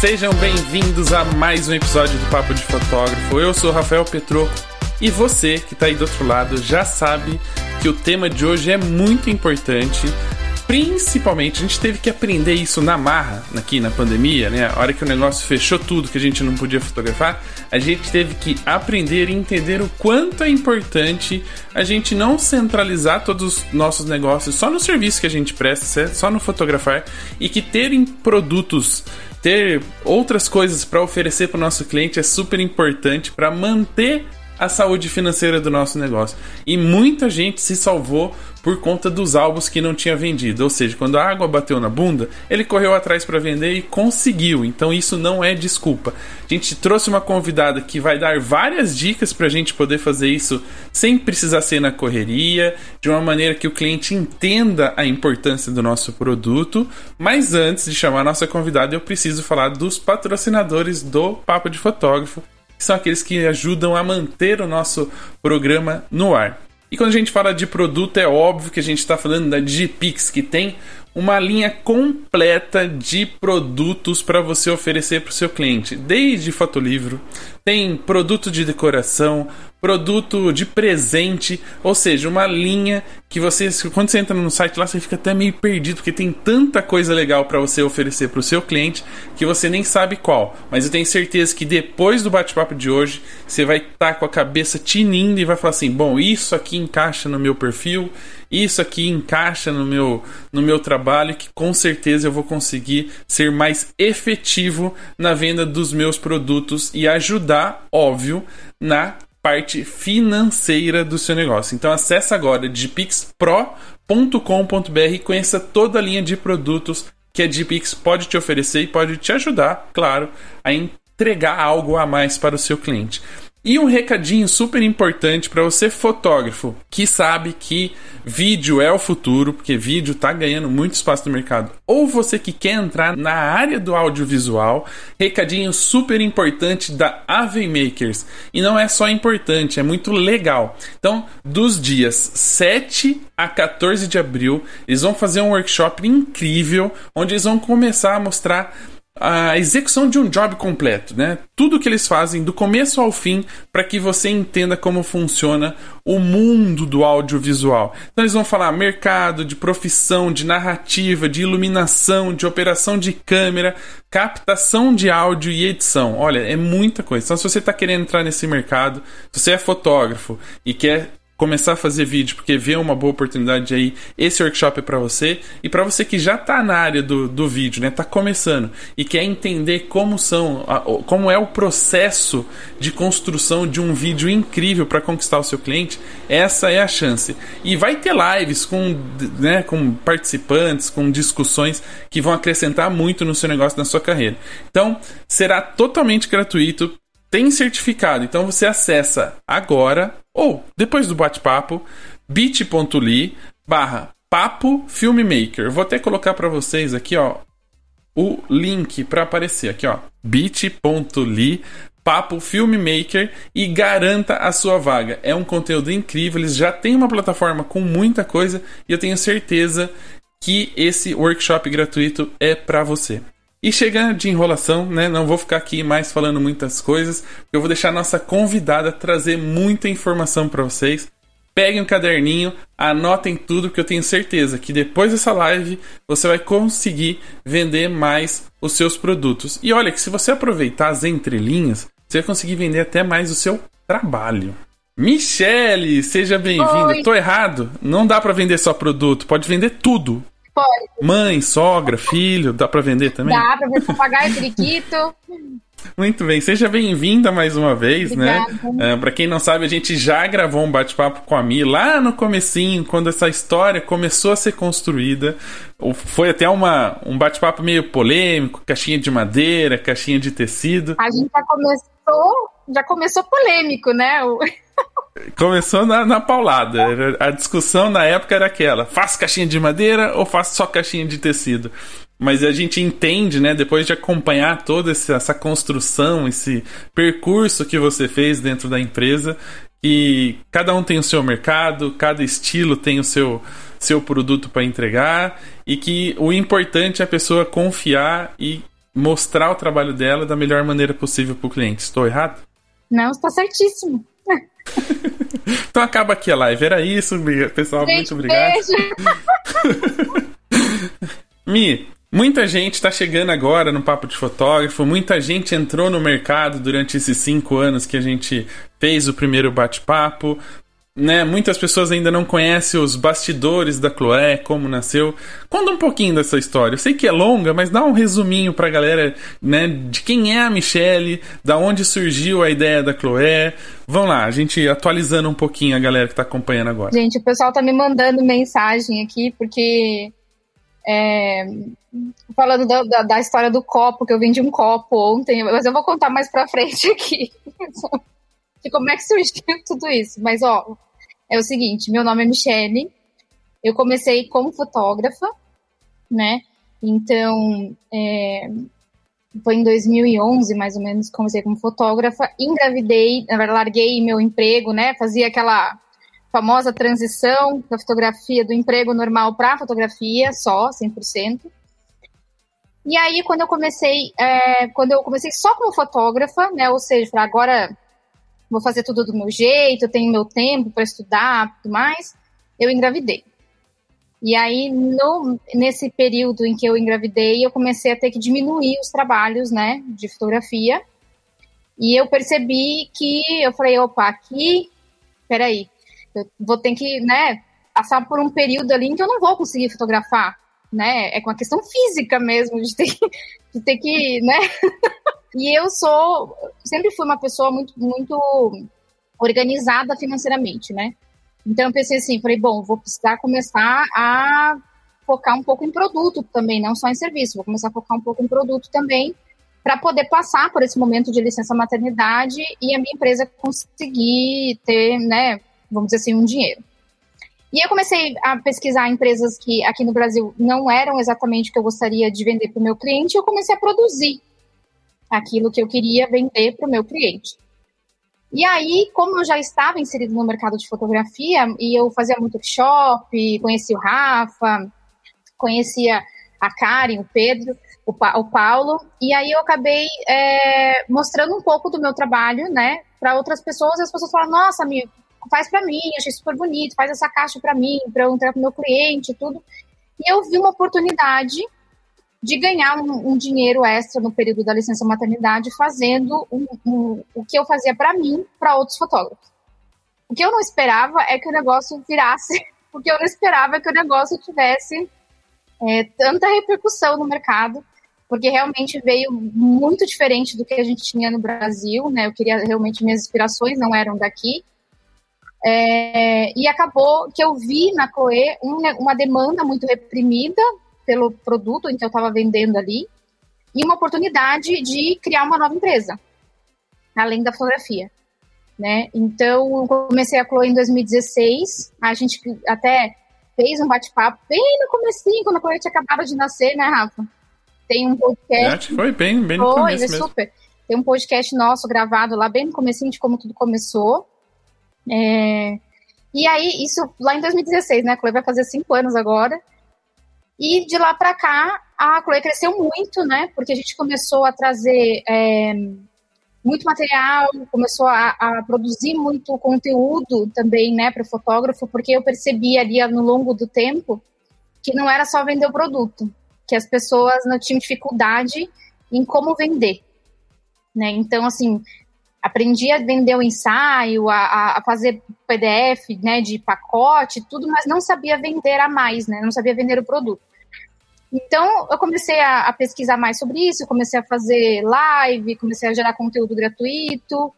Sejam bem-vindos a mais um episódio do Papo de Fotógrafo. Eu sou Rafael Petroco e você que está aí do outro lado já sabe que o tema de hoje é muito importante. Principalmente, a gente teve que aprender isso na marra aqui na pandemia, né? A hora que o negócio fechou tudo, que a gente não podia fotografar, a gente teve que aprender e entender o quanto é importante a gente não centralizar todos os nossos negócios só no serviço que a gente presta, só no fotografar, e que terem produtos ter outras coisas para oferecer para o nosso cliente é super importante para manter a saúde financeira do nosso negócio. E muita gente se salvou por conta dos álbuns que não tinha vendido. Ou seja, quando a água bateu na bunda, ele correu atrás para vender e conseguiu. Então isso não é desculpa. A gente trouxe uma convidada que vai dar várias dicas para a gente poder fazer isso sem precisar ser na correria, de uma maneira que o cliente entenda a importância do nosso produto. Mas antes de chamar a nossa convidada, eu preciso falar dos patrocinadores do Papo de Fotógrafo que são aqueles que ajudam a manter o nosso programa no ar. E quando a gente fala de produto, é óbvio que a gente está falando da Digipix, que tem uma linha completa de produtos para você oferecer para o seu cliente, desde fotolivro, tem produto de decoração, produto de presente, ou seja, uma linha que você, quando você entra no site lá, você fica até meio perdido, porque tem tanta coisa legal para você oferecer para o seu cliente que você nem sabe qual. Mas eu tenho certeza que depois do bate-papo de hoje, você vai estar tá com a cabeça tinindo e vai falar assim: bom, isso aqui encaixa no meu perfil, isso aqui encaixa no meu, no meu trabalho, que com certeza eu vou conseguir ser mais efetivo na venda dos meus produtos e ajudar, óbvio, na parte financeira do seu negócio. Então acesse agora digipixpro.com.br e conheça toda a linha de produtos que a Digipix pode te oferecer e pode te ajudar, claro, a entregar algo a mais para o seu cliente. E um recadinho super importante para você fotógrafo que sabe que vídeo é o futuro, porque vídeo está ganhando muito espaço no mercado, ou você que quer entrar na área do audiovisual, recadinho super importante da AV Makers. E não é só importante, é muito legal. Então, dos dias 7 a 14 de abril, eles vão fazer um workshop incrível onde eles vão começar a mostrar a execução de um job completo, né? Tudo que eles fazem do começo ao fim para que você entenda como funciona o mundo do audiovisual. Então eles vão falar mercado, de profissão, de narrativa, de iluminação, de operação de câmera, captação de áudio e edição. Olha, é muita coisa. Então se você está querendo entrar nesse mercado, se você é fotógrafo e quer começar a fazer vídeo porque vê uma boa oportunidade aí, esse workshop é para você. E para você que já está na área do, do vídeo, né, tá começando e quer entender como são, como é o processo de construção de um vídeo incrível para conquistar o seu cliente, essa é a chance. E vai ter lives com, né, com participantes, com discussões que vão acrescentar muito no seu negócio, na sua carreira. Então, será totalmente gratuito tem certificado. Então você acessa agora ou depois do bate-papo bit.ly barra papo filmmaker. Vou até colocar para vocês aqui, ó, o link para aparecer aqui, ó, bit.ly Papo Filmmaker e garanta a sua vaga. É um conteúdo incrível, eles já têm uma plataforma com muita coisa e eu tenho certeza que esse workshop gratuito é para você. E chegando de enrolação, né? Não vou ficar aqui mais falando muitas coisas, eu vou deixar a nossa convidada trazer muita informação para vocês. Peguem um caderninho, anotem tudo, que eu tenho certeza que depois dessa live você vai conseguir vender mais os seus produtos. E olha que se você aproveitar as entrelinhas, você vai conseguir vender até mais o seu trabalho. Michele, seja bem-vinda. Tô errado? Não dá para vender só produto, pode vender tudo. Pode. Mãe, sogra, filho, dá para vender também? Dá para vender papagaio, periquito. Muito bem, seja bem-vinda mais uma vez, né? Obrigada. né? Uh, para quem não sabe, a gente já gravou um bate-papo com a Mi lá no comecinho, quando essa história começou a ser construída. Foi até uma, um bate-papo meio polêmico, caixinha de madeira, caixinha de tecido. A gente já começou, já começou polêmico, né? Começou na, na paulada. A discussão na época era aquela: faz caixinha de madeira ou faz só caixinha de tecido? Mas a gente entende, né, depois de acompanhar toda essa construção, esse percurso que você fez dentro da empresa, que cada um tem o seu mercado, cada estilo tem o seu, seu produto para entregar e que o importante é a pessoa confiar e mostrar o trabalho dela da melhor maneira possível para o cliente. Estou errado? Não, está certíssimo. então acaba aqui a live. Era isso, pessoal. Gente, muito obrigado. Mi, muita gente está chegando agora no Papo de Fotógrafo. Muita gente entrou no mercado durante esses cinco anos que a gente fez o primeiro bate-papo né, muitas pessoas ainda não conhecem os bastidores da Chloé, como nasceu. Conta um pouquinho dessa história. Eu sei que é longa, mas dá um resuminho pra galera, né, de quem é a Michelle, da onde surgiu a ideia da Chloé. Vamos lá, a gente atualizando um pouquinho a galera que tá acompanhando agora. Gente, o pessoal tá me mandando mensagem aqui, porque é, falando da, da, da, história do copo, que eu vendi um copo ontem, mas eu vou contar mais pra frente aqui. de como é que surgiu tudo isso. Mas, ó, é o seguinte: meu nome é Michele, eu comecei como fotógrafa, né? Então, é, foi em 2011, mais ou menos, comecei como fotógrafa, engravidei, larguei meu emprego, né? Fazia aquela famosa transição da fotografia do emprego normal para fotografia só, 100%. E aí, quando eu comecei, é, quando eu comecei só como fotógrafa, né? Ou seja, agora vou fazer tudo do meu jeito, eu tenho meu tempo para estudar, tudo mais, eu engravidei. E aí, no, nesse período em que eu engravidei, eu comecei a ter que diminuir os trabalhos, né, de fotografia. E eu percebi que, eu falei, opa, aqui, peraí, eu vou ter que, né, passar por um período ali em que eu não vou conseguir fotografar, né, é com a questão física mesmo, de ter, de ter que, né, E eu sou, sempre fui uma pessoa muito, muito organizada financeiramente, né? Então eu pensei assim, falei, bom, vou precisar começar a focar um pouco em produto também, não só em serviço, vou começar a focar um pouco em produto também, para poder passar por esse momento de licença maternidade e a minha empresa conseguir ter, né, vamos dizer assim, um dinheiro. E eu comecei a pesquisar empresas que aqui no Brasil não eram exatamente o que eu gostaria de vender para o meu cliente, e eu comecei a produzir aquilo que eu queria vender para o meu cliente. E aí, como eu já estava inserido no mercado de fotografia, e eu fazia muito workshop, conhecia o Rafa, conhecia a Karen, o Pedro, o, pa o Paulo, e aí eu acabei é, mostrando um pouco do meu trabalho, né, para outras pessoas, e as pessoas falam, nossa, amigo, faz para mim, achei super bonito, faz essa caixa para mim, para eu entrar o meu cliente, tudo. E eu vi uma oportunidade de ganhar um, um, dinheiro extra no período da licença maternidade fazendo um, um, o que eu fazia para mim, para outros fotógrafos. O que eu não esperava é que o negócio virasse, porque eu não esperava que o negócio tivesse é, tanta repercussão no mercado, porque realmente veio muito diferente do que a gente tinha no Brasil, né? Eu queria realmente minhas inspirações não eram daqui. É, e acabou que eu vi na Chloe uma demanda muito reprimida pelo produto em que eu estava vendendo ali e uma oportunidade de criar uma nova empresa, além da fotografia. Né? Então, comecei a Chloe em 2016, a gente até fez um bate-papo bem no comecinho, quando a Chloe tinha acabado de nascer, né, Rafa? Tem um podcast... É, foi bem, bem no foi, começo mesmo. super. Tem um podcast nosso gravado lá bem no comecinho de como tudo começou. É... E aí, isso lá em 2016, né? A Chloe vai fazer cinco anos agora. E de lá para cá, a Chloe cresceu muito, né? Porque a gente começou a trazer é, muito material, começou a, a, produzir muito conteúdo também, né, para o fotógrafo, porque eu percebi ali no longo do tempo que não era só vender o produto, que as pessoas não tinham dificuldade em como vender, né? Então, assim, aprendi a vender o ensaio, a, a, fazer PDF, né, de pacote, tudo, mas não sabia vender a mais, né? Não sabia vender o produto. Então, eu comecei a, a, pesquisar mais sobre isso, comecei a fazer live, comecei a gerar conteúdo gratuito.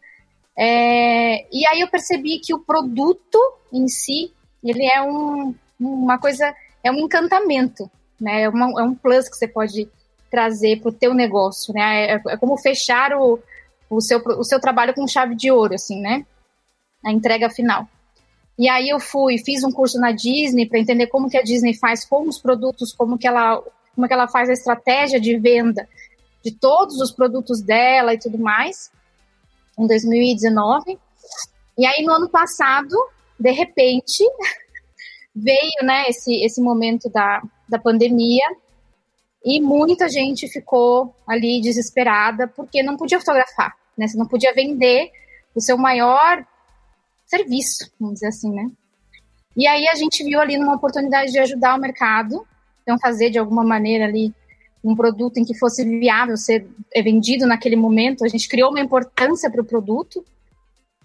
É, e aí eu percebi que o produto em si, ele é um, uma coisa, é um encantamento, né? É, uma, é um plus que você pode trazer para o teu negócio, né? É, é, como fechar o, o, seu, o seu trabalho com chave de ouro, assim, né? A entrega final. E aí eu fui, fiz um curso na Disney para entender como que a Disney faz com os produtos, como que ela, como que ela faz a estratégia de venda de todos os produtos dela e tudo mais, em 2019. E aí no ano passado, de repente, veio, né, esse, esse momento da, da pandemia E muita gente ficou ali desesperada porque não podia fotografar, né? Você não podia vender o seu maior serviço, vamos dizer assim, né? E aí a gente viu ali uma oportunidade de ajudar o mercado, então fazer de alguma maneira ali um produto em que fosse viável ser vendido naquele momento. A gente criou uma importância para o produto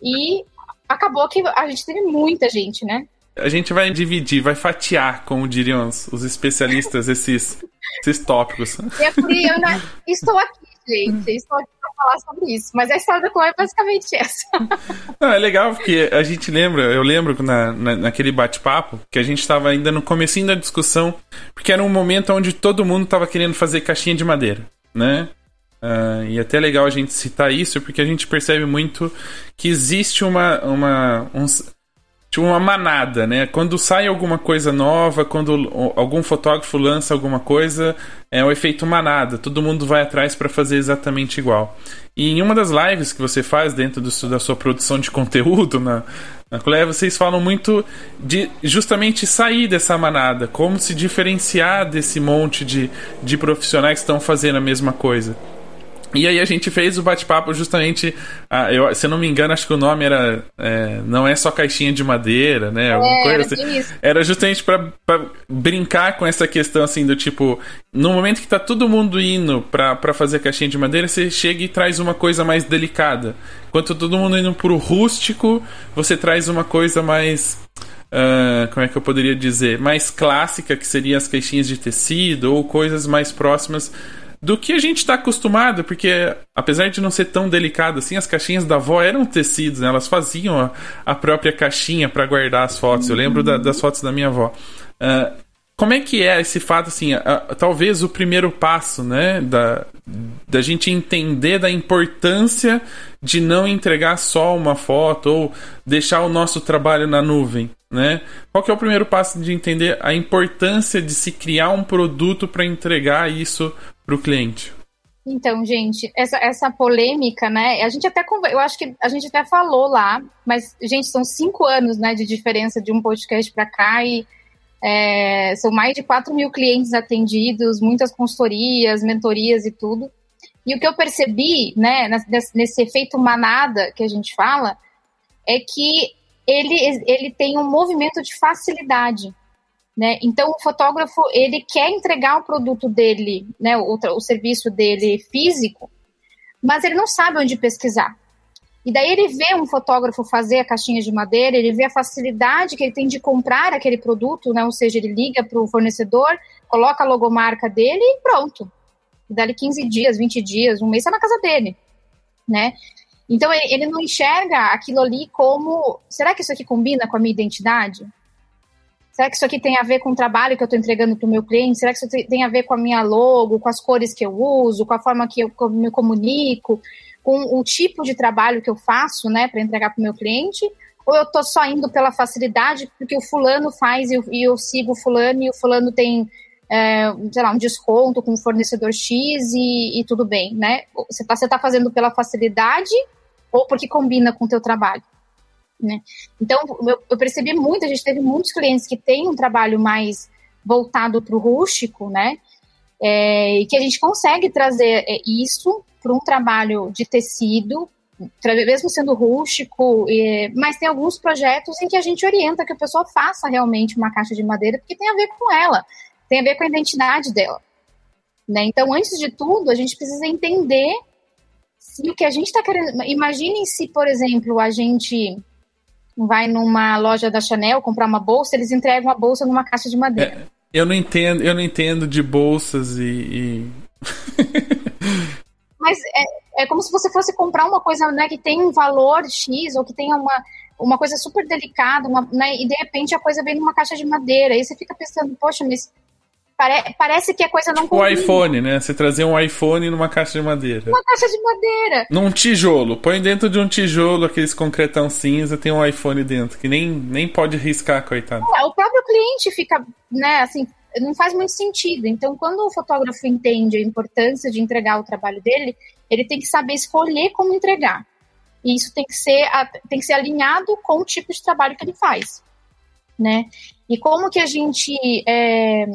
e acabou que a gente teve muita gente, né? A gente vai dividir, vai fatiar, como diriam os, os especialistas, esses, esses tópicos. E é por isso eu ainda estou aqui, gente. Estou aqui para falar sobre isso. Mas a história da Chloe é basicamente essa. Não, é legal porque a gente lembra, eu lembro na, na naquele bate-papo, que a gente estava ainda no comecinho da discussão, porque era um momento onde todo mundo estava querendo fazer caixinha de madeira, né? Uh, e é até legal a gente citar isso, porque a gente percebe muito que existe uma, uma, um, tipo uma manada, né? Quando sai alguma coisa nova, quando algum fotógrafo lança alguma coisa, é o efeito manada. Todo mundo vai atrás para fazer exatamente igual. E em uma das lives que você faz dentro do, da sua produção de conteúdo na, na Colé, vocês falam muito de justamente sair dessa manada, como se diferenciar desse monte de, de profissionais que estão fazendo a mesma coisa. E aí a gente fez o bate-papo justamente, ah, eu, se eu não me engano, acho que o nome era é, não é só caixinha de madeira, né? Alguma é, coisa era, assim. era justamente para brincar com essa questão assim do tipo, no momento que tá todo mundo indo para fazer caixinha de madeira, você chega e traz uma coisa mais delicada. Enquanto todo mundo indo pro rústico, você traz uma coisa mais Uh, como é que eu poderia dizer, mais clássica, que seriam as caixinhas de tecido ou coisas mais próximas do que a gente está acostumado, porque apesar de não ser tão delicado assim, as caixinhas da avó eram tecidos, né? elas faziam a, a própria caixinha para guardar as fotos. Eu lembro da, das fotos da minha avó. Uh, como é que é esse fato, assim, talvez o primeiro passo, né, da, da gente entender da importância de não entregar só uma foto ou deixar o nosso trabalho na nuvem, né? Qual que é o primeiro passo de entender a importância de se criar um produto para entregar isso para o cliente? Então, gente, essa, essa polêmica, né? A gente até eu acho que a gente até falou lá, mas gente, são cinco anos, né, de diferença de um podcast para cá e é, são mais de 4 mil clientes atendidos, muitas consultorias, mentorias e tudo. E o que eu percebi, né, nesse, nesse efeito manada que a gente fala, é que ele, ele tem um movimento de facilidade. Né? Então, o fotógrafo ele quer entregar o produto dele, né, o, o serviço dele físico, mas ele não sabe onde pesquisar. E daí ele vê um fotógrafo fazer a caixinha de madeira, ele vê a facilidade que ele tem de comprar aquele produto, né? Ou seja, ele liga para o fornecedor, coloca a logomarca dele e pronto. E dali 15 dias, 20 dias, um mês está na casa dele, né? Então ele não enxerga aquilo ali como, será que isso aqui combina com a minha identidade? Será que isso aqui tem a ver com o trabalho que eu estou entregando para o meu cliente? Será que isso tem a ver com a minha logo, com as cores que eu uso, com a forma que eu me comunico, com o tipo de trabalho que eu faço, né, para entregar para o meu cliente? Ou eu estou só indo pela facilidade porque o fulano faz e eu, e eu sigo o fulano e o fulano tem, é, sei lá, um desconto com o fornecedor X e, e tudo bem, né? Você está tá fazendo pela facilidade ou porque combina com o teu trabalho? Né? Então, eu, eu, percebi muito, a gente teve muitos clientes que têm um trabalho mais voltado para o rústico, né? É, e que a gente consegue trazer é, isso para um trabalho de tecido, mesmo sendo rústico, é, mas tem alguns projetos em que a gente orienta que a pessoa faça realmente uma caixa de madeira, porque tem a ver com ela, tem a ver com a identidade dela. Né? Então, antes de tudo, a gente precisa entender se o que a gente está querendo. Imaginem se, por exemplo, a gente vai numa loja da Chanel comprar uma bolsa, eles entregam a bolsa numa caixa de madeira. É, eu não entendo, eu não entendo de bolsas e. e... Mas é, é como se você fosse comprar uma coisa né, que tem um valor X ou que tenha uma, uma coisa super delicada, uma, né, e de repente a coisa vem numa caixa de madeira. Aí você fica pensando, poxa, mas Pare parece que a coisa não combina. O iPhone, né? Você trazer um iPhone numa caixa de madeira. Uma caixa de madeira. Num tijolo. Põe dentro de um tijolo aqueles concretão cinza, tem um iPhone dentro, que nem, nem pode riscar, coitado. É, o próprio cliente fica, né, assim, não faz muito sentido. Então, quando o fotógrafo entende a importância de entregar o trabalho dele, ele tem que saber escolher como entregar. E isso tem que ser, tem que ser alinhado com o tipo de trabalho que ele faz, né? E como que a gente é,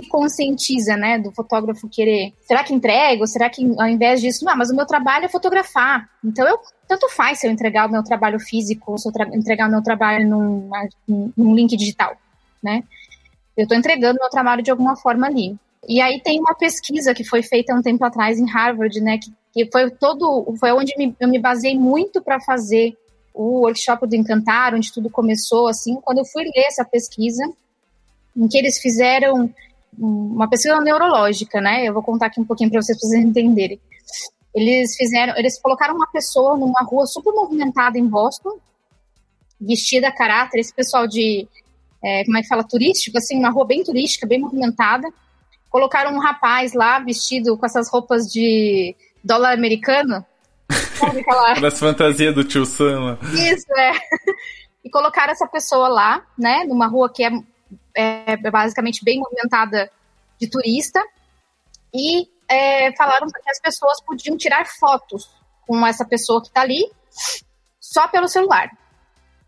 se conscientiza, né, do fotógrafo querer, será que entrego? Será que ao invés disso, não, mas o meu trabalho é fotografar. Então eu tanto faz se eu entregar o meu trabalho físico ou se eu entregar o meu trabalho num, num link digital, né? Eu estou entregando meu trabalho de alguma forma ali. E aí tem uma pesquisa que foi feita um tempo atrás em Harvard, né, que, que foi todo, foi onde me, eu me baseei muito para fazer o workshop do Encantar, onde tudo começou, assim, quando eu fui ler essa pesquisa, em que eles fizeram uma pesquisa neurológica, né? Eu vou contar aqui um pouquinho para vocês, pra vocês entenderem. Eles fizeram, eles colocaram uma pessoa numa rua super movimentada em Boston, vestida a caráter, esse pessoal de, é, como é que fala, turístico, assim, uma rua bem turística, bem movimentada. Colocaram um rapaz lá vestido com essas roupas de dólar americano. Sabe aquela... Das fantasias do tio Sam. Isso, é. E colocaram essa pessoa lá, né, numa rua que é é, basicamente bem movimentada de turista, e é, falaram que as pessoas podiam tirar fotos com essa pessoa que está ali só pelo celular,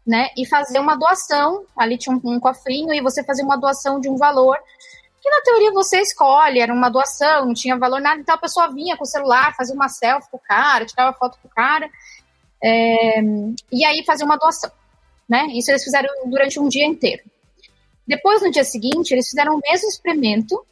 né? E fazer uma doação. Ali tinha um, um cofrinho e você fazia uma doação de um valor que na teoria você escolhe, era uma doação, não tinha valor nada, então a pessoa vinha com o celular, fazia uma selfie com o cara, tirava foto com o cara, é, e aí fazia uma doação, né? Isso eles fizeram durante um dia inteiro. Depois, no dia seguinte, eles fizeram o mesmo experimento,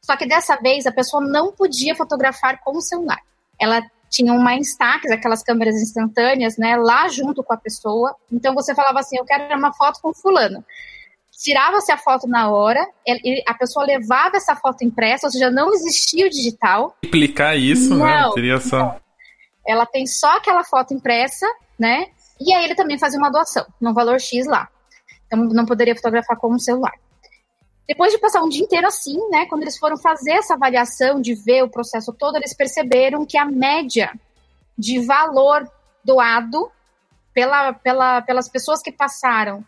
só que dessa vez a pessoa não podia fotografar com o celular. Ela tinha uma Instax, aquelas câmeras instantâneas, né, lá junto com a pessoa. Então você falava assim: eu quero uma foto com fulano. Tirava-se a foto na hora, a pessoa levava essa foto impressa, ou seja, não existia o digital. Explicar isso, né? não, né? Teria só. Não. Ela tem só aquela foto impressa, né? E aí ele também fazia uma doação, no valor X lá. Então não poderia fotografar com o celular. Depois de passar um dia inteiro assim, né, quando eles foram fazer essa avaliação de ver o processo todo, eles perceberam que a média de valor doado pela, pela, pelas pessoas que passaram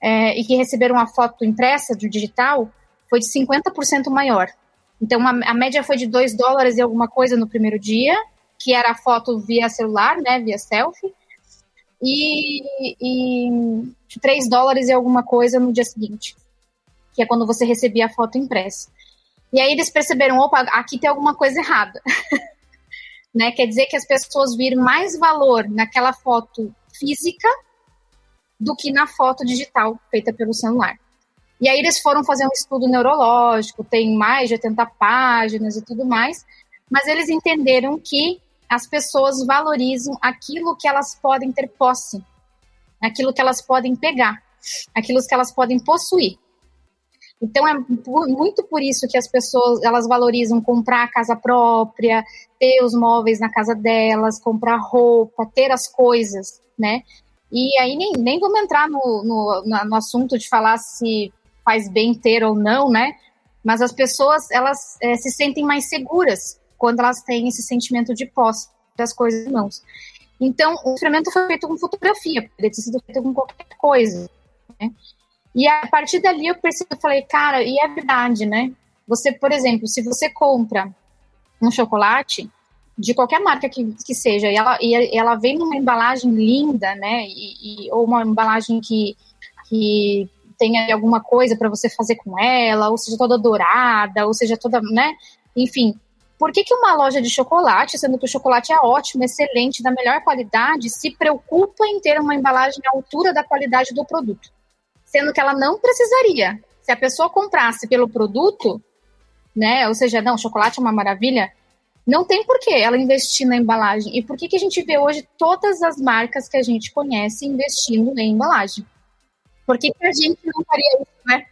é, e que receberam a foto impressa do digital foi de 50% maior. Então, a, a média foi de 2 dólares e alguma coisa no primeiro dia, que era a foto via celular, né, via selfie, e, e 3 dólares e alguma coisa no dia seguinte, que é quando você recebia a foto impressa. E aí eles perceberam, opa, aqui tem alguma coisa errada. né? Quer dizer que as pessoas viram mais valor naquela foto física do que na foto digital feita pelo celular. E aí eles foram fazer um estudo neurológico, tem mais de 80 páginas e tudo mais, mas eles entenderam que as pessoas valorizam aquilo que elas podem ter posse, aquilo que elas podem pegar, aquilo que elas podem possuir. Então é muito por isso que as pessoas elas valorizam comprar a casa própria, ter os móveis na casa delas, comprar roupa, ter as coisas, né? E aí nem, nem vamos entrar no, no, no assunto de falar se faz bem ter ou não, né? Mas as pessoas elas é, se sentem mais seguras quando elas têm esse sentimento de posse das coisas em mãos. Então, o experimento foi feito com fotografia, poderia ter sido feito com qualquer coisa, né? E a partir dali eu percebi, eu falei, cara, e é verdade, né? Você, por exemplo, se você compra um chocolate, de qualquer marca que, que seja, e ela, e ela vem numa embalagem linda, né? E, e ou uma embalagem que, que tenha alguma coisa para você fazer com ela, ou seja toda dourada, ou seja toda, né? Enfim, por que, que uma loja de chocolate, sendo que o chocolate é ótimo, excelente, da melhor qualidade, se preocupa em ter uma embalagem à altura da qualidade do produto? Sendo que ela não precisaria. Se a pessoa comprasse pelo produto, né, ou seja, não, chocolate é uma maravilha, não tem por que ela investir na embalagem. E por que, que a gente vê hoje todas as marcas que a gente conhece investindo em embalagem? Por que, que a gente não faria isso, né?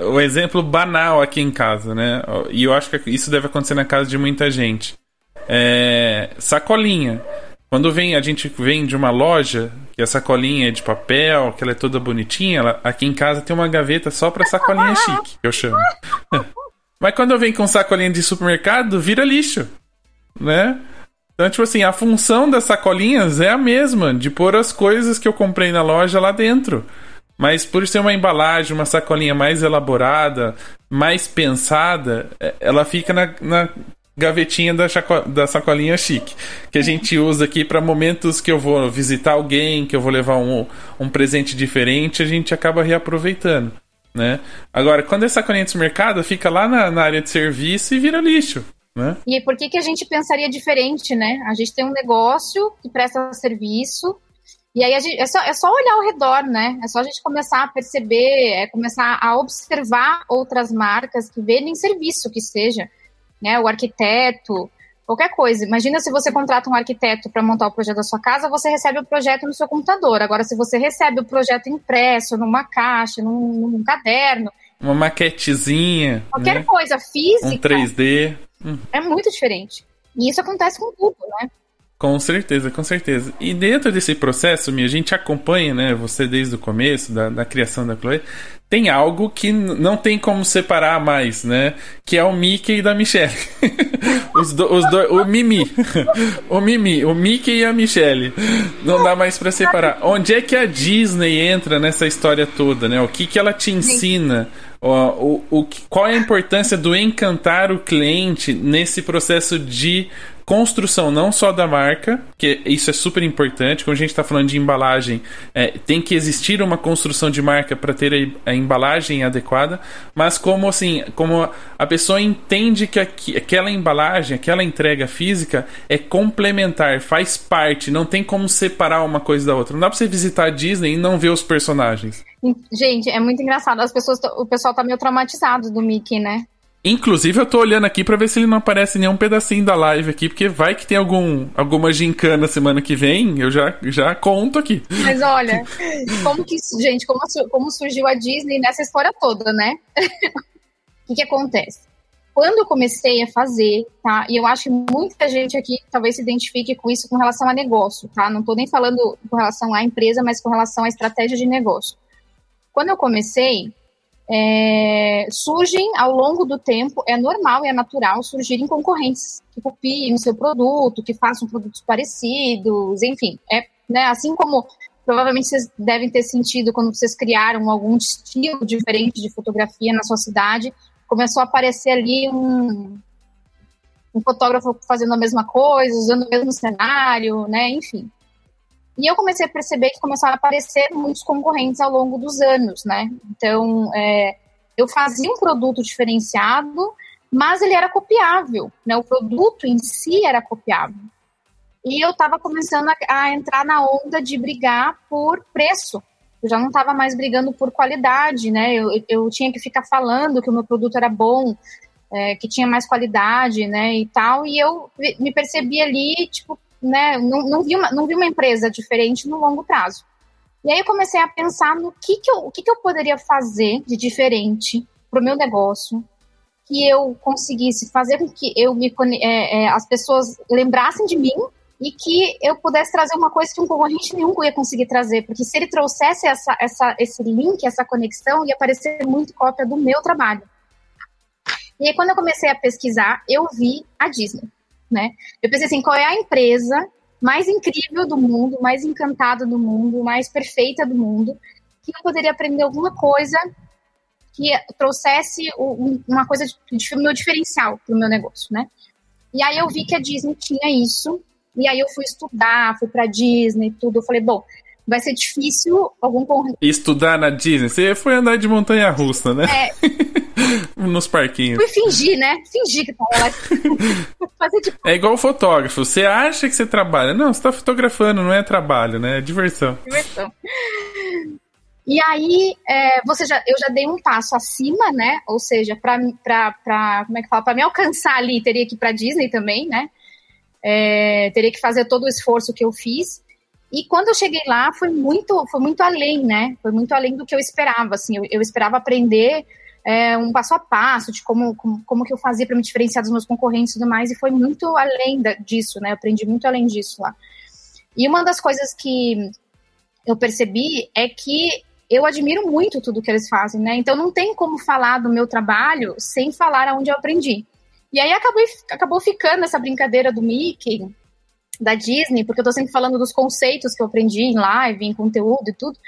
O exemplo banal aqui em casa, né? E eu acho que isso deve acontecer na casa de muita gente. É, sacolinha. Quando vem, a gente vem de uma loja, que a sacolinha é de papel, que ela é toda bonitinha, ela, aqui em casa tem uma gaveta só pra sacolinha chique, que eu chamo. Mas quando eu venho com sacolinha de supermercado, vira lixo, né? Então, tipo assim, a função das sacolinhas é a mesma, de pôr as coisas que eu comprei na loja lá dentro. Mas por ser uma embalagem, uma sacolinha mais elaborada, mais pensada, é, ela fica na, na gavetinha da, da sacolinha chique, que a gente usa aqui para momentos que eu vou visitar alguém, que eu vou levar um, um presente diferente, a gente acaba reaproveitando. né? Agora, quando é sacolinha de mercado, fica lá na, na, área de serviço e vira lixo. Né? E por que, que a gente pensaria diferente, né? A gente tem um negócio que presta serviço, e aí gente, é, só, é só olhar ao redor, né? É só a gente começar a perceber, é começar a observar outras marcas que vendem serviço, que seja, né? O arquiteto, qualquer coisa. Imagina se você contrata um arquiteto para montar o projeto da sua casa, você recebe o projeto no seu computador. Agora, se você recebe o projeto impresso, numa caixa, num, num caderno. Uma maquetezinha. Qualquer né? coisa física. Um 3D. É muito diferente. E isso acontece com tudo, né? Com certeza, com certeza. E dentro desse processo, a gente acompanha, né, você desde o começo da, da criação da Chloe, tem algo que não tem como separar mais, né? Que é o Mickey e da Michelle. os, do, dois, o Mimi. o Mimi, o Mickey e a Michelle. Não dá mais para separar. Onde é que a Disney entra nessa história toda, né? O que que ela te ensina? O, o, o, qual é a importância do encantar o cliente nesse processo de construção não só da marca, que isso é super importante, quando a gente está falando de embalagem, é, tem que existir uma construção de marca para ter a, a, embalagem adequada, mas como assim, como a pessoa entende que aqui, aquela embalagem, aquela entrega física é complementar, faz parte, não tem como separar uma coisa da outra. Não dá para você visitar a Disney e não ver os personagens. Gente, é muito engraçado. As pessoas, o pessoal tá meio traumatizado do Mickey, né? Inclusive, eu tô olhando aqui para ver se ele não aparece nenhum pedacinho da live aqui, porque vai que tem algum, alguma gincana semana que vem, eu já, já conto aqui. Mas olha, como que, gente, como, como surgiu a Disney nessa história toda, né? O que, que acontece? Quando eu comecei a fazer, tá? E eu acho que muita gente aqui talvez se identifique com isso com relação a negócio, tá? Não tô nem falando com relação à empresa, mas com relação à estratégia de negócio. Quando eu comecei, é, surgem ao longo do tempo, é normal e é natural surgirem concorrentes que copiem o seu produto, que façam produtos parecidos, enfim. É, né, assim como provavelmente vocês devem ter sentido quando vocês criaram algum estilo diferente de fotografia na sua cidade, começou a aparecer ali um, um fotógrafo fazendo a mesma coisa, usando o mesmo cenário, né, enfim. E eu comecei a perceber que começaram a aparecer muitos concorrentes ao longo dos anos, né? Então, é, eu fazia um produto diferenciado, mas ele era copiável, né? O produto em si era copiável. E eu estava começando a, a, entrar na onda de brigar por preço. Eu já não estava mais brigando por qualidade, né? Eu, eu tinha que ficar falando que o meu produto era bom, é, que tinha mais qualidade, né? E tal. E eu me percebi ali, tipo, né, não, não, vi uma, não vi uma empresa diferente no longo prazo. E aí eu comecei a pensar no que, que, eu, o que, que eu poderia fazer de diferente para o meu negócio, que eu conseguisse fazer com que eu me, é, é, as pessoas lembrassem de mim e que eu pudesse trazer uma coisa que um concorrente nenhum ia conseguir trazer, porque se ele trouxesse essa, essa, esse link, essa conexão, ia aparecer muito cópia do meu trabalho. E aí, quando eu comecei a pesquisar, eu vi a Disney né? Eu pensei assim, qual é a empresa mais incrível do mundo, mais encantada do mundo, mais perfeita do mundo, que eu poderia aprender alguma coisa que trouxesse uma coisa de, meu diferencial para o meu negócio, né? E aí eu vi que a Disney tinha isso, e aí eu fui estudar, fui para Disney, tudo. Eu falei, bom, vai ser difícil algum Estudar na Disney? Você foi andar de montanha russa, né? É. Nos parquinhos. Fui fingir, né? Fingir que tava lá. Fazer de... É igual fotógrafo. Você acha que você trabalha. Não, você tá fotografando, não é trabalho, né? É diversão. Diversão. E aí, é, você já, eu já dei um passo acima, né? Ou seja, para como é que fala? Para me alcançar ali, teria que ir para Disney também, né? É, teria que fazer todo o esforço que eu fiz. E quando eu cheguei lá, foi muito, foi muito além, né? Foi muito além do que eu esperava. Assim, eu, eu esperava aprender é, um passo a passo de como, como, como que eu fazia para me diferenciar dos meus concorrentes e tudo mais. E foi muito além da, disso, né? Eu aprendi muito além disso lá. E uma das coisas que eu percebi é que eu admiro muito tudo que eles fazem, né? Então não tem como falar do meu trabalho sem falar aonde eu aprendi. E aí acabou, acabou ficando essa brincadeira do Mickey, da Disney, porque eu tô sempre falando dos conceitos que eu aprendi em live, em conteúdo e tudo.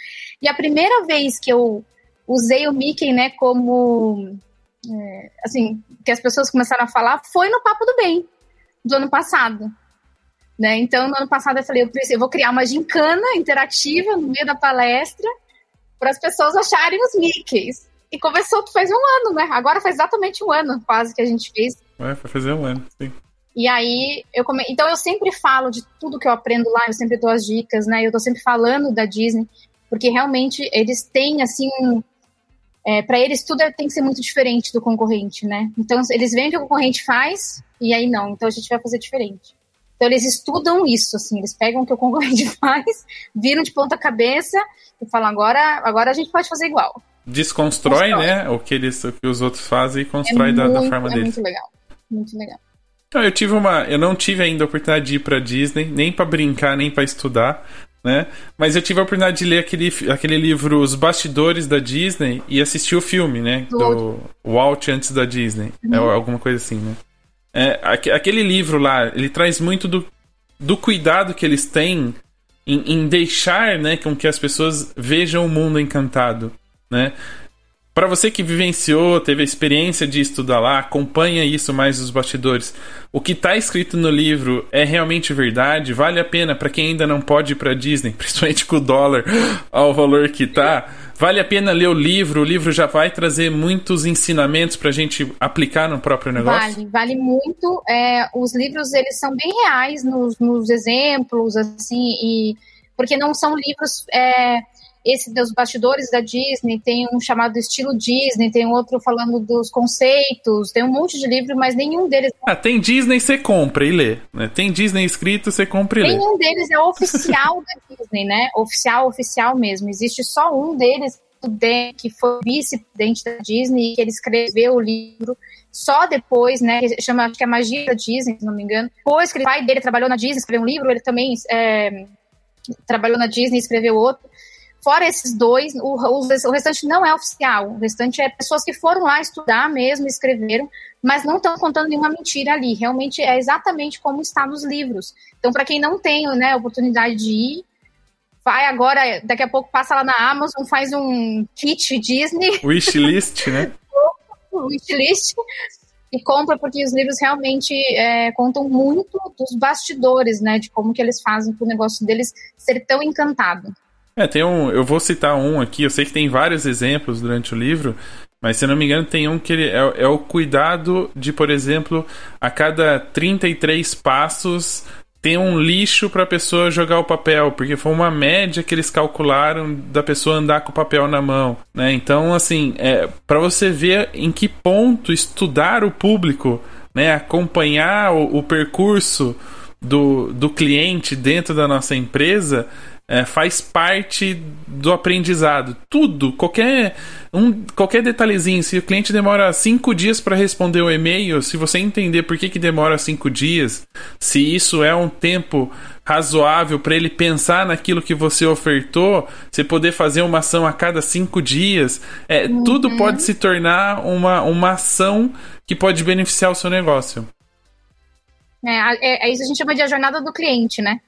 E a primeira vez que eu usei o Mickey, né, como é, assim, que as pessoas começaram a falar foi no Papo do Bem, do ano passado. Né? Então, no ano passado eu falei, eu, eu vou criar uma gincana interativa no meio da palestra para as pessoas acharem os Mickeys. E começou, faz um ano, né? Agora faz exatamente um ano quase que a gente fez. É, vai fazer um ano, sim. E aí, eu come... então eu sempre falo de tudo que eu aprendo lá, eu sempre dou as dicas, né? Eu tô sempre falando da Disney, porque realmente eles têm, assim, é, para eles tudo é, tem que ser muito diferente do concorrente, né? Então eles veem o que o concorrente faz e aí não, então a gente vai fazer diferente. Então eles estudam isso, assim, eles pegam o que o concorrente faz, viram de ponta cabeça e falam agora, agora a gente pode fazer igual. Desconstrói, constrói. né? O que eles, o que os outros fazem e constrói é da, muito, da, forma é deles. Muito legal, muito legal. Então, eu tive uma, eu não tive ainda a oportunidade de ir para Disney, nem para brincar, nem para estudar, né? Mas eu tive a oportunidade de ler aquele, aquele livro Os Bastidores da Disney e assistir o filme, né? Do, Walt antes da Disney, uhum. é alguma coisa assim, né? É, aquele livro lá, ele traz muito do, do cuidado que eles têm em, em deixar, né, com que as pessoas vejam o mundo encantado, né? Para você que vivenciou, teve a experiência de estudar lá, acompanha isso mais dos bastidores. O que está escrito no livro é realmente verdade? Vale a pena para quem ainda não pode ir para Disney, principalmente com o dólar ao valor que tá? Vale a pena ler o livro? O livro já vai trazer muitos ensinamentos para a gente aplicar no próprio negócio? Vale, vale muito. É, os livros eles são bem reais nos, nos exemplos, assim, e porque não são livros é, esse dos bastidores da Disney, tem um chamado Estilo Disney, tem outro falando dos conceitos, tem um monte de livro, mas nenhum deles. Ah, tem Disney, você compra e lê. Né? Tem Disney escrito, você compra e lê. Nenhum deles é oficial da Disney, né? Oficial, oficial mesmo. Existe só um deles que foi vice-presidente da Disney, que ele escreveu o livro só depois, né, que chama, acho que é Magia da Disney, se não me engano. Depois que o pai dele trabalhou na Disney, escreveu um livro, ele também é, trabalhou na Disney, escreveu outro. Fora esses dois, o, o, o, restante não é oficial. O restante é pessoas que foram lá estudar mesmo, escreveram, mas não estão contando nenhuma mentira ali. Realmente é exatamente como está nos livros. Então, para quem não tem né, oportunidade de ir, vai agora, daqui a pouco passa lá na Amazon, faz um kit Disney. Wishlist, né? Wishlist. E compra porque os livros realmente é, contam muito dos bastidores, né? De como que eles fazem para o negócio deles ser tão encantado. É, tem um. Eu vou citar um aqui, eu sei que tem vários exemplos durante o livro, mas se não me engano, tem um que ele é, é o cuidado de, por exemplo, a cada 33 passos tem um lixo para a pessoa jogar o papel, porque foi uma média que eles calcularam da pessoa andar com o papel na mão, né? Então, assim, é, para você ver em que ponto estudar o público, né, acompanhar o, o percurso do, do cliente dentro da nossa empresa, é, faz parte do aprendizado. Tudo, qualquer, um, qualquer detalhezinho. Se o cliente demora cinco dias para responder o e-mail, se você entender por que, que demora cinco dias, se isso é um tempo razoável para ele pensar naquilo que você ofertou, você poder fazer uma ação a cada cinco dias, é, uhum. tudo pode se tornar uma, uma ação que pode beneficiar o seu negócio. É, é, é isso a gente chama de a jornada do cliente, né?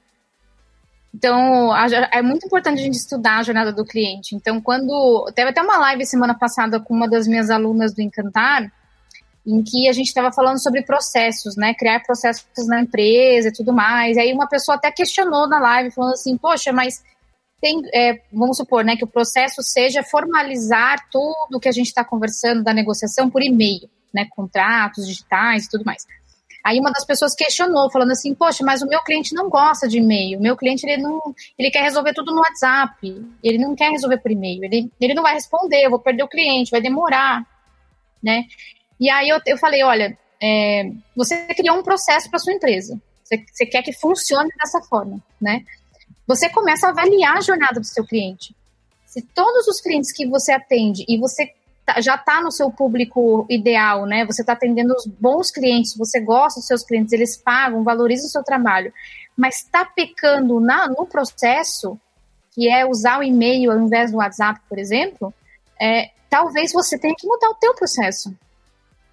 Então, a, é muito importante a gente estudar a jornada do cliente. Então, quando. Teve até uma live semana passada com uma das minhas alunas do Encantar, em que a gente estava falando sobre processos, né? Criar processos na empresa e tudo mais. E aí, uma pessoa até questionou na live, falando assim: Poxa, mas tem, é, vamos supor, né, que o processo seja formalizar tudo que a gente está conversando da negociação por e-mail, né? Contratos digitais e tudo mais. Aí uma das pessoas questionou, falando assim, poxa, mas o meu cliente não gosta de e-mail. O meu cliente, ele não, ele quer resolver tudo no WhatsApp. Ele não quer resolver por e-mail. Ele, ele não vai responder, eu vou perder o cliente, vai demorar, né? E aí eu, eu falei, olha, é, você criou um processo para sua empresa. Você, você quer que funcione dessa forma, né? Você começa a avaliar a jornada do seu cliente. Se todos os clientes que você atende e você já está no seu público ideal, né? Você está atendendo os bons clientes, você gosta dos seus clientes, eles pagam, valorizam o seu trabalho, mas está pecando na, no processo, que é usar o e-mail ao invés do WhatsApp, por exemplo, é, talvez você tenha que mudar o teu processo.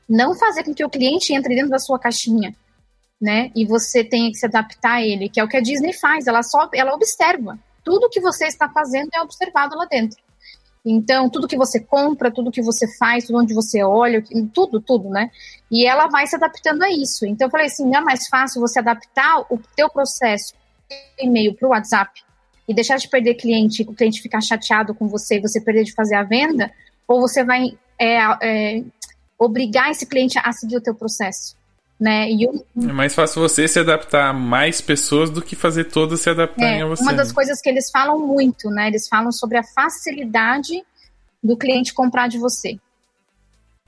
Não fazer com que o cliente entre dentro da sua caixinha, né? E você tenha que se adaptar a ele, que é o que a Disney faz. Ela só, ela observa. Tudo que você está fazendo é observado lá dentro. Então, tudo que você compra, tudo que você faz, tudo onde você olha, tudo, tudo, né? E ela vai se adaptando a isso. Então, eu falei assim, não é mais fácil você adaptar o teu processo e-mail para o WhatsApp e deixar de perder cliente, o cliente ficar chateado com você você perder de fazer a venda, ou você vai é, é, obrigar esse cliente a seguir o teu processo. Né? E um, é mais fácil você se adaptar a mais pessoas do que fazer todas se adaptarem é, a você. Uma das coisas que eles falam muito, né? Eles falam sobre a facilidade do cliente comprar de você.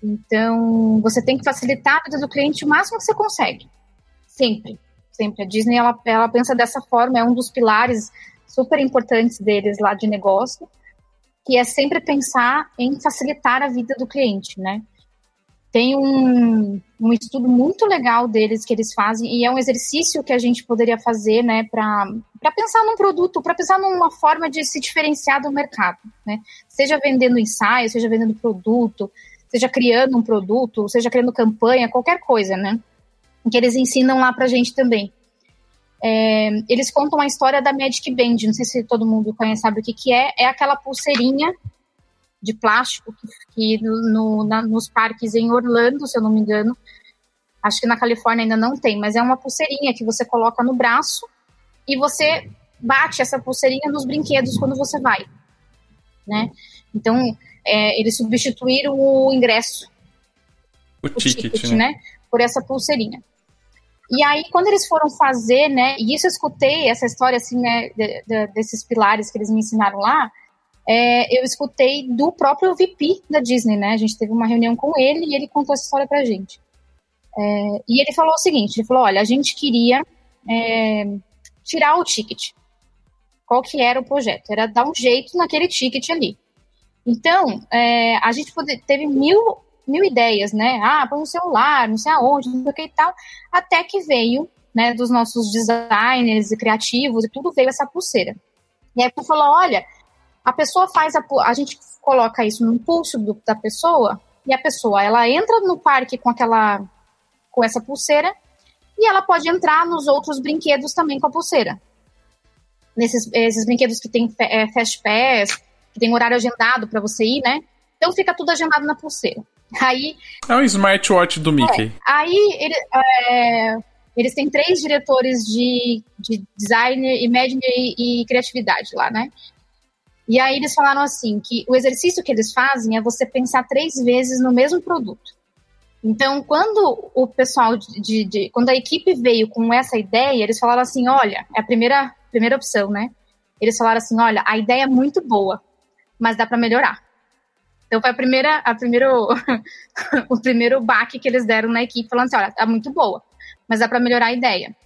Então, você tem que facilitar a vida do cliente o máximo que você consegue. Sempre. Sempre. A Disney, ela, ela pensa dessa forma, é um dos pilares super importantes deles lá de negócio, que é sempre pensar em facilitar a vida do cliente, né? Tem um, um estudo muito legal deles que eles fazem, e é um exercício que a gente poderia fazer, né, para pensar num produto, para pensar numa forma de se diferenciar do mercado, né? Seja vendendo ensaio, seja vendendo produto, seja criando um produto, seja criando campanha, qualquer coisa, né? Que eles ensinam lá pra gente também. É, eles contam a história da Magic Band, não sei se todo mundo conhece, sabe o que, que é. É aquela pulseirinha de plástico que, que no, na, nos parques em Orlando, se eu não me engano, acho que na Califórnia ainda não tem, mas é uma pulseirinha que você coloca no braço e você bate essa pulseirinha nos brinquedos quando você vai, né? Então, é, eles substituíram o ingresso, o, o ticket, ticket né? né? por essa pulseirinha. E aí, quando eles foram fazer, né, e isso eu escutei, essa história, assim, né, de, de, desses pilares que eles me ensinaram lá, é, eu escutei do próprio VP da Disney, né, a gente teve uma reunião com ele e ele contou essa história pra gente. É, e ele falou o seguinte, ele falou, olha, a gente queria é, tirar o ticket. Qual que era o projeto? Era dar um jeito naquele ticket ali. Então, é, a gente pode, teve mil mil ideias, né? Ah, põe no celular, não sei aonde, não sei o que e tal. Até que veio, né, dos nossos designers e criativos e tudo, veio essa pulseira. E aí falou: olha, a pessoa faz a. A gente coloca isso no pulso do, da pessoa, e a pessoa ela entra no parque com aquela. com essa pulseira, e ela pode entrar nos outros brinquedos também com a pulseira. Nesses esses brinquedos que tem é, Fast Pass, que tem horário agendado para você ir, né? Então fica tudo agendado na pulseira. Aí, é um smartwatch do Mickey. É, aí ele, é, eles têm três diretores de, de design, imagine e, e criatividade lá, né? E aí eles falaram assim que o exercício que eles fazem é você pensar três vezes no mesmo produto. Então, quando o pessoal de, de, de, quando a equipe veio com essa ideia, eles falaram assim, olha, é a primeira primeira opção, né? Eles falaram assim, olha, a ideia é muito boa, mas dá para melhorar. Então foi a primeira, a primeiro, o primeiro baque que eles deram na equipe, falando assim, olha, tá muito boa, mas dá para melhorar a ideia.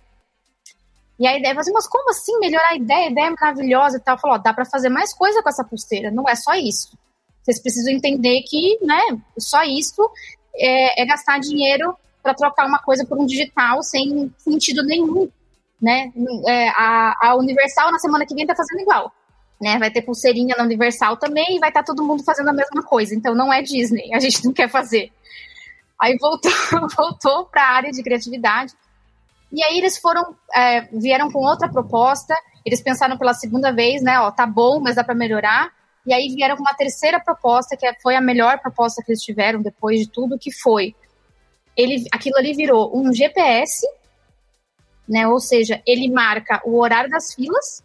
E a ideia, assim, mas como assim melhorar a ideia? A ideia é maravilhosa e tal. Falou, dá para fazer mais coisa com essa pulseira, não é só isso. Vocês precisam entender que, né, só isso é, é gastar dinheiro para trocar uma coisa por um digital sem sentido nenhum, né? É, a, a Universal na semana que vem tá fazendo igual né? Vai ter pulseirinha na Universal também e vai estar tá todo mundo fazendo a mesma coisa. Então não é Disney, a gente não quer fazer. Aí voltou, voltou para a área de criatividade. E aí eles foram, é, vieram com outra proposta. Eles pensaram pela segunda vez, né? Ó, tá bom, mas dá para melhorar. E aí vieram com uma terceira proposta, que foi a melhor proposta que eles tiveram depois de tudo, que foi ele, aquilo ali virou um GPS, né? Ou seja, ele marca o horário das filas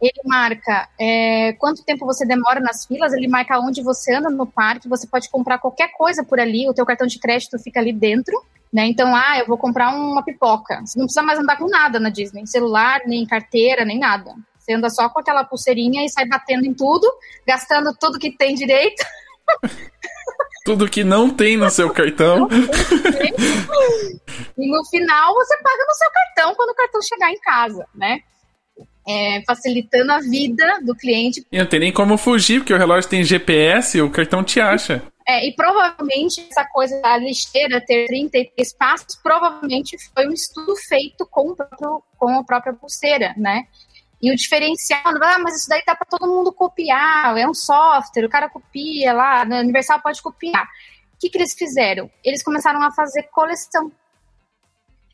ele marca é, quanto tempo você demora nas filas, ele marca onde você anda no parque, você pode comprar qualquer coisa por ali, o teu cartão de crédito fica ali dentro, né? Então, ah, eu vou comprar uma pipoca. Você não precisa mais andar com nada na Disney, celular, nem carteira, nem nada. Você anda só com aquela pulseirinha e sai batendo em tudo, gastando tudo que tem direito. tudo que não tem no seu cartão. e no final você paga no seu cartão quando o cartão chegar em casa, né? é, facilitando a vida do cliente. E não tem nem como fugir, porque o relógio tem GPS, o cartão te acha. É, e provavelmente essa coisa da lixeira ter 33 passos, provavelmente foi um estudo feito com, próprio, com a própria pulseira, né? E o diferencial, ah, mas isso daí dá para todo mundo copiar, é um software, o cara copia lá, no Universal pode copiar. O que, que eles fizeram? Eles começaram a fazer coleção.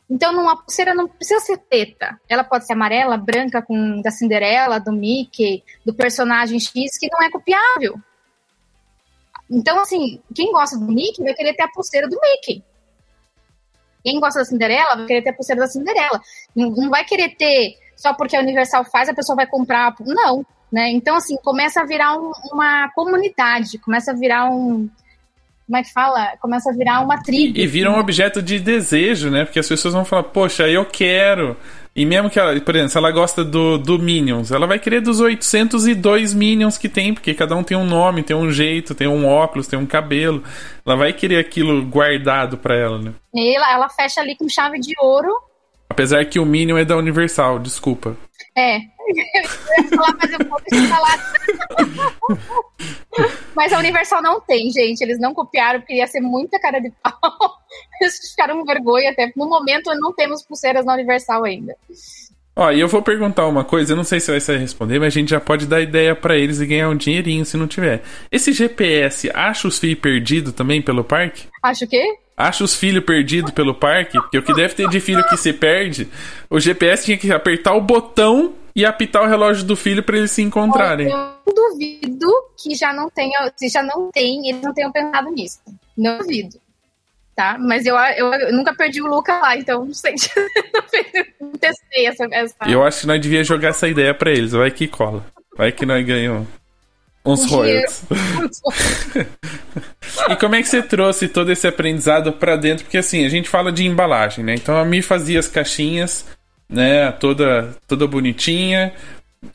Então, uma pulseira não precisa ser preta. Ela pode ser amarela, branca, com da Cinderela, do Mickey, do personagem X, que não é copiável. Então, assim, quem gosta do Mickey vai querer ter a pulseira do Mickey. Quem gosta da Cinderela vai querer ter a pulseira da Cinderela. Não, não vai querer ter só porque a Universal faz, a pessoa vai comprar. Não. Né? Então, assim, começa a virar um, uma comunidade, começa a virar um, como é que fala? Começa a virar uma tribo. E vira um objeto de desejo, né? Porque as pessoas vão falar, poxa, eu quero. E mesmo que ela, por exemplo, se ela gosta do, do Minions, ela vai querer dos 802 Minions que tem, porque cada um tem um nome, tem um jeito, tem um óculos, tem um cabelo. Ia vai querer aquilo guardado pra ela, né? E ela, ela fecha ali com chave de ouro. Apesar que o Minion é da Universal, desculpa. É. Eu ia falar, mas eu vou falar. Mas a Universal não tem, gente. Eles não copiaram, porque ia ser muita cara de pau. Eles ficaram com vergonha até. No momento, não temos pulseiras na Universal ainda. Ó, e eu vou perguntar uma coisa, eu não sei se vai ser responder, mas a gente já pode dar ideia para eles e ganhar um dinheirinho se não tiver. Esse GPS acha os filhos perdidos também pelo parque? Acho o quê? Acha os filhos perdidos pelo parque? Porque o que deve ter de filho que se perde, o GPS tinha que apertar o botão e apitar o relógio do filho para eles se encontrarem. Eu duvido que já não tenha, se já não tem, eles não tenham pensado nisso. Não duvido. Tá? Mas eu, eu, eu nunca perdi o Luca lá, então não sei. não testei essa, essa. Eu acho que nós devíamos jogar essa ideia para eles. Vai que cola. Vai que nós ganhamos uns royalties. e como é que você trouxe todo esse aprendizado para dentro? Porque assim, a gente fala de embalagem, né? Então a Mi fazia as caixinhas né, toda, toda bonitinha.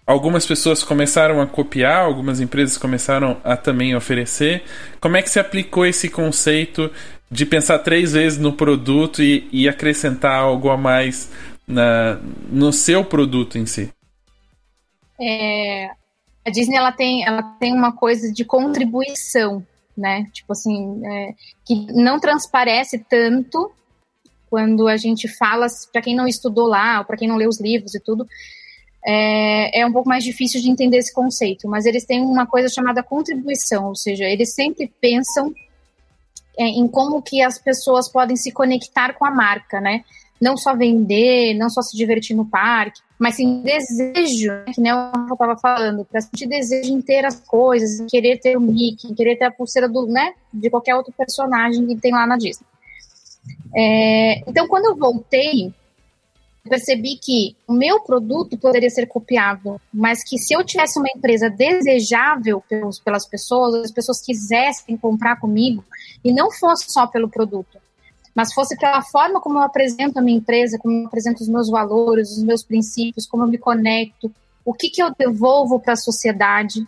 Algumas pessoas começaram a copiar, algumas empresas começaram a também oferecer. Como é que se aplicou esse conceito de pensar três vezes no produto e, e acrescentar algo a mais na, no seu produto em si? É, a Disney ela tem, ela tem uma coisa de contribuição, né? Tipo assim, é, que não transparece tanto quando a gente fala, para quem não estudou lá, ou para quem não lê os livros e tudo, é, é, um pouco mais difícil de entender esse conceito, mas eles têm uma coisa chamada contribuição, ou seja, eles sempre pensam em como que as pessoas podem se conectar com a marca, né? Não só vender, não só se divertir no parque, mas sim desejo, né? que eu estava falando, para sentir desejo em ter as coisas, em querer ter o Mickey, em querer ter a pulseira do, né, de qualquer outro personagem que tem lá na Disney. É, então, quando eu voltei, percebi que o meu produto poderia ser copiável, mas que se eu tivesse uma empresa desejável pelos, pelas pessoas, as pessoas quisessem comprar comigo, e não fosse só pelo produto, mas fosse pela forma como eu apresento a minha empresa, como eu apresento os meus valores, os meus princípios, como eu me conecto, o que, que eu devolvo para a sociedade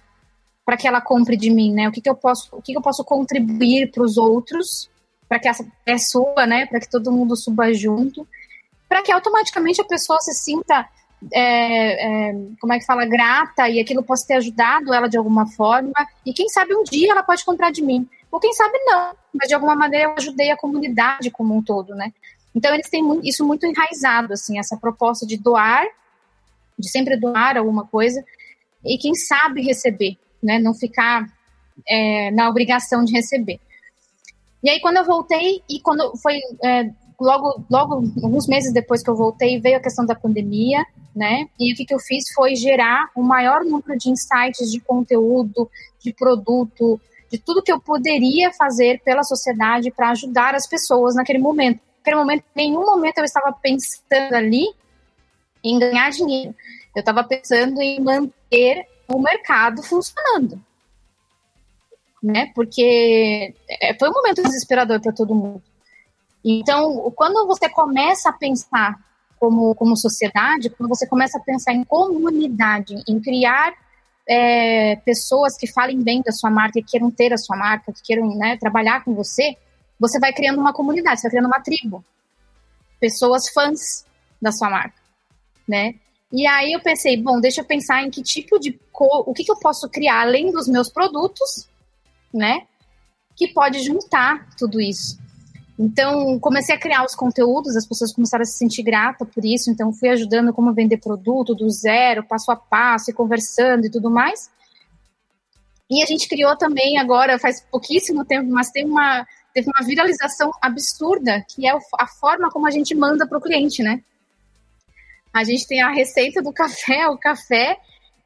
para que ela compre de mim, né? O que, que eu posso, o que, que eu posso contribuir para os outros para que essa é suba, né? Para que todo mundo suba junto, para que automaticamente a pessoa se sinta, é, é, como é que fala, grata e aquilo possa ter ajudado ela de alguma forma. E quem sabe um dia ela pode comprar de mim, ou quem sabe não, mas de alguma maneira eu ajudei a comunidade como um todo, né? Então eles têm isso muito enraizado, assim, essa proposta de doar, de sempre doar alguma coisa, e quem sabe receber, né? Não ficar é, na obrigação de receber. E aí, quando eu voltei, e quando foi é, logo, logo, alguns meses depois que eu voltei, veio a questão da pandemia, né? E o que, que eu fiz foi gerar o maior número de insights de conteúdo, de produto, de tudo que eu poderia fazer pela sociedade para ajudar as pessoas naquele momento. Naquele momento, em nenhum momento eu estava pensando ali em ganhar dinheiro. Eu estava pensando em manter o mercado funcionando né? Porque é, foi um momento desesperador para todo mundo. Então, quando você começa a pensar como, como sociedade, quando você começa a pensar em comunidade, em criar é, pessoas que falem bem da sua marca, que queiram ter a sua marca, que queiram né, trabalhar com você, você vai criando uma comunidade, você vai criando uma tribo. Pessoas fãs da sua marca, né? E aí eu pensei, bom, deixa eu pensar em que tipo de... o que, que eu posso criar além dos meus produtos né? Que pode juntar tudo isso. Então, comecei a criar os conteúdos, as pessoas começaram a se sentir grata por isso, então fui ajudando como vender produto do zero, passo a passo, e conversando e tudo mais. E a gente criou também agora, faz pouquíssimo tempo, mas tem uma, teve uma viralização absurda, que é a forma como a gente manda para o cliente, né? A gente tem a receita do café, o café,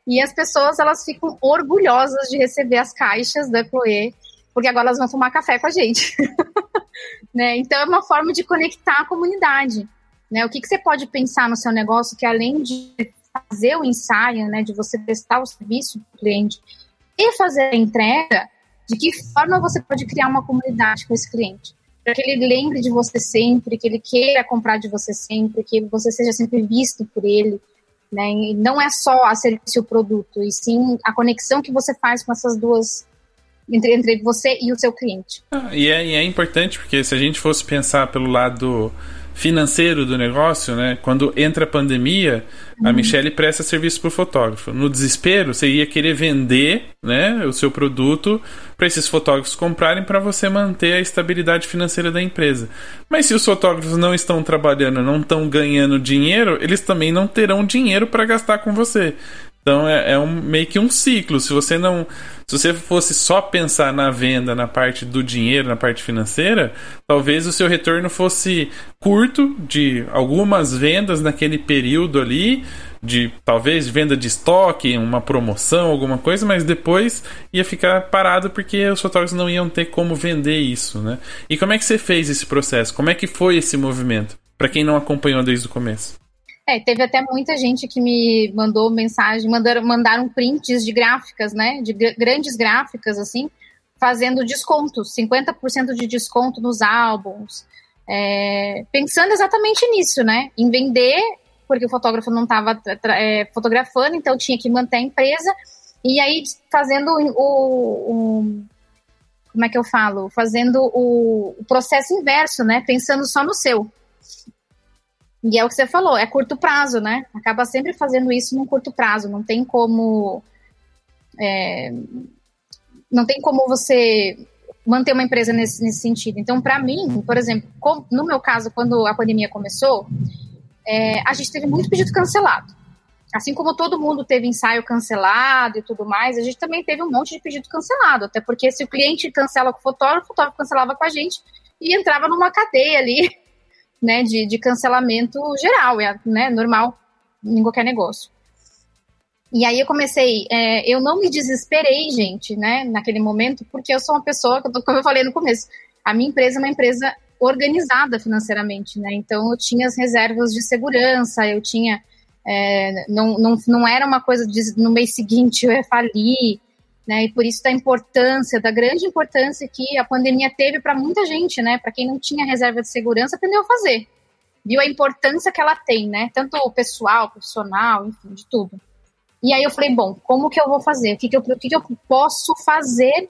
e as pessoas elas ficam orgulhosas de receber as caixas da Chloe, porque agora elas vão tomar café com a gente. né? Então é uma forma de conectar a comunidade. Né? O que, que você pode pensar no seu negócio que além de fazer o ensaio, né, de você testar o serviço do cliente e fazer a entrega, de que forma você pode criar uma comunidade com esse cliente? Para que ele lembre de você sempre, que ele queira comprar de você sempre, que você seja sempre visto por ele. Né? E não é só a serviço o produto, e sim a conexão que você faz com essas duas entre, entre você e o seu cliente. Ah, e, é, e é importante porque se a gente fosse pensar pelo lado financeiro do negócio, né? Quando entra a pandemia, uhum. a Michelle presta serviço para o fotógrafo. No desespero, você ia querer vender, né, o seu produto para esses fotógrafos comprarem para você manter a estabilidade financeira da empresa. Mas se os fotógrafos não estão trabalhando, não estão ganhando dinheiro, eles também não terão dinheiro para gastar com você. Então é, é, um, meio que um ciclo. Se você não. Se você fosse só pensar na venda, na parte do dinheiro, na parte financeira, talvez o seu retorno fosse curto de algumas vendas naquele período ali, de talvez venda de estoque, uma promoção, alguma coisa, mas depois ia ficar parado porque os fotógrafos não iam ter como vender isso, né? E como é que você fez esse processo? Como é que foi esse movimento? Para quem não acompanhou desde o começo. É, teve até muita gente que me mandou mensagem, mandaram, mandaram prints de gráficas, né? De grandes gráficas, assim, fazendo descontos, 50% de desconto nos álbuns. É, pensando exatamente nisso, né? Em vender, porque o fotógrafo não estava é, fotografando, então tinha que manter a empresa. E aí, fazendo o, o como é que eu falo? Fazendo o, o processo inverso, né? Pensando só no seu. E é o que você falou, é curto prazo, né? Acaba sempre fazendo isso num curto prazo, não tem como. É, não tem como você manter uma empresa nesse, nesse sentido. Então, para mim, por exemplo, no meu caso, quando a pandemia começou, é, a gente teve muito pedido cancelado. Assim como todo mundo teve ensaio cancelado e tudo mais, a gente também teve um monte de pedido cancelado. Até porque se o cliente cancela com o fotógrafo, o fotógrafo cancelava com a gente e entrava numa cadeia ali né, de, de cancelamento geral, é né, normal em qualquer negócio. E aí eu comecei, é, eu não me desesperei, gente, né, naquele momento, porque eu sou uma pessoa, como eu falei no começo, a minha empresa é uma empresa organizada financeiramente, né, então eu tinha as reservas de segurança, eu tinha, é, não, não, não era uma coisa de no mês seguinte eu ia falir, né? E por isso da importância, da grande importância que a pandemia teve para muita gente, né? Para quem não tinha reserva de segurança, aprendeu a fazer. Viu a importância que ela tem, né? Tanto pessoal, profissional, enfim, de tudo. E aí eu falei, bom, como que eu vou fazer? O que, que, eu, o que, que eu posso fazer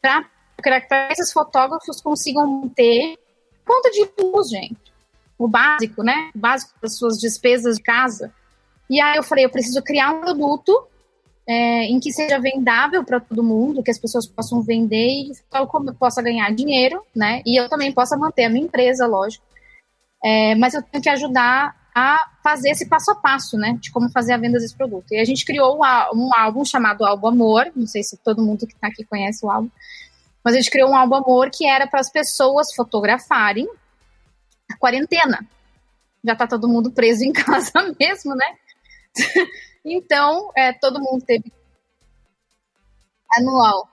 para que esses fotógrafos consigam ter conta de luz, gente? O básico, né? O básico das suas despesas de casa. E aí eu falei, eu preciso criar um produto é, em que seja vendável para todo mundo, que as pessoas possam vender e eu possa ganhar dinheiro, né? E eu também possa manter a minha empresa, lógico. É, mas eu tenho que ajudar a fazer esse passo a passo, né? De como fazer a venda desse produto. E a gente criou um, um álbum chamado Álbum Amor. Não sei se todo mundo que está aqui conhece o álbum. Mas a gente criou um álbum Amor que era para as pessoas fotografarem a quarentena. Já está todo mundo preso em casa mesmo, né? Então, é, todo mundo teve anual.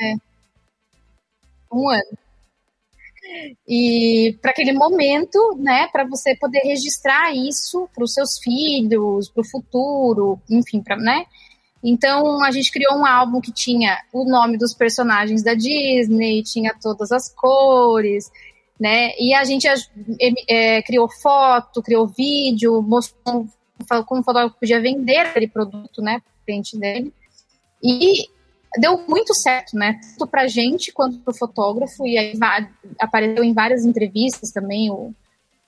É. Um ano. E para aquele momento, né, para você poder registrar isso para os seus filhos, para o futuro, enfim, para, né? Então a gente criou um álbum que tinha o nome dos personagens da Disney, tinha todas as cores, né? E a gente é, criou foto, criou vídeo, mostrou como o fotógrafo podia vender aquele produto, né, para o cliente dele. E deu muito certo, né, tanto para a gente quanto para o fotógrafo, e aí apareceu em várias entrevistas também o,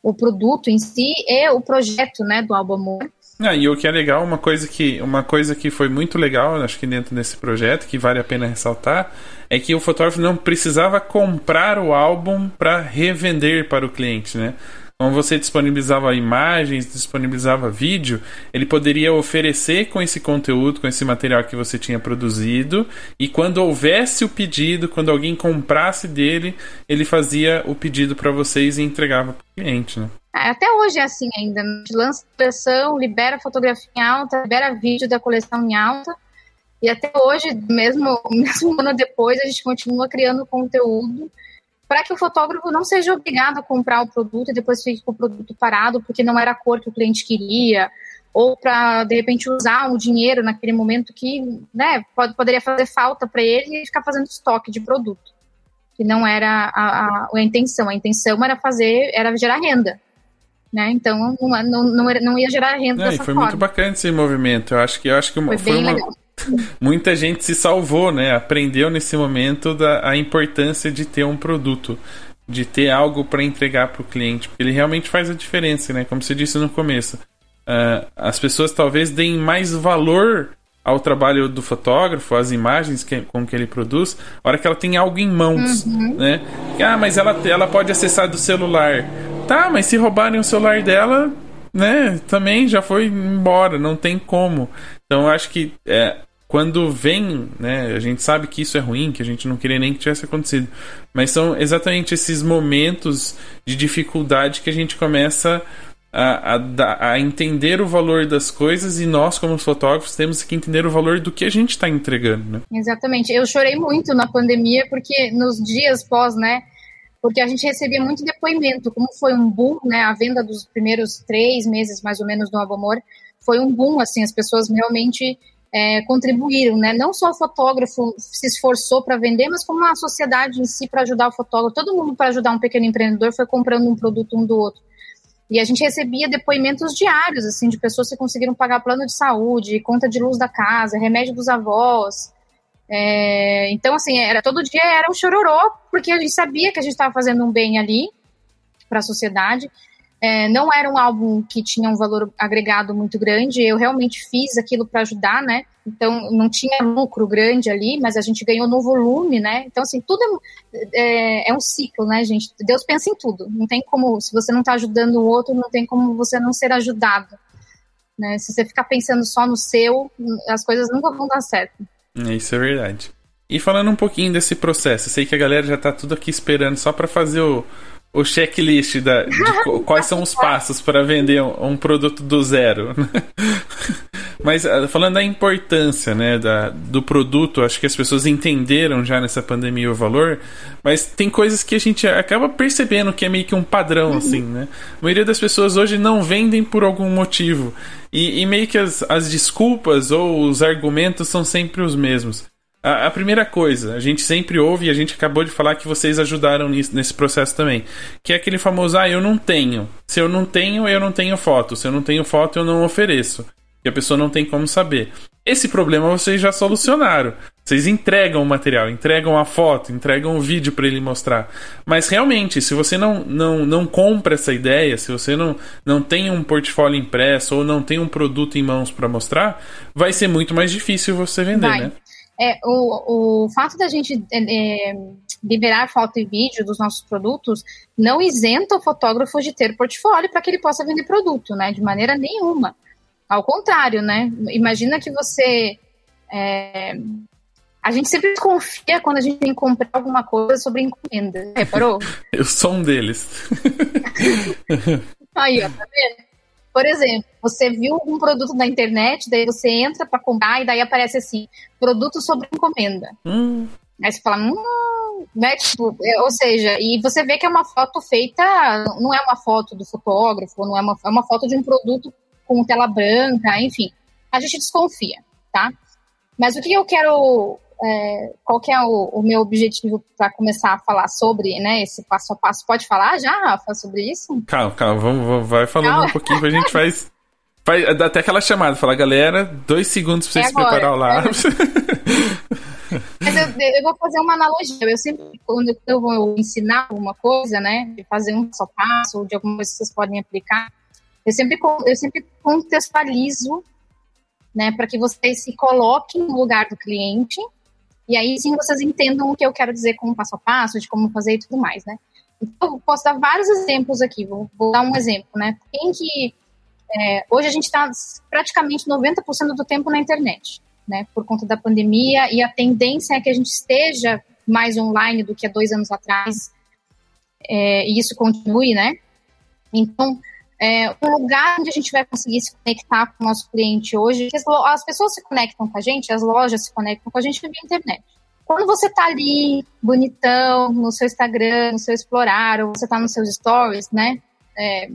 o produto em si e o projeto, né, do álbum Amor. Ah, e o que é legal, uma coisa que uma coisa que foi muito legal, acho que dentro desse projeto, que vale a pena ressaltar, é que o fotógrafo não precisava comprar o álbum para revender para o cliente, né? Como você disponibilizava imagens, disponibilizava vídeo, ele poderia oferecer com esse conteúdo, com esse material que você tinha produzido, e quando houvesse o pedido, quando alguém comprasse dele, ele fazia o pedido para vocês e entregava para o cliente, né? É, até hoje é assim ainda. Gente lança a coleção, libera fotografia em alta, libera vídeo da coleção em alta. E até hoje, mesmo, mesmo um ano depois, a gente continua criando conteúdo para que o fotógrafo não seja obrigado a comprar o produto e depois fique com o produto parado porque não era a cor que o cliente queria, ou para de repente usar o dinheiro naquele momento que né, pode, poderia fazer falta para ele e ficar fazendo estoque de produto, que não era a, a, a, intenção. A intenção era fazer, era gerar renda. Né? Então não, não, não, não ia gerar renda não, dessa foi forma. muito bacana esse movimento. Eu acho que eu acho que foi, foi uma, legal. muita gente se salvou, né? Aprendeu nesse momento da, a importância de ter um produto, de ter algo para entregar para o cliente, porque ele realmente faz a diferença, né? Como você disse no começo, uh, as pessoas talvez deem mais valor ao trabalho do fotógrafo, às imagens que, com que ele produz, a hora que ela tem algo em mãos, uhum. né? Ah, mas ela, ela pode acessar do celular. Tá, mas se roubarem o celular dela, né? Também já foi embora, não tem como. Então eu acho que é, quando vem, né, a gente sabe que isso é ruim, que a gente não queria nem que tivesse acontecido, mas são exatamente esses momentos de dificuldade que a gente começa a, a, a entender o valor das coisas e nós, como fotógrafos, temos que entender o valor do que a gente está entregando, né? Exatamente. Eu chorei muito na pandemia porque nos dias pós, né, porque a gente recebia muito depoimento, como foi um boom, né, a venda dos primeiros três meses, mais ou menos, do Novo Amor, foi um boom, assim, as pessoas realmente é, contribuíram, né? Não só o fotógrafo se esforçou para vender, mas como a sociedade em si para ajudar o fotógrafo. Todo mundo para ajudar um pequeno empreendedor foi comprando um produto um do outro. E a gente recebia depoimentos diários, assim, de pessoas que conseguiram pagar plano de saúde, conta de luz da casa, remédio dos avós. É, então, assim, era todo dia era um chororô, porque a gente sabia que a gente estava fazendo um bem ali para a sociedade. É, não era um álbum que tinha um valor agregado muito grande, eu realmente fiz aquilo para ajudar, né? Então não tinha lucro grande ali, mas a gente ganhou no volume, né? Então, assim, tudo é, é, é um ciclo, né, gente? Deus pensa em tudo. Não tem como, se você não está ajudando o outro, não tem como você não ser ajudado. Né? Se você ficar pensando só no seu, as coisas nunca vão dar certo. Isso é verdade. E falando um pouquinho desse processo, sei que a galera já está tudo aqui esperando só para fazer o o checklist da, de quais são os passos para vender um, um, produto do zero. Mas ah, falando da importância né, da, do produto, acho que as pessoas entenderam já nessa pandemia o valor, mas tem coisas que a gente acaba percebendo que é meio que um padrão, uhum. assim, né? A maioria das pessoas hoje não vendem por algum motivo. E, e meio que as, as desculpas ou os argumentos são sempre os mesmos. A, a, primeira coisa, a gente sempre ouve e a gente acabou de falar que vocês ajudaram nisso, nesse processo também. Que é aquele famoso, ah, eu não tenho. Se eu não tenho, eu não tenho foto. Se eu não tenho foto, eu não ofereço. E a pessoa não tem como saber. Esse problema vocês já solucionaram. Vocês entregam o material, entregam a foto, entregam o vídeo para ele mostrar. Mas realmente, se você não, não, não compra essa ideia, se você não, não tem um portfólio impresso ou não tem um produto em mãos para mostrar, vai ser muito mais difícil você vender, vai. né? É, o, o fato da gente é, é, liberar foto e vídeo dos nossos produtos não isenta o fotógrafo de ter portfólio para que ele possa vender produto, né? De maneira nenhuma. Ao contrário, né? Imagina que você. É, a gente sempre confia quando a gente tem que comprar alguma coisa sobre encomenda. Reparou? Eu sou um deles. Aí, ó, tá vendo? Por exemplo, você viu um produto na internet, daí você entra para comprar e daí aparece assim, produto sobre encomenda. Hum. Aí você fala, hum, né? Tipo, é, ou seja, e você vê que é uma foto feita, não é uma foto do fotógrafo, não é uma, é uma foto de um produto com tela branca, enfim. A gente desconfia, tá? Mas o que eu quero é, qual que é o, o meu objetivo para começar a falar sobre né, esse passo a passo? Pode falar já, Rafa, sobre isso? Calma, calma, vamos, vamos vai falando calma. um pouquinho que a gente faz. Faz até aquela chamada, fala, galera, dois segundos para você é se preparar o lápis. É. Mas eu, eu, vou fazer uma analogia. Eu sempre, quando eu vou ensinar alguma coisa, né, de fazer um passo a passo, ou de alguma coisa que vocês podem aplicar, eu sempre, eu sempre contextualizo, né, para que vocês se coloquem no lugar do cliente e aí sim vocês entendam o que eu quero dizer com o passo a passo, de como fazer e tudo mais, né? Então, eu posso dar vários exemplos aqui, vou, vou dar um exemplo, né? Quem que. É, hoje a gente está praticamente 90% do tempo na internet, né? Por conta da pandemia, e a tendência é que a gente esteja mais online do que há dois anos atrás, é, e isso continue, né? Então, é, um lugar onde a gente vai conseguir se conectar com o nosso cliente hoje, as, as pessoas se conectam com a gente, as lojas se conectam com a gente via internet. Quando você tá ali, bonitão, no seu Instagram, no seu Explorar, ou você tá nos seus stories, né? É,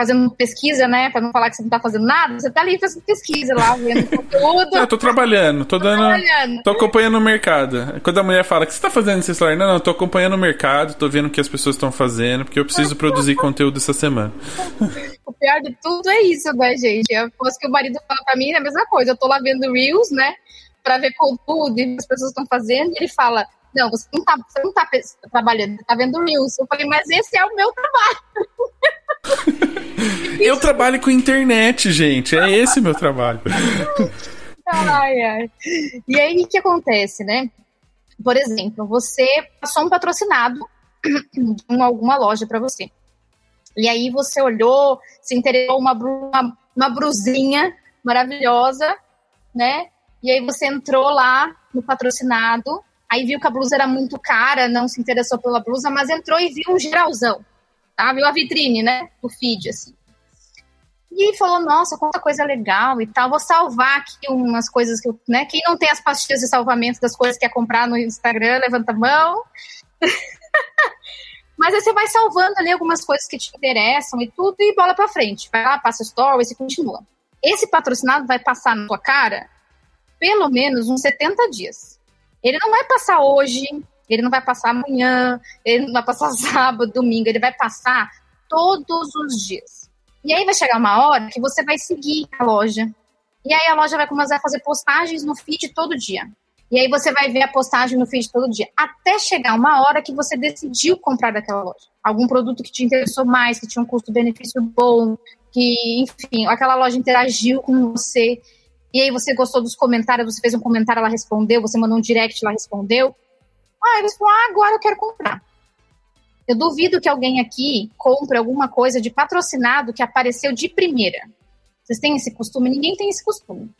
fazendo pesquisa, né? Pra não falar que você não tá fazendo nada, você tá ali fazendo pesquisa lá, vendo conteúdo. eu tô trabalhando, tô, tô dando. Trabalhando. Tô acompanhando o mercado. Quando a mulher fala, o que você tá fazendo nesse celular? Não, não, tô acompanhando o mercado, tô vendo o que as pessoas estão fazendo, porque eu preciso produzir conteúdo essa semana. O pior de tudo é isso, né, gente? A coisa que o marido fala pra mim é a mesma coisa. Eu tô lá vendo Reels, né? Pra ver conteúdo e as pessoas estão fazendo, e ele fala. Não, você não tá, você não tá trabalhando, você tá vendo Reels. Eu falei, mas esse é o meu trabalho. Eu trabalho com internet, gente. É esse meu trabalho. Ai, ai. E aí, o que acontece, né? Por exemplo, você passou um patrocinado em alguma loja para você. E aí você olhou, se interessou uma, uma, uma brusinha maravilhosa, né? E aí você entrou lá no patrocinado, aí viu que a blusa era muito cara, não se interessou pela blusa, mas entrou e viu um geralzão, tá? Viu a vitrine, né? Do feed, assim. E falou, nossa, quanta coisa legal e tal. Vou salvar aqui umas coisas que eu, né? Quem não tem as pastilhas de salvamento das coisas que quer comprar no Instagram, levanta a mão. Mas aí você vai salvando ali algumas coisas que te interessam e tudo, e bola pra frente. Vai lá, passa stories e continua. Esse patrocinado vai passar na sua cara pelo menos uns 70 dias. Ele não vai passar hoje, ele não vai passar amanhã, ele não vai passar sábado, domingo, ele vai passar todos os dias. E aí vai chegar uma hora que você vai seguir a loja. E aí a loja vai começar a fazer postagens no feed todo dia. E aí você vai ver a postagem no feed todo dia. Até chegar uma hora que você decidiu comprar daquela loja. Algum produto que te interessou mais, que tinha um custo-benefício bom, que, enfim, aquela loja interagiu com você. E aí você gostou dos comentários, você fez um comentário, ela respondeu, você mandou um direct, ela respondeu. Ah, você falou, ah, agora eu quero comprar. Eu duvido que alguém aqui compre alguma coisa de patrocinado que apareceu de primeira. Vocês têm esse costume? Ninguém tem esse costume.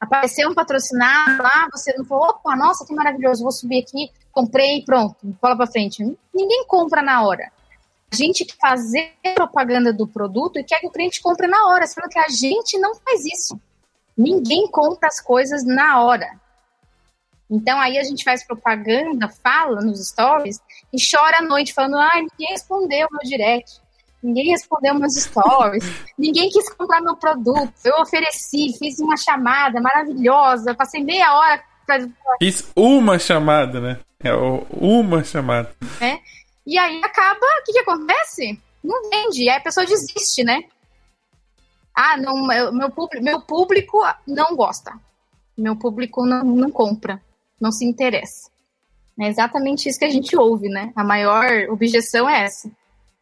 Apareceu um patrocinado lá, você não falou, opa, nossa, que maravilhoso, vou subir aqui, comprei, pronto, bola para frente. Ninguém compra na hora. A gente quer fazer propaganda do produto e quer que o cliente compre na hora, sendo que a gente não faz isso. Ninguém compra as coisas na hora. Então aí a gente faz propaganda, fala nos stories e chora à noite falando: ai, ah, ninguém respondeu meu direct, ninguém respondeu meus stories, ninguém quis comprar meu produto. Eu ofereci, fiz uma chamada maravilhosa, passei meia hora. Pra... Fiz uma chamada, né? É uma chamada. É. E aí acaba, o que, que acontece? Não vende, aí a pessoa desiste, né? Ah, não, meu, meu, meu público não gosta. Meu público não, não compra não se interessa. É exatamente isso que a gente ouve, né? A maior objeção é essa.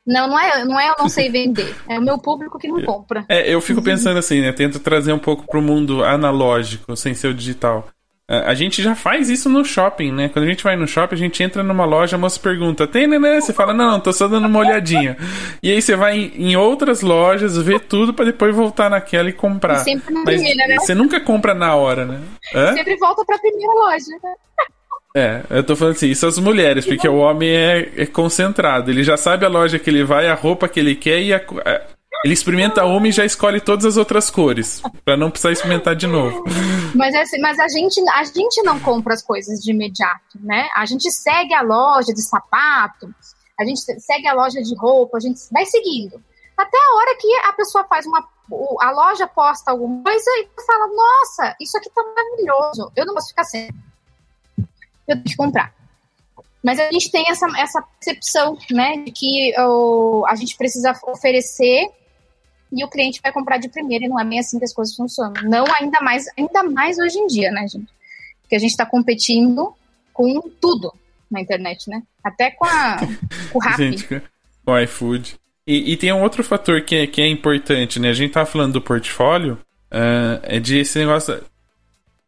Não, não é, não é eu não sei vender, é o meu público que não compra. É, eu fico pensando assim, né? Tento trazer um pouco pro mundo analógico, sem ser o digital. A gente já faz isso no shopping, né? Quando a gente vai no shopping, a gente entra numa loja, a moça pergunta: tem neném? Você fala: não, tô só dando uma olhadinha. E aí você vai em outras lojas, vê tudo para depois voltar naquela e comprar. E sempre na Mas primeira, né? Você nunca compra na hora, né? Hã? Sempre volta pra primeira loja. É, eu tô falando assim, isso as mulheres, porque o homem é, é, concentrado. Ele já sabe a loja que ele vai, a roupa que ele quer e a, ele experimenta uma e já escolhe todas as outras cores, para não precisar experimentar de novo. Mas, assim, mas a, gente, a gente não compra as coisas de imediato, né? A gente segue a loja de sapato, a gente segue a loja de roupa, a gente vai seguindo. Até a hora que a pessoa faz uma. A loja posta alguma coisa e fala: Nossa, isso aqui tá maravilhoso, eu não posso ficar sem. Eu tenho que comprar. Mas a gente tem essa, essa percepção, né, de que oh, a gente precisa oferecer e o cliente vai comprar de primeira, e não é bem assim que as coisas funcionam. Não ainda mais, ainda mais hoje em dia, né, gente? Porque a gente está competindo com tudo na internet, né? Até com a com o Rappi. Gente, com o iFood. E, e, tem um outro fator que é, que é importante, né? A gente tá falando do portfólio, uh, é de esse negócio.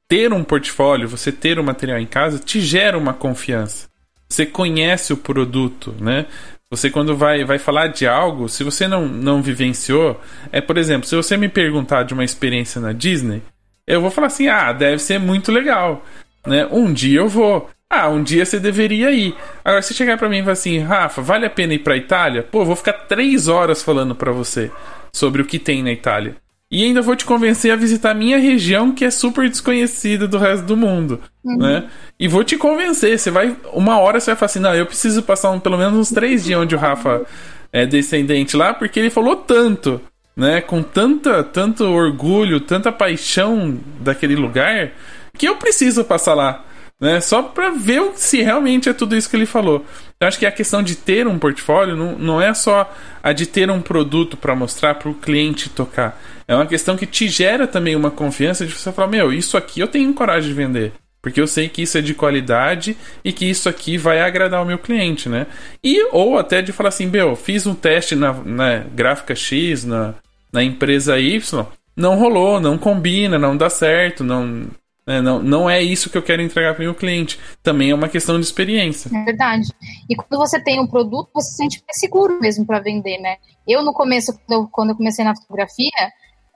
Ter um portfólio, você ter o um material em casa, te gera uma confiança. Você conhece o produto, né? Você, quando vai, vai falar de algo, se você não, não vivenciou, é, por exemplo, se você me perguntar de uma experiência na Disney, eu vou falar assim: ah, deve ser muito legal. Né? Um dia eu vou. Ah, um dia você deveria ir. Agora, se chegar para mim e falar assim, Rafa, vale a pena ir pra Itália? Pô, eu vou ficar três horas falando para você sobre o que tem na Itália. E ainda vou te convencer a visitar a minha região, que é super desconhecida do resto do mundo, uhum. né? E vou te convencer. Você vai. Uma hora você vai falar assim: não, eu preciso passar um, pelo menos uns três dias onde o Rafa é, descendente lá, porque ele falou tanto, né? Com tanta, tanto orgulho, tanta paixão daquele lugar, que eu preciso passar lá. Né, só para ver se realmente é tudo isso que ele falou. Eu acho que a questão de ter um portfólio não, não é só a de ter um produto para mostrar para o cliente tocar. É uma questão que te gera também uma confiança de você falar: Meu, isso aqui eu tenho coragem de vender. Porque eu sei que isso é de qualidade e que isso aqui vai agradar o meu cliente, né? E, ou até de falar assim, meu, fiz um teste na, na gráfica X, na, na empresa Y, não rolou, não combina, não dá certo, não, né, não, não é isso que eu quero entregar para o meu cliente. Também é uma questão de experiência. É verdade. E quando você tem um produto, você se sente mais seguro mesmo para vender, né? Eu, no começo, quando eu, quando eu comecei na fotografia,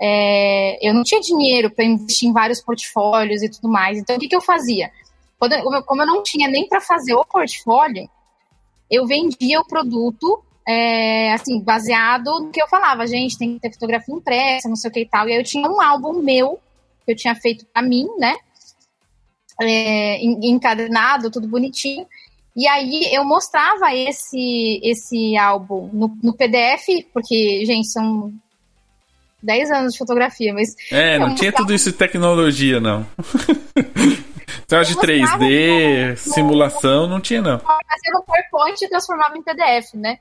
é, eu não tinha dinheiro para investir em vários portfólios e tudo mais. Então, o que, que eu fazia? Como eu não tinha nem para fazer o portfólio, eu vendia o produto, é, assim, baseado no que eu falava. Gente, tem que ter fotografia impressa, não sei o que e tal. E aí eu tinha um álbum meu, que eu tinha feito para mim, né? É, encadernado, tudo bonitinho. E aí eu mostrava esse esse álbum no, no PDF, porque, gente, são 10 anos de fotografia, mas. É, não tinha tudo isso de tecnologia, não. Então, de 3D, simulação, não tinha, não. Fazia no PowerPoint e transformava em PDF, né?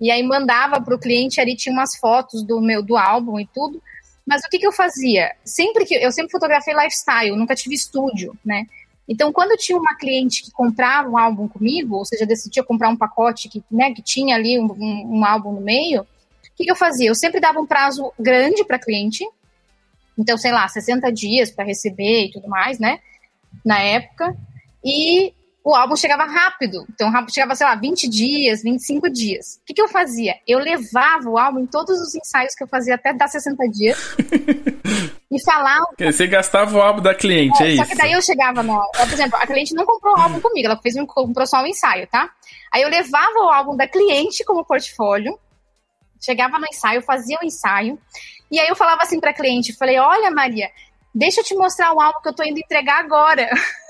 E aí mandava para o cliente, ali tinha umas fotos do meu do álbum e tudo. Mas o que, que eu fazia? Sempre que eu sempre fotografei lifestyle, nunca tive estúdio, né? Então, quando tinha uma cliente que comprava um álbum comigo, ou seja, decidia comprar um pacote que, né, que tinha ali um, um, um álbum no meio, que, que eu fazia? Eu sempre dava um prazo grande para cliente, então, sei lá, 60 dias para receber e tudo mais, né? Na época. E o álbum chegava rápido. Então, chegava, sei lá, 20 dias, 25 dias. O que, que eu fazia? Eu levava o álbum em todos os ensaios que eu fazia até dar 60 dias. e falava. Você gastava o álbum da cliente, é, é isso? Só que daí eu chegava na. Por exemplo, a cliente não comprou o álbum comigo, ela fez um, comprou só um ensaio, tá? Aí eu levava o álbum da cliente como portfólio chegava no ensaio, fazia o ensaio, e aí eu falava assim para cliente, falei, olha Maria, deixa eu te mostrar o álbum que eu tô indo entregar agora.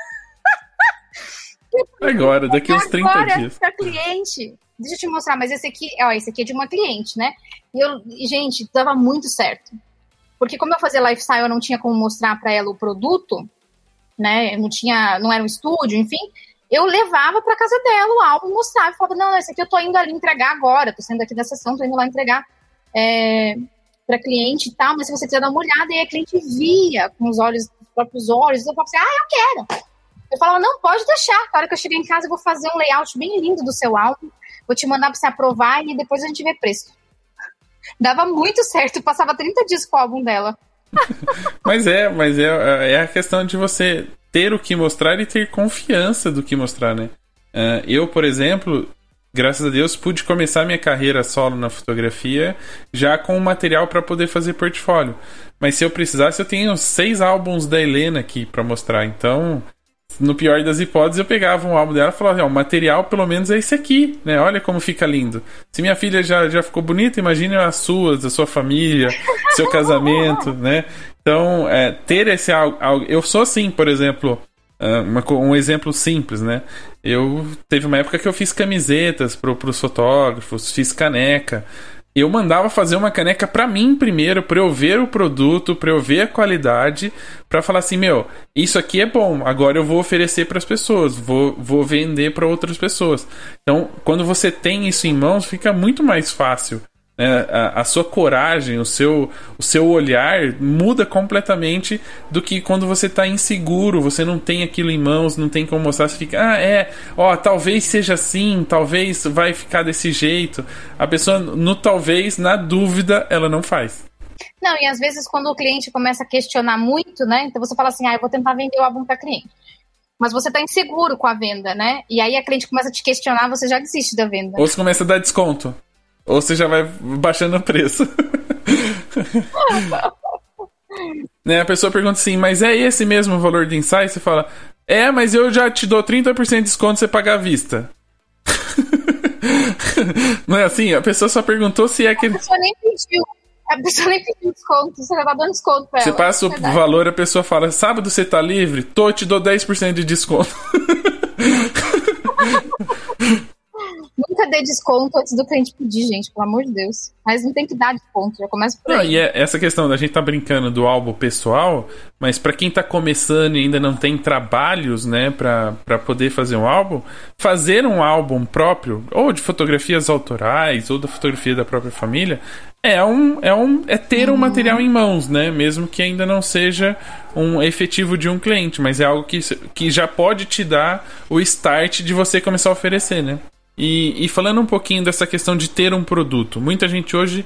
Agora, daqui uns 30 agora dias. Pra cliente. Deixa eu te mostrar, mas esse aqui, ó, esse aqui é de uma cliente, né? E eu, gente, dava muito certo. Porque como eu fazia lifestyle, eu não tinha como mostrar para ela o produto, né? Eu não tinha, não era um estúdio, enfim eu levava para casa dela o álbum, mostrava e falava, não, esse aqui eu tô indo ali entregar agora, tô saindo aqui da sessão, tô indo lá entregar é, para cliente e tal, mas se você quiser dar uma olhada, e a cliente via com os olhos, os próprios olhos, eu falava assim, ah, eu quero. Eu falava, não, pode deixar, na hora que eu chegar em casa eu vou fazer um layout bem lindo do seu álbum, vou te mandar para você aprovar e depois a gente vê preço. Dava muito certo, passava 30 dias com o álbum dela. mas é, mas é, é a questão de você ter o que mostrar e ter confiança do que mostrar, né? Uh, eu, por exemplo, graças a Deus, pude começar minha carreira solo na fotografia já com o material para poder fazer portfólio. Mas se eu precisasse, eu tenho seis álbuns da Helena aqui para mostrar. Então, no pior das hipóteses, eu pegava um álbum dela e falava: o material pelo menos é esse aqui, né? Olha como fica lindo. Se minha filha já, já ficou bonita, imagine as suas, a sua família, seu casamento, né? Então, é, ter esse algo, Eu sou assim, por exemplo. Ah, uma, um exemplo simples, né? Eu teve uma época que eu fiz camisetas para os fotógrafos, fiz caneca. Eu mandava fazer uma caneca para mim primeiro, para eu ver o produto, para eu ver a qualidade, para falar assim, meu, isso aqui é bom, agora eu vou oferecer para as pessoas, vou, vou vender para outras pessoas. Então, quando você tem isso em mãos, fica muito mais fácil né, a, a, sua coragem, o seu, o seu olhar muda completamente do que quando você está inseguro, você não tem aquilo em mãos, não tem como mostrar, você fica, ah, é, ó, talvez seja assim, talvez vai ficar desse jeito. A pessoa, no talvez, na dúvida, ela não faz. Não, e às vezes quando o cliente começa a questionar muito, né? Então você fala assim, ah, eu vou tentar vender o álbum para cliente. Mas você está inseguro com a venda, né? E aí a cliente começa a te questionar, você já desiste da venda. Ou você começa a dar desconto. Ou você já vai baixando o preço. né, a pessoa pergunta assim, mas é esse mesmo o valor de ensaio? Você fala, é, mas eu já te dou 30% de desconto se você pagar à vista. Não é assim? A pessoa só perguntou se é aquele. A pessoa nem pediu. A pessoa nem pediu desconto, você já tá dando desconto pra você ela. Você passa o verdade. valor, a pessoa fala: sábado você tá livre? Tô, te dou 10% de desconto. Nunca ter desconto antes do cliente pedir, gente, pelo amor de Deus. Mas não tem que dar desconto, já começa por não, aí. E é essa questão da gente tá brincando do álbum pessoal, mas para quem tá começando e ainda não tem trabalhos, né, para poder fazer um álbum, fazer um álbum próprio, ou de fotografias autorais, ou da fotografia da própria família, é um é um é ter um material em mãos, né? Mesmo que ainda não seja um efetivo de um cliente, mas é algo que, que já pode te dar o start de você começar a oferecer, né? E, e falando um pouquinho dessa questão de ter um produto, muita gente hoje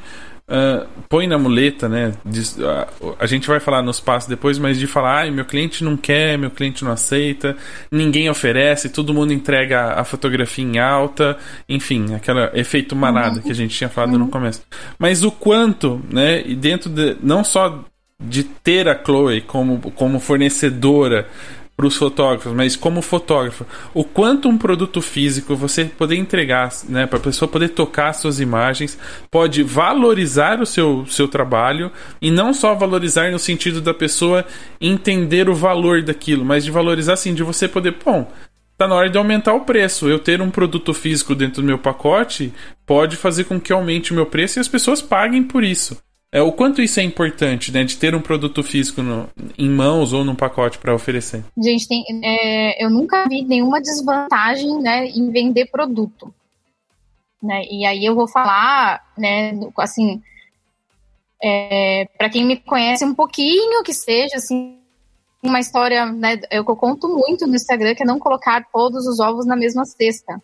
uh, põe na muleta, né? uh, a gente vai falar nos passos depois, mas de falar, ah, meu cliente não quer, meu cliente não aceita, ninguém oferece, todo mundo entrega a fotografia em alta, enfim, aquele efeito manada uhum. que a gente tinha falado uhum. no começo. Mas o quanto, né? E dentro de não só de ter a Chloe como, como fornecedora para os fotógrafos, mas como fotógrafo, o quanto um produto físico você poder entregar, né, para a pessoa poder tocar suas imagens, pode valorizar o seu, seu trabalho e não só valorizar no sentido da pessoa entender o valor daquilo, mas de valorizar assim, de você poder, bom, tá na hora de aumentar o preço. Eu ter um produto físico dentro do meu pacote pode fazer com que aumente o meu preço e as pessoas paguem por isso. É, o quanto isso é importante, né? De ter um produto físico no, em mãos ou num pacote para oferecer. Gente, tem, é, eu nunca vi nenhuma desvantagem né, em vender produto. Né? E aí eu vou falar, né, assim, é, para quem me conhece um pouquinho, que seja assim, uma história, né, eu, eu conto muito no Instagram, que é não colocar todos os ovos na mesma cesta.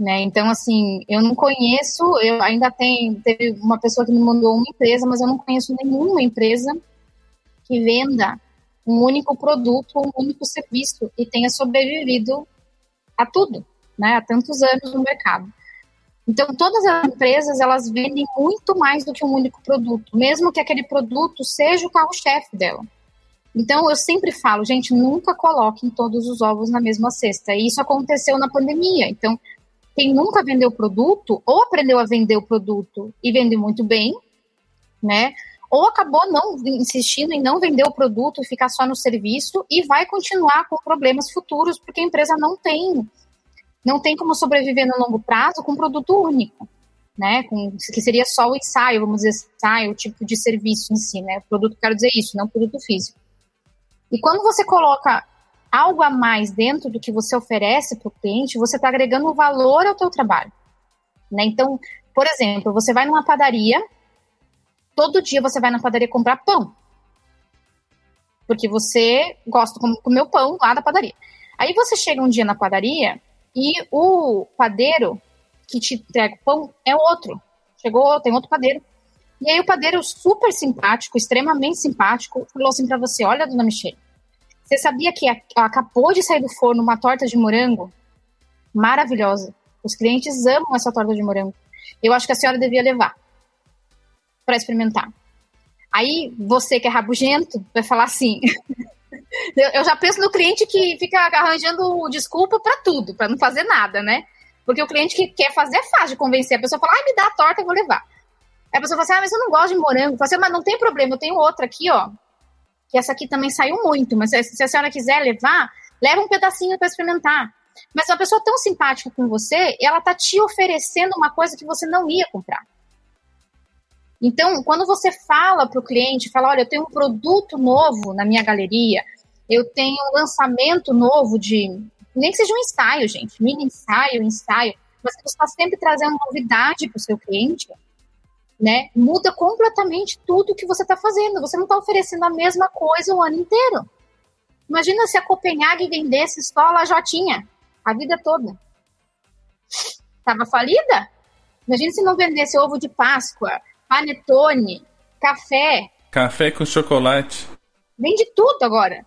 Né? Então, assim, eu não conheço, eu ainda tem, teve uma pessoa que me mandou uma empresa, mas eu não conheço nenhuma empresa que venda um único produto, um único serviço e tenha sobrevivido a tudo, né? Há tantos anos no mercado. Então, todas as empresas, elas vendem muito mais do que um único produto, mesmo que aquele produto seja o carro-chefe dela. Então, eu sempre falo, gente, nunca coloquem todos os ovos na mesma cesta. E isso aconteceu na pandemia. Então, quem nunca vendeu produto, ou aprendeu a vender o produto e vende muito bem, né? Ou acabou não insistindo em não vender o produto e ficar só no serviço e vai continuar com problemas futuros, porque a empresa não tem não tem como sobreviver no longo prazo com um produto único, né? Com, que seria só o ensaio, vamos dizer, ensaio, o tipo de serviço em si, né? O produto, quero dizer isso, não produto físico. E quando você coloca algo a mais dentro do que você oferece para o cliente, você está agregando valor ao teu trabalho. Né? Então, por exemplo, você vai numa padaria, todo dia você vai na padaria comprar pão. Porque você gosta de comer o pão lá da padaria. Aí você chega um dia na padaria e o padeiro que te entrega o pão é outro. Chegou, tem outro padeiro. E aí o padeiro super simpático, extremamente simpático, falou assim para você, olha, dona Michelle, você sabia que acabou de sair do forno uma torta de morango? Maravilhosa. Os clientes amam essa torta de morango. Eu acho que a senhora devia levar para experimentar. Aí você que é rabugento vai falar assim. eu já penso no cliente que fica arranjando desculpa para tudo, para não fazer nada, né? Porque o cliente que quer fazer é fácil de convencer. A pessoa fala, ah, me dá a torta, eu vou levar. Aí a pessoa fala assim, ah, mas eu não gosto de morango. Eu falo assim, mas não tem problema, eu tenho outra aqui, ó, que essa aqui também saiu muito, mas se a senhora quiser levar, leva um pedacinho para experimentar. Mas uma pessoa tão simpática com você, ela tá te oferecendo uma coisa que você não ia comprar. Então, quando você fala para o cliente, fala, olha, eu tenho um produto novo na minha galeria, eu tenho um lançamento novo de, nem que seja um ensaio, gente, mini ensaio, ensaio, mas você está sempre trazendo novidade para o seu cliente, né? Muda completamente tudo que você está fazendo. Você não está oferecendo a mesma coisa o ano inteiro. Imagina se a Copenhague vendesse só a lajotinha a vida toda. Tava falida? Imagina se não vendesse ovo de Páscoa, panetone, café. Café com chocolate. Vende tudo agora,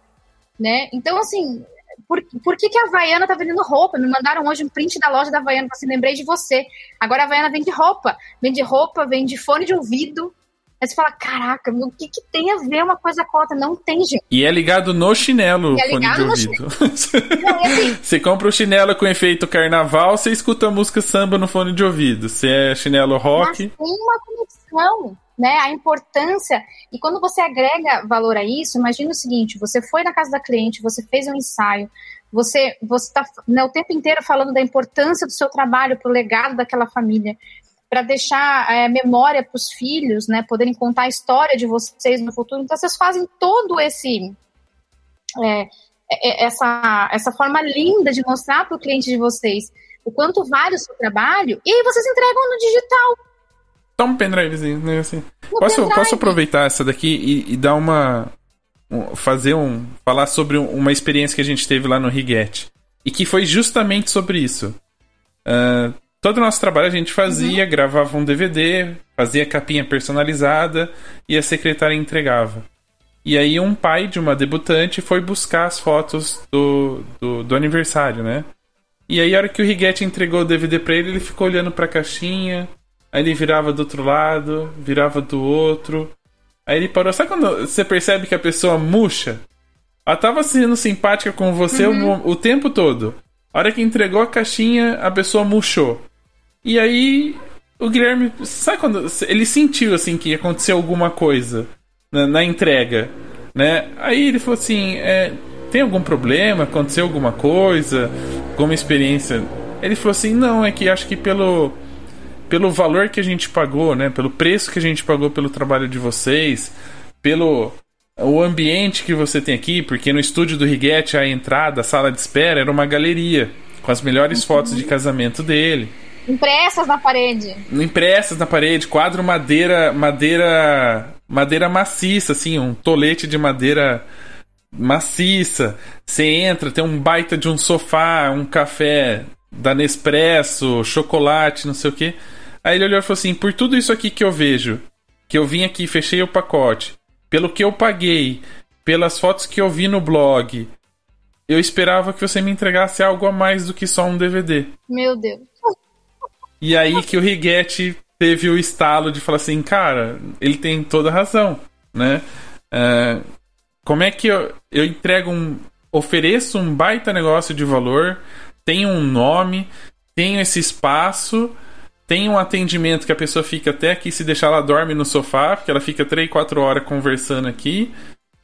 né? Então, assim, por, por que, que a Havaiana tá vendendo roupa? Me mandaram hoje um print da loja da Havaiana, assim, lembrei de você. Agora a Havaiana vende roupa. Vende roupa, vende fone de ouvido. Aí você fala, caraca, o que, que tem a ver uma coisa com a outra? Não tem, gente. E é ligado no chinelo, é fone de ouvido. Não, é assim. você compra o chinelo com efeito carnaval, você escuta a música samba no fone de ouvido. Se é chinelo rock... Mas tem uma conexão né, a importância. E quando você agrega valor a isso, imagina o seguinte: você foi na casa da cliente, você fez um ensaio, Você você está né, o tempo inteiro falando da importância do seu trabalho para o legado daquela família, para deixar é, memória para os filhos, né, poderem contar a história de vocês no futuro. Então vocês fazem todo esse é, é, essa essa forma linda de mostrar para o cliente de vocês o quanto vale o seu trabalho e aí vocês entregam no digital. Dá um pendrivezinho, né? Assim. Posso, pendrive. posso aproveitar essa daqui e, e dar uma fazer um. falar sobre uma experiência que a gente teve lá no Riguete. E que foi justamente sobre isso. Uh, todo o nosso trabalho a gente fazia, uhum. gravava um DVD, fazia capinha personalizada e a secretária entregava. E aí um pai de uma debutante foi buscar as fotos do, do, do aniversário, né? E aí a hora que o Riguete entregou o DVD pra ele, ele ficou olhando pra caixinha, aí ele virava do outro lado, virava do outro. Aí ele parou. Sabe quando você percebe que a pessoa murcha? Ela tava sendo simpática com você uhum. o, o, tempo todo. A hora que entregou a caixinha, a pessoa murchou. E aí, o Guilherme. Sabe quando. Ele sentiu, assim, que aconteceu alguma coisa na, na entrega, né? Aí ele falou assim: é, tem algum problema? Aconteceu alguma coisa? Alguma experiência? Ele falou assim: não, é que acho que pelo pelo valor que a gente pagou, né? Pelo preço que a gente pagou pelo trabalho de vocês, pelo o ambiente que você tem aqui, porque no estúdio do Riguete a entrada, a sala de espera era uma galeria com as melhores uhum. fotos de casamento dele. Impressas na parede. Impressas na parede, quadro madeira, madeira, madeira maciça, assim, um tolete de madeira maciça. Você entra, tem um baita de um sofá, um café da Nespresso, chocolate, não sei o que. Aí ele olhou e falou assim: por tudo isso aqui que eu vejo, que eu vim aqui, fechei o pacote, pelo que eu paguei, pelas fotos que eu vi no blog, eu esperava que você me entregasse algo a mais do que só um DVD. Meu Deus. E aí que o Riguete teve o estalo de falar assim, cara, ele tem toda razão, né? Uh, como é que eu, eu entrego um. ofereço um baita negócio de valor, tenho um nome, tenho esse espaço tem um atendimento que a pessoa fica até aqui, se deixar ela dorme no sofá, porque ela fica 3, 4 horas conversando aqui.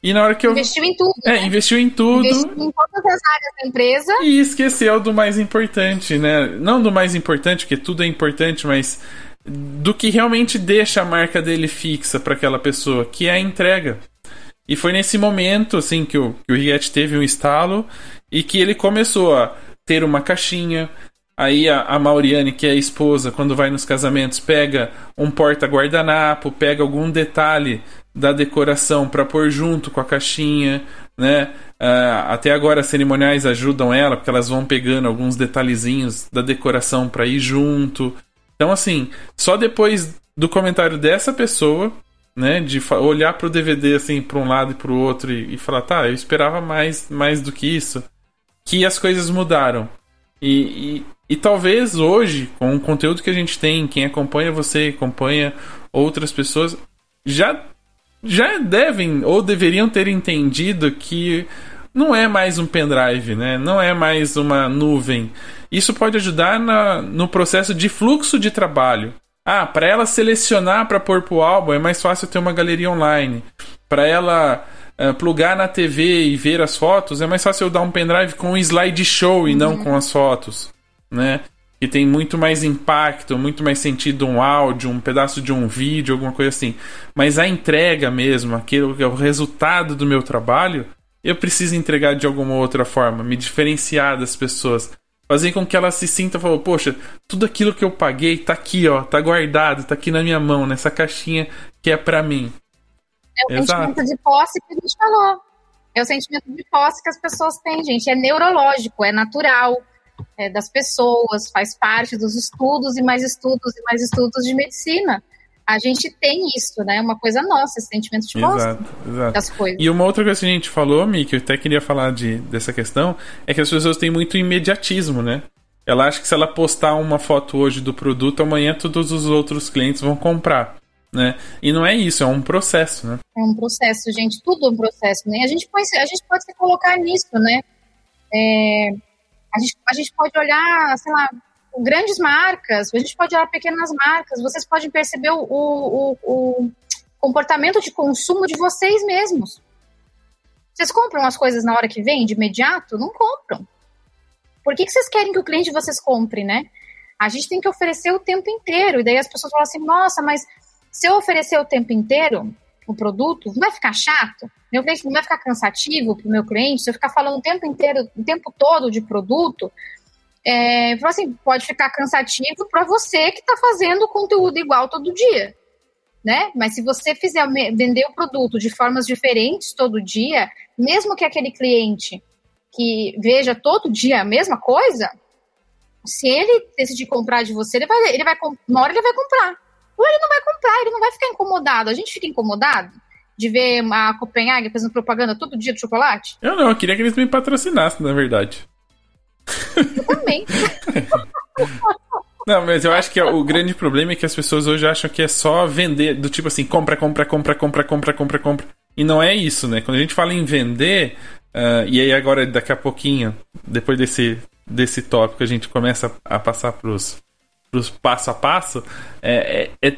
E na hora que eu. Investiu em tudo. É, né? investiu em tudo. Investiu em todas as áreas da empresa. E esqueceu do mais importante, né? Não do mais importante, porque tudo é importante, mas do que realmente deixa a marca dele fixa para aquela pessoa, que é a entrega. E foi nesse momento, assim, que o, que o Riet teve um estalo e que ele começou a ter uma caixinha, Aí a, a Mauriane, que é a esposa, quando vai nos casamentos, pega um porta-guardanapo, pega algum detalhe da decoração para pôr junto com a caixinha, né? Uh, até agora as cerimoniais ajudam ela, porque elas vão pegando alguns detalhezinhos da decoração para ir junto. Então, assim, só depois do comentário dessa pessoa, né, de olhar pro DVD assim para um lado e para o outro e, e, falar, tá, eu esperava mais, mais do que isso, que as coisas mudaram. E, e talvez hoje, com o conteúdo que a gente tem, quem acompanha você, acompanha outras pessoas, já, já devem ou deveriam ter entendido que não é mais um pendrive, né? Não é mais uma nuvem. Isso pode ajudar na, no processo de fluxo de trabalho. Ah, para ela selecionar para pôr pro álbum é mais fácil ter uma galeria online. Para ela uh, plugar na TV e ver as fotos é mais fácil eu dar um pendrive com um slideshow e não uhum. com as fotos né? Que tem muito mais impacto, muito mais sentido um áudio, um pedaço de um vídeo, alguma coisa assim. Mas a entrega mesmo, aquilo que é o resultado do meu trabalho, eu preciso entregar de alguma outra forma, me diferenciar das pessoas, fazer com que elas se sintam, falou, poxa, tudo aquilo que eu paguei tá aqui, ó, tá guardado, tá aqui na minha mão, nessa caixinha que é para mim. É o Exato. sentimento de posse que a gente falou. É o sentimento de posse que as pessoas têm, gente. É neurológico, é natural é, das pessoas, faz parte dos estudos e mais estudos e mais estudos de medicina. A gente tem isso, né? Uma coisa nossa, esse sentimento de exato, exato. das coisas. E uma outra coisa que a gente falou, Mi, que eu até queria falar de, dessa questão, é que as pessoas têm muito imediatismo, né? Ela acha que se ela postar uma foto hoje do produto, amanhã todos os outros clientes vão comprar. Né? E não é isso, é um processo, né? É um processo, gente, tudo é um processo, né? A gente pode, a gente pode se colocar nisso, né? É, a gente, a gente pode olhar, sei lá, grandes marcas, a gente pode olhar pequenas marcas, vocês podem perceber o, o, o comportamento de consumo de vocês mesmos. Vocês compram as coisas na hora que vem, de imediato? Não compram. por que, que vocês querem que o cliente de vocês compre, né? A gente tem que oferecer o tempo inteiro. E daí as pessoas falam assim, nossa, mas se eu oferecer o tempo inteiro o produto, não vai ficar chato? Meu cliente não vai ficar cansativo para o meu cliente? Se eu ficar falando o tempo inteiro, o tempo todo de produto, é, assim, pode ficar cansativo para você que está fazendo conteúdo igual todo dia. Né? Mas se você fizer vender o produto de formas diferentes todo dia, mesmo que aquele cliente que veja todo dia a mesma coisa, se ele decidir comprar de você, ele vai, ele vai, uma hora ele vai comprar. Ou ele não vai comprar, ele não vai ficar incomodado. A gente fica incomodado de ver a Copenhague fazendo propaganda todo dia de chocolate? Eu não, eu queria que eles me patrocinassem, na verdade. Eu também. Não, mas eu acho que o grande problema é que as pessoas hoje acham que é só vender, do tipo assim, compra, compra, compra, compra, compra, compra, compra. E não é isso, né? Quando a gente fala em vender, uh, e aí agora daqui a pouquinho, depois desse, desse tópico, a gente começa a passar pros, pros passo a passo, é, é, é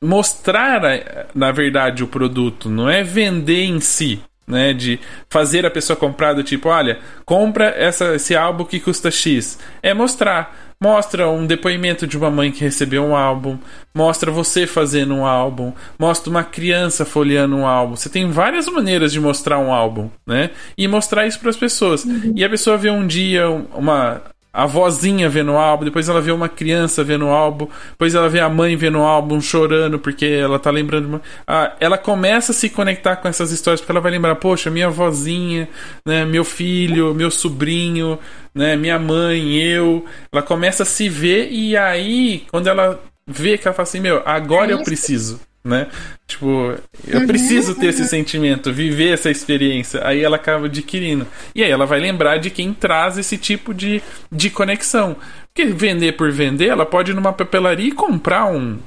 mostrar, na verdade, o produto, não é vender em si. Né, de fazer a pessoa comprar do tipo, olha, compra essa, esse álbum que custa X. É mostrar Mostra um depoimento de uma mãe que recebeu um álbum, mostra você fazendo um álbum, mostra uma criança folheando um álbum. Você tem várias maneiras de mostrar um álbum, né? E mostrar isso para as pessoas. Uhum. E a pessoa vê um dia uma a vozinha vendo o álbum, depois ela vê uma criança vendo o álbum, depois ela vê a mãe vendo o álbum chorando porque ela tá lembrando. Uma... Ah, ela começa a se conectar com essas histórias porque ela vai lembrar, poxa, minha vozinha, né, meu filho, meu sobrinho, né, minha mãe, eu. Ela começa a se ver e aí, quando ela vê que ela fala assim, meu, agora é eu preciso né? Tipo, eu uhum, preciso ter esse sentimento, viver essa experiência. Aí ela acaba adquirindo. E aí ela vai lembrar de quem traz esse tipo de, de conexão. Porque vender por vender, ela pode ir numa papelaria e comprar um,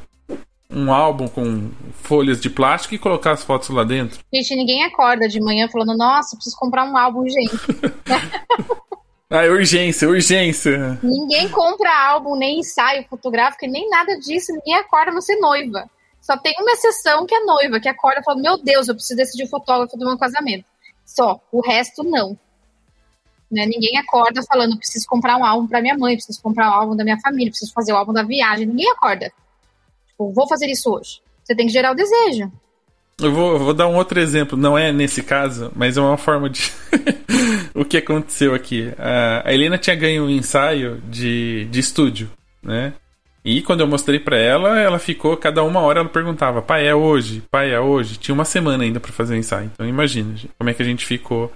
um álbum com folhas de plástico e colocar as fotos lá dentro. Gente, ninguém acorda de manhã falando, nossa, preciso comprar um álbum, gente. Ah, urgência, urgência. Ninguém compra álbum, nem ensaio fotográfico, nem nada disso. Ninguém acorda não ser noiva. Só tem uma exceção que é noiva, que acorda e fala: Meu Deus, eu preciso decidir fotógrafo do meu casamento. Só. O resto, não. Né? Ninguém acorda falando: Preciso comprar um álbum para minha mãe, preciso comprar um álbum da minha família, preciso fazer o álbum da viagem. Ninguém acorda. Tipo, vou fazer isso hoje. Você tem que gerar o desejo. Eu vou, vou dar um outro exemplo, não é nesse caso, mas é uma forma de. o que aconteceu aqui. A Helena tinha ganho um ensaio de, de estúdio, né? E quando eu mostrei para ela, ela ficou, cada uma hora ela perguntava: pai, é hoje? Pai, é hoje? Tinha uma semana ainda para fazer o ensaio. Então imagina como é que a gente ficou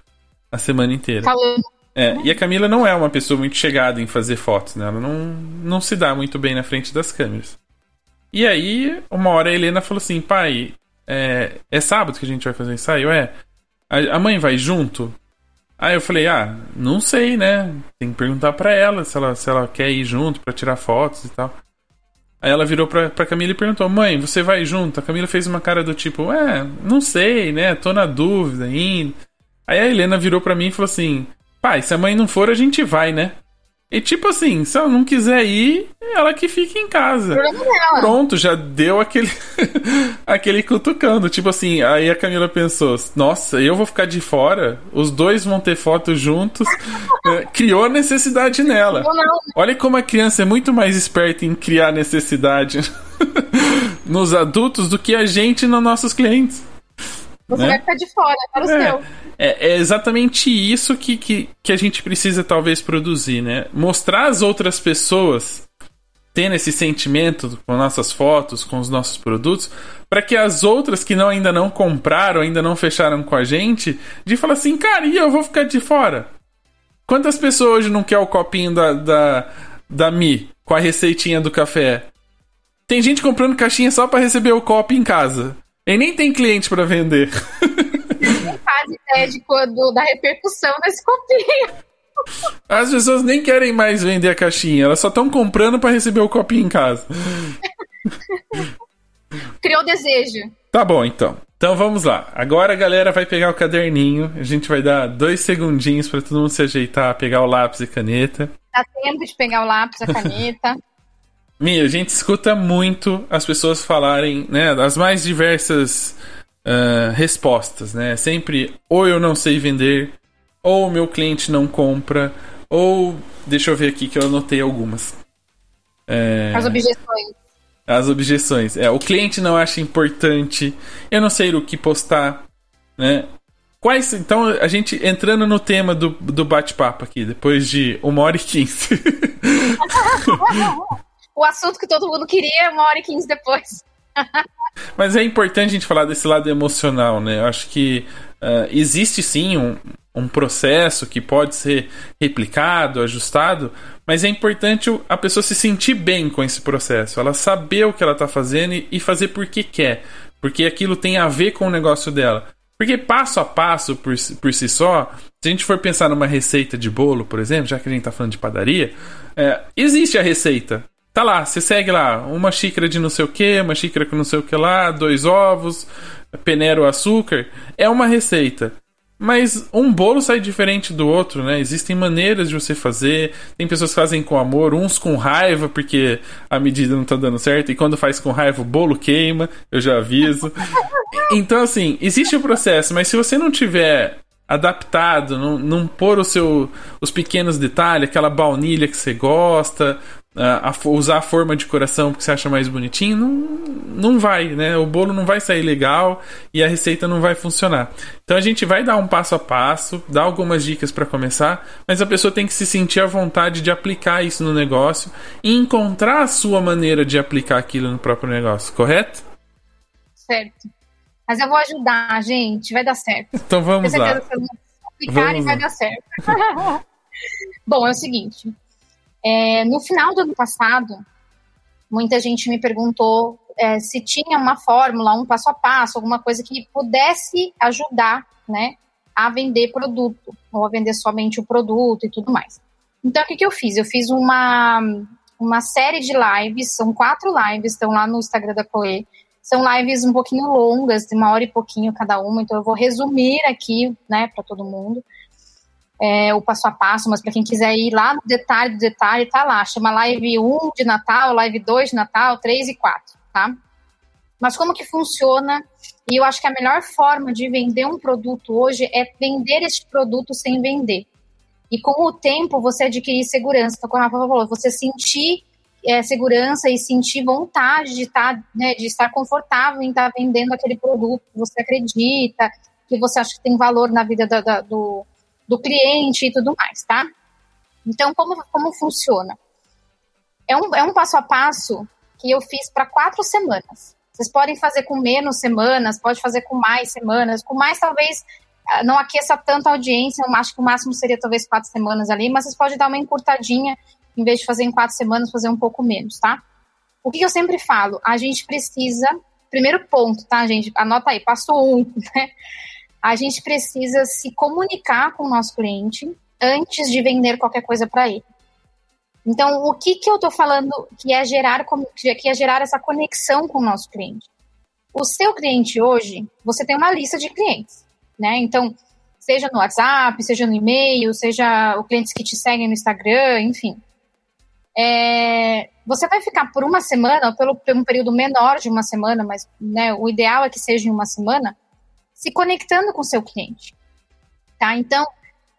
a semana inteira. Falando. É, e a Camila não é uma pessoa muito chegada em fazer fotos, né? Ela não, não se dá muito bem na frente das câmeras. E aí, uma hora a Helena falou assim: pai, é, é sábado que a gente vai fazer o ensaio? É. A, a mãe vai junto? Aí eu falei, ah, não sei, né? Tem que perguntar para ela se ela se ela quer ir junto para tirar fotos e tal. Aí ela virou pra, pra Camila e perguntou: Mãe, você vai junto? A Camila fez uma cara do tipo: É, não sei, né? Tô na dúvida ainda. Aí a Helena virou pra mim e falou assim: Pai, se a mãe não for, a gente vai, né? E tipo assim, se ela não quiser ir, ela que fica em casa. Pronto, já deu aquele aquele cutucando. Tipo assim, aí a Camila pensou: "Nossa, eu vou ficar de fora, os dois vão ter fotos juntos". é, criou necessidade nela. Olha como a criança é muito mais esperta em criar necessidade nos adultos do que a gente nos nossos clientes. Você né? vai ficar de fora, para o é, seu. É, é, exatamente isso que, que, que a gente precisa talvez produzir, né? Mostrar às outras pessoas tendo esse sentimento com nossas fotos, com os nossos produtos, para que as outras que não, ainda não compraram, ainda não fecharam com a gente, de falar assim, cara, e eu vou ficar de fora? Quantas pessoas hoje não quer o copinho da, da, da Mi com a receitinha do café? Tem gente comprando caixinha só para receber o copo em casa. E nem tem cliente para vender. Não faz ideia de quando, da repercussão desse copinho. As pessoas nem querem mais vender a caixinha, elas só estão comprando para receber o copinho em casa. Criou desejo. Tá bom, então. Então vamos lá. Agora a galera vai pegar o caderninho. A gente vai dar dois segundinhos para todo mundo se ajeitar, pegar o lápis e caneta. Dá tempo de pegar o lápis e a caneta. Mia, a gente escuta muito as pessoas falarem, né, as mais diversas uh, respostas, né? Sempre ou eu não sei vender, ou o meu cliente não compra, Ou, deixa eu ver aqui que eu anotei algumas. É... As objeções. As objeções. É, o cliente não acha importante, eu não sei o que postar, né? Quais, então, a gente entrando no tema do, do bate-papo aqui, depois de uma hora e quinze. o assunto que todo mundo queria, uma hora e quinze depois. Mas é importante a gente falar desse lado emocional, né? Eu acho que uh, existe sim um, um processo que pode ser replicado, ajustado, mas é importante a pessoa se sentir bem com esse processo, ela saber o que ela está fazendo e fazer porque quer, porque aquilo tem a ver com o negócio dela. Porque passo a passo, por, por si só, se a gente for pensar numa receita de bolo, por exemplo, já que a gente está falando de padaria, é, existe a receita. Tá lá, você segue lá, uma xícara de não sei o que, uma xícara com não sei o que lá, dois ovos, peneira o açúcar. É uma receita. Mas um bolo sai diferente do outro, né? Existem maneiras de você fazer. Tem pessoas que fazem com amor, uns com raiva, porque a medida não tá dando certo. E quando faz com raiva, o bolo queima, eu já aviso. Então, assim, existe o processo, mas se você não tiver adaptado, não, não pôr o seu, os pequenos detalhes, aquela baunilha que você gosta, a, a, usar a forma de coração porque você acha mais bonitinho, não, não vai, né? O bolo não vai sair legal e a receita não vai funcionar. Então a gente vai dar um passo a passo, dar algumas dicas para começar, mas a pessoa tem que se sentir à vontade de aplicar isso no negócio e encontrar a sua maneira de aplicar aquilo no próprio negócio, correto? Certo. Mas eu vou ajudar, gente, vai dar certo. Então vamos lá. Vamos vai dar certo. Bom, é o seguinte. É, no final do ano passado, muita gente me perguntou é, se tinha uma fórmula, um passo a passo, alguma coisa que pudesse ajudar, né, a vender produto, ou a vender somente o produto e tudo mais. Então, o que, que eu fiz? Eu fiz uma, uma série de lives, são quatro lives, estão lá no Instagram da Coe. São lives um pouquinho longas, de uma hora e pouquinho cada uma, então eu vou resumir aqui, né, para todo mundo é, o passo a passo, mas para quem quiser ir lá no detalhe do detalhe, tá lá. Chama live 1 de Natal, live 2 de Natal, 3 e 4, tá? Mas como que funciona? E eu acho que a melhor forma de vender um produto hoje é vender este produto sem vender. E com o tempo você adquirir segurança. Então, como a Rafa falou, você sentir é, segurança e sentir vontade de, tá, né, de estar confortável em estar tá vendendo aquele produto que você acredita, que você acha que tem valor na vida da, da, do, do cliente e tudo mais, tá? Então, como, como funciona? É um, é um passo a passo que eu fiz para quatro semanas. Vocês podem fazer com menos semanas, pode fazer com mais semanas. Com mais, talvez ah, não aqueça tanto a audiência. Eu acho que o máximo seria talvez quatro semanas ali, mas vocês podem dar uma encurtadinha, em vez de fazer em quatro semanas, fazer um pouco menos, tá? O que eu sempre falo? A gente precisa. Primeiro ponto, tá, gente? Anota aí, passo um, né? A gente precisa se comunicar com o nosso cliente antes de vender qualquer coisa para ele. Então, o que, que eu estou falando que é, gerar, que é gerar essa conexão com o nosso cliente? O seu cliente hoje, você tem uma lista de clientes, né? Então, seja no WhatsApp, seja no e-mail, seja os clientes que te seguem no Instagram, enfim. É, você vai ficar por uma semana, ou pelo, um período menor de uma semana, mas né, o ideal é que seja em uma semana, se conectando com o seu cliente. Tá? Então,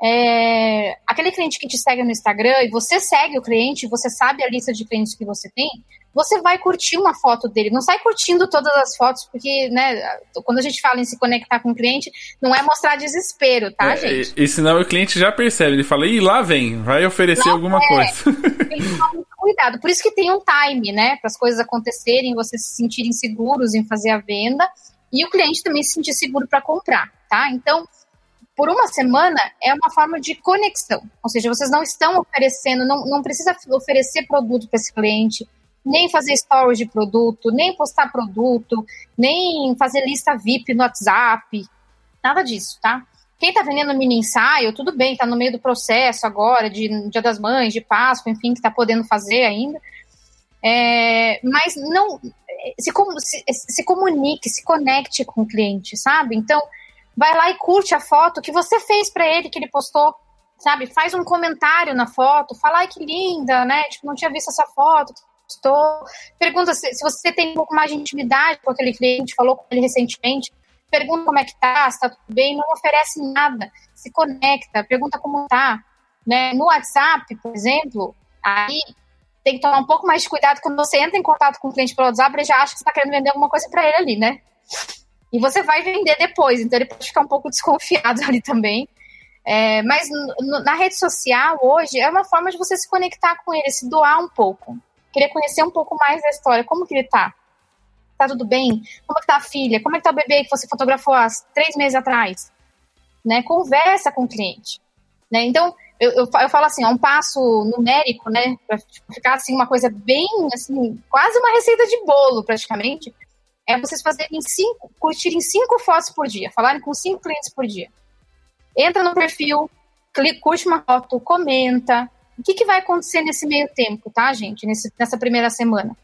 é, aquele cliente que te segue no Instagram e você segue o cliente, você sabe a lista de clientes que você tem, você vai curtir uma foto dele. Não sai curtindo todas as fotos, porque, né, quando a gente fala em se conectar com o cliente, não é mostrar desespero, tá, é, gente? E, e senão o cliente já percebe, ele fala, ih, lá vem, vai oferecer lá alguma é. coisa. Tem que tomar muito cuidado. Por isso que tem um time, né, para as coisas acontecerem, vocês se sentirem seguros em fazer a venda e o cliente também se sentir seguro para comprar, tá? Então, por uma semana é uma forma de conexão, ou seja, vocês não estão oferecendo, não, não precisa oferecer produto para esse cliente, nem fazer stories de produto, nem postar produto, nem fazer lista VIP no WhatsApp, nada disso, tá? Quem está vendendo mini ensaio, tudo bem, está no meio do processo agora, de Dia das Mães, de Páscoa, enfim, que está podendo fazer ainda. É, mas não se, se, se comunique, se conecte com o cliente, sabe? Então, vai lá e curte a foto que você fez para ele, que ele postou, sabe? Faz um comentário na foto, fala, ai, que linda, né? Tipo, não tinha visto essa foto, postou. Pergunta se, se você tem um pouco mais de intimidade com aquele cliente, falou com ele recentemente, pergunta como é que tá, se tá tudo bem, não oferece nada, se conecta, pergunta como tá, Né? No WhatsApp, por exemplo, aí tem que tomar um pouco mais de cuidado quando você entra em contato com o cliente pelo WhatsApp, ele já acha que você está querendo vender alguma coisa para ele ali, né? E você vai vender depois, então ele pode ficar um pouco desconfiado ali também. É, mas na rede social hoje é uma forma de você se conectar com ele, se doar um pouco. Querer conhecer um pouco mais da história, como que ele tá. Tá tudo bem? Como é que tá a filha? Como é que tá o bebê que você fotografou há três meses atrás? Né? Conversa com o cliente. Né? Então, eu, eu, eu falo assim, é um passo numérico, né? Pra ficar assim, uma coisa bem, assim, quase uma receita de bolo, praticamente. É vocês fazerem cinco, curtirem cinco fotos por dia, falarem com cinco clientes por dia entra no perfil, clica, curte uma foto, comenta. O que, que vai acontecer nesse meio tempo, tá, gente? Nesse, nessa primeira semana?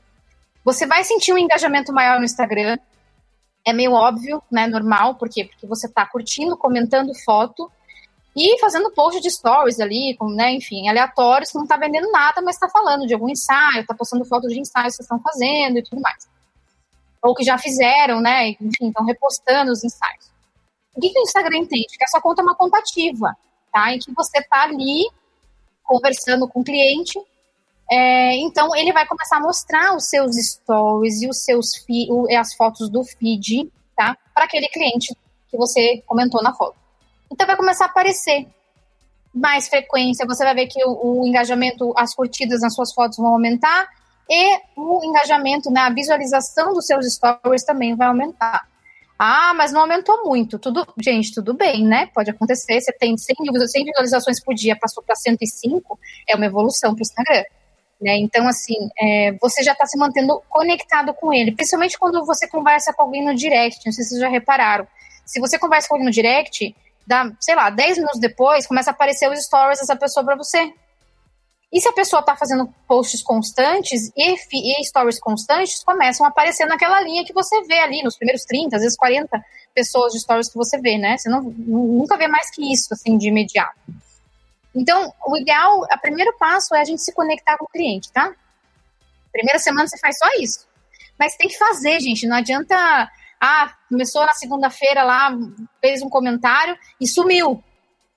Você vai sentir um engajamento maior no Instagram. É meio óbvio, né? Normal, por quê? Porque você tá curtindo, comentando foto e fazendo post de stories ali, com, né, enfim, aleatórios, que não tá vendendo nada, mas tá falando de algum ensaio, tá postando fotos de ensaios que estão fazendo e tudo mais. Ou que já fizeram, né? Enfim, estão repostando os ensaios. O que, que o Instagram entende? Que a sua conta é uma conta ativa, tá? Em que você tá ali conversando com o cliente. É, então, ele vai começar a mostrar os seus stories e os seus as fotos do feed, tá? Para aquele cliente que você comentou na foto. Então, vai começar a aparecer mais frequência. Você vai ver que o, o engajamento, as curtidas nas suas fotos vão aumentar e o engajamento, né, a visualização dos seus stories também vai aumentar. Ah, mas não aumentou muito. Tudo, gente, tudo bem, né? Pode acontecer. Você tem 100, 100 visualizações por dia, passou para 105, é uma evolução para o Instagram. Né? Então, assim, é, você já está se mantendo conectado com ele, principalmente quando você conversa com alguém no direct. Não sei se vocês já repararam. Se você conversa com alguém no direct, dá, sei lá, 10 minutos depois, começa a aparecer os stories dessa pessoa para você. E se a pessoa está fazendo posts constantes e, e, stories constantes, começam a aparecer naquela linha que você vê ali, nos primeiros 30, às vezes 40 pessoas de stories que você vê, né? Você não, nunca vê mais que isso, assim, de imediato. Então, o ideal, o primeiro passo é a gente se conectar com o cliente, tá? Primeira semana você faz só isso. Mas tem que fazer, gente. Não adianta. Ah, começou na segunda-feira lá, fez um comentário e sumiu.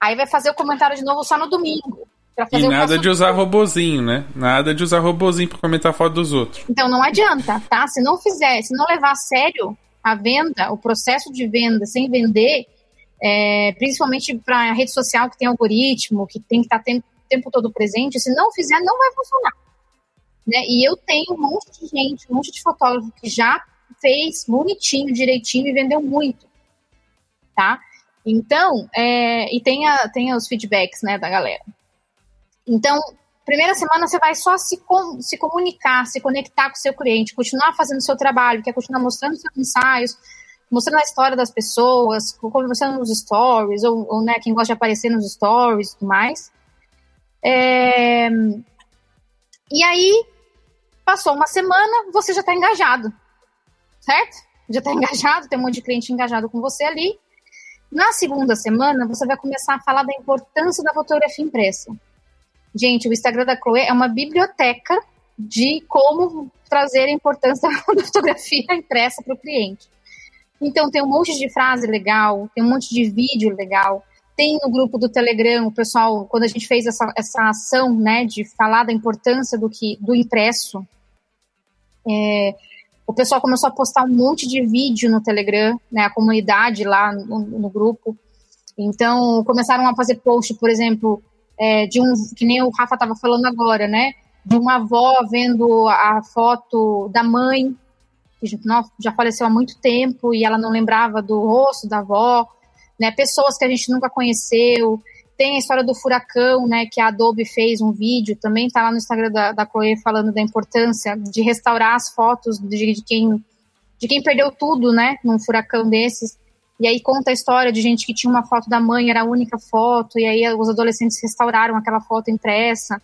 Aí vai fazer o comentário de novo só no domingo e nada de usar robozinho, né? Nada de usar robozinho para comentar foto dos outros. Então não adianta, tá? Se não fizer, se não levar a sério a venda, o processo de venda sem vender, é, principalmente para rede social que tem algoritmo, que tem que estar tá o tempo todo presente, se não fizer, não vai funcionar. Né? E eu tenho um monte de gente, um monte de fotógrafo que já fez bonitinho, direitinho e vendeu muito, tá? Então, é, e tem, a, tem os feedbacks, né, da galera. Então, primeira semana você vai só se, com, se comunicar, se conectar com o seu cliente, continuar fazendo o seu trabalho, quer continuar mostrando seus ensaios, mostrando a história das pessoas, conversando nos stories, ou, ou né, quem gosta de aparecer nos stories e tudo mais. É... E aí, passou uma semana, você já está engajado, certo? Já está engajado, tem um monte de cliente engajado com você ali. Na segunda semana, você vai começar a falar da importância da fotografia impressa. Gente, o Instagram da Chloe é uma biblioteca de como trazer a importância da fotografia impressa para o cliente. Então, tem um monte de frase legal, tem um monte de vídeo legal. Tem no grupo do Telegram, o pessoal, quando a gente fez essa, essa ação, né, de falar da importância do que do impresso, é, o pessoal começou a postar um monte de vídeo no Telegram, né, a comunidade lá no, no grupo. Então, começaram a fazer post, por exemplo, é, de um, que nem o Rafa estava falando agora, né? De uma avó vendo a foto da mãe, que já faleceu há muito tempo e ela não lembrava do rosto da avó, né? Pessoas que a gente nunca conheceu. Tem a história do furacão, né? Que a Adobe fez um vídeo, também está lá no Instagram da, da Chloe falando da importância de restaurar as fotos de, de quem de quem perdeu tudo, né? Num furacão desses. E aí conta a história de gente que tinha uma foto da mãe, era a única foto, e aí os adolescentes restauraram aquela foto impressa.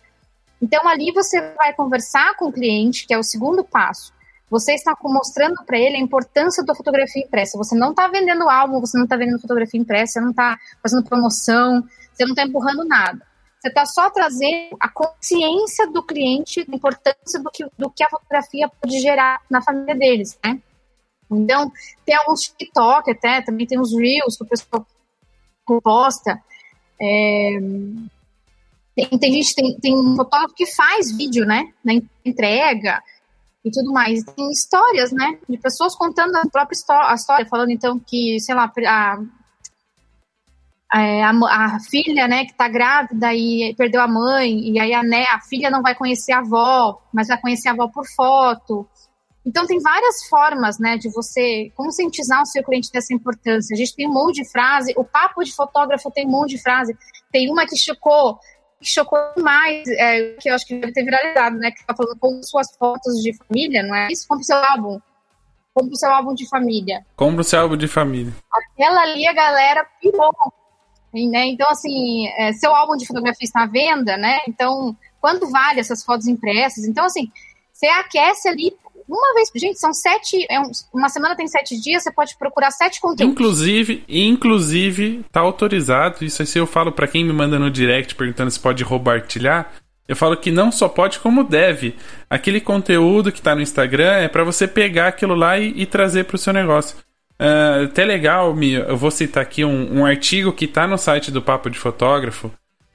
Então ali você vai conversar com o cliente, que é o segundo passo. Você está mostrando para ele a importância da fotografia impressa. Você não está vendendo álbum, você não está vendendo fotografia impressa, você não está fazendo promoção, você não está empurrando nada. Você está só trazendo a consciência do cliente da importância do que, do que a fotografia pode gerar na família deles, né? Então, tem alguns TikTok até, também tem os Reels que o pessoal posta. É, Tem, tem gente, tem, tem um fotógrafo que faz vídeo, né? Na entrega e tudo mais. Tem histórias, né? De pessoas contando a própria história, a história falando então que, sei lá, a, a, a, filha, né, que tá grávida e perdeu a mãe, e aí a, né, a filha não vai conhecer a avó, mas vai conhecer a avó por foto. Então, tem várias formas, né, de você conscientizar o seu cliente dessa importância. A gente tem um monte de frase, o papo de fotógrafo tem um monte de frase. Tem uma que chocou, chocou mais, é, que eu acho que deve ter viralizado, né, que tá falando com suas fotos de família, não é isso? Compre seu álbum. Compre o seu álbum de família. Compre o seu álbum de família. Aquela ali a galera pirou. Né? Então, assim, é, seu álbum de fotografia está à venda, né? Então, quanto vale essas fotos impressas? Então, assim, você aquece ali uma vez, gente, são sete. É um, uma semana tem sete dias, você pode procurar sete conteúdos. Inclusive, inclusive, tá autorizado. Isso aí eu falo para quem me manda no direct perguntando se pode roubartilhar. Eu falo que não só pode, como deve. Aquele conteúdo que tá no Instagram é para você pegar aquilo lá e, e trazer para o seu negócio. Uh, até legal, eu vou citar aqui um, um artigo que tá no site do Papo de Fotógrafo,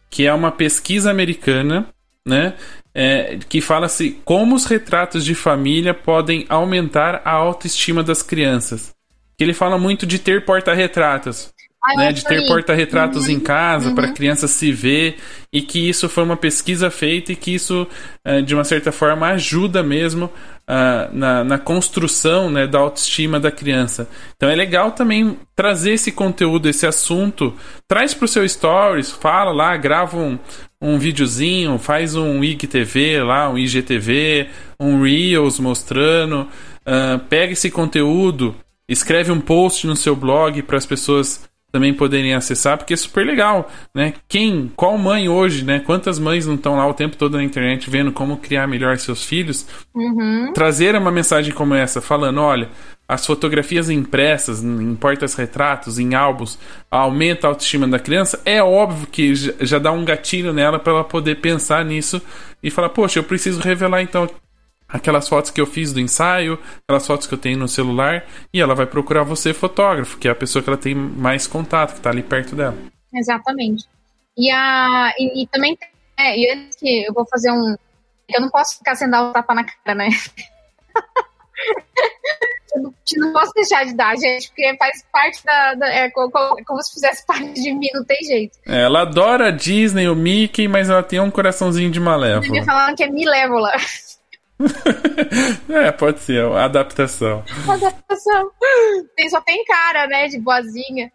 que é uma pesquisa americana, né? é, que fala-se como os retratos de família podem aumentar a autoestima das crianças. Que ele fala muito de ter porta-retratos. Ah, né, de ter porta-retratos uhum. em casa uhum. para a criança se ver e que isso foi uma pesquisa feita e que isso é, de uma certa forma ajuda mesmo uh, na, na, construção né, da autoestima da criança. Então é legal também trazer esse conteúdo, esse assunto, traz para o seu stories, fala lá, grava um, um videozinho, faz um IGTV lá, um IGTV, um Reels mostrando, uh, pega esse conteúdo, escreve um post no seu blog para as pessoas também poderem acessar, porque é super legal, né? Quem, qual mãe hoje, né? Quantas mães não estão lá o tempo todo na internet vendo como criar melhor seus filhos? Uhum. Trazer uma mensagem como essa, falando, olha, as fotografias impressas em portas-retratos, em álbuns, aumenta a autoestima da criança, é óbvio que já dá um gatilho nela para ela poder pensar nisso e falar, poxa, eu preciso revelar então aquelas fotos que eu fiz do ensaio, aquelas fotos que eu tenho no celular, e ela vai procurar você, fotógrafo, que é a pessoa que ela tem mais contato, que está ali perto dela. Exatamente. E, a, e, e também, é, e antes que eu vou fazer um. Eu não posso ficar sem dar o um tapa na cara, né? eu não, não, posso deixar de dar, gente, porque faz parte da. da é como, como, se fizesse parte de mim, não tem jeito. É, ela adora a Disney, o Mickey, mas ela tem um coraçãozinho de malévola. Eu falando que é Milévola. é, pode ser, adaptação. Adaptação. Tem, só tem cara, né, de boazinha.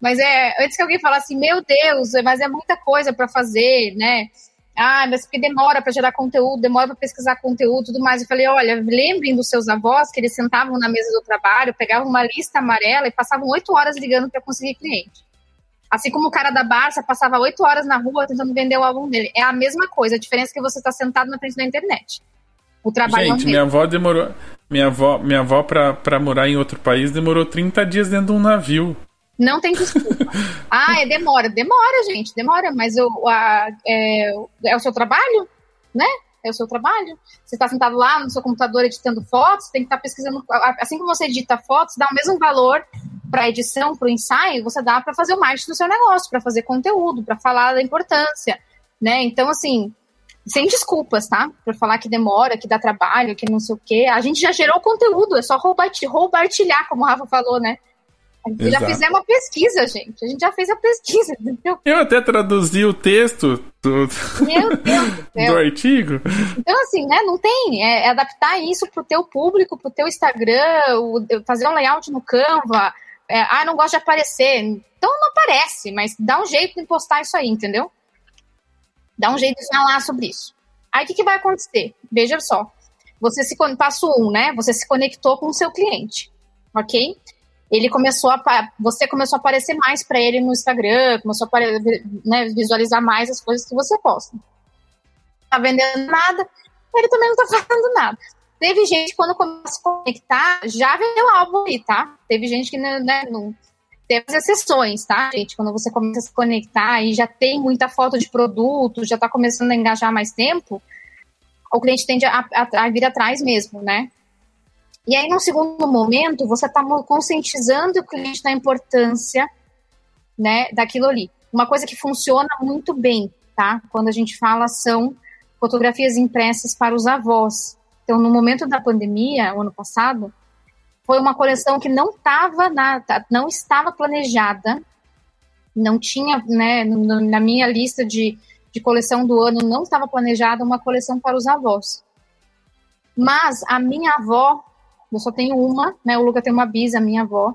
Mas é, antes que alguém falasse, assim, meu Deus, mas é muita coisa para fazer, né? Ah, mas porque demora para gerar conteúdo, demora para pesquisar conteúdo tudo mais. Eu falei, olha, lembrem dos seus avós que eles sentavam na mesa do trabalho, pegavam uma lista amarela e passavam oito horas ligando para conseguir cliente. Assim como o cara da Barça passava oito horas na rua tentando vender o álbum dele. É a mesma coisa, a diferença é que você está sentado na frente da internet. O trabalho Gente, minha avó demorou. Minha avó, minha avó pra, pra morar em outro país, demorou 30 dias dentro de um navio. Não tem desculpa. ah, é demora. Demora, gente, demora, mas o, a, é, é o seu trabalho, né? É o seu trabalho. Você está sentado lá no seu computador editando fotos, tem que estar tá pesquisando. Assim como você edita fotos, dá o mesmo valor para a edição, para o ensaio, você dá para fazer o marketing do seu negócio, para fazer conteúdo, para falar da importância, né? Então, assim, sem desculpas, tá? Para falar que demora, que dá trabalho, que não sei o quê. A gente já gerou conteúdo, é só roubar, roubartilhar, como o Rafa falou, né? Já fizemos uma pesquisa, gente. A gente já fez a pesquisa, entendeu? Eu até traduzi o texto do, do, do artigo. Então, assim, né? Não tem. É, é adaptar isso pro teu público, pro teu Instagram, o, fazer um layout no Canva. É, ah, não gosto de aparecer. Então não aparece, mas dá um jeito de postar isso aí, entendeu? Dá um jeito de falar sobre isso. Aí o que, que vai acontecer? Veja só. Você se passo um, né? Você se conectou com o seu cliente, ok? ele começou a você começou a aparecer mais para ele no Instagram, começou a né, visualizar mais as coisas que você posta. Tá vendendo nada, ele também não tá fazendo nada. Teve gente quando começou a se conectar, já vendeu álbum aí, tá? Teve gente que né, né não teve exceções, tá, gente? Quando você começa a se conectar e já tem muita foto de produto, já tá começando a engajar mais tempo, o cliente tende a, a, a vir atrás mesmo, né? E aí, no segundo momento, você está conscientizando o cliente da importância né, daquilo ali. Uma coisa que funciona muito bem tá? Quando a gente fala são fotografias impressas para os avós. Então, no momento da pandemia, o ano passado, foi uma coleção que não estava não estava planejada, não tinha, né, na minha lista de, de coleção do ano, não estava planejada uma coleção para os avós. Mas a minha avó, eu só tenho uma, né, o Luca tem uma bisa, a minha avó,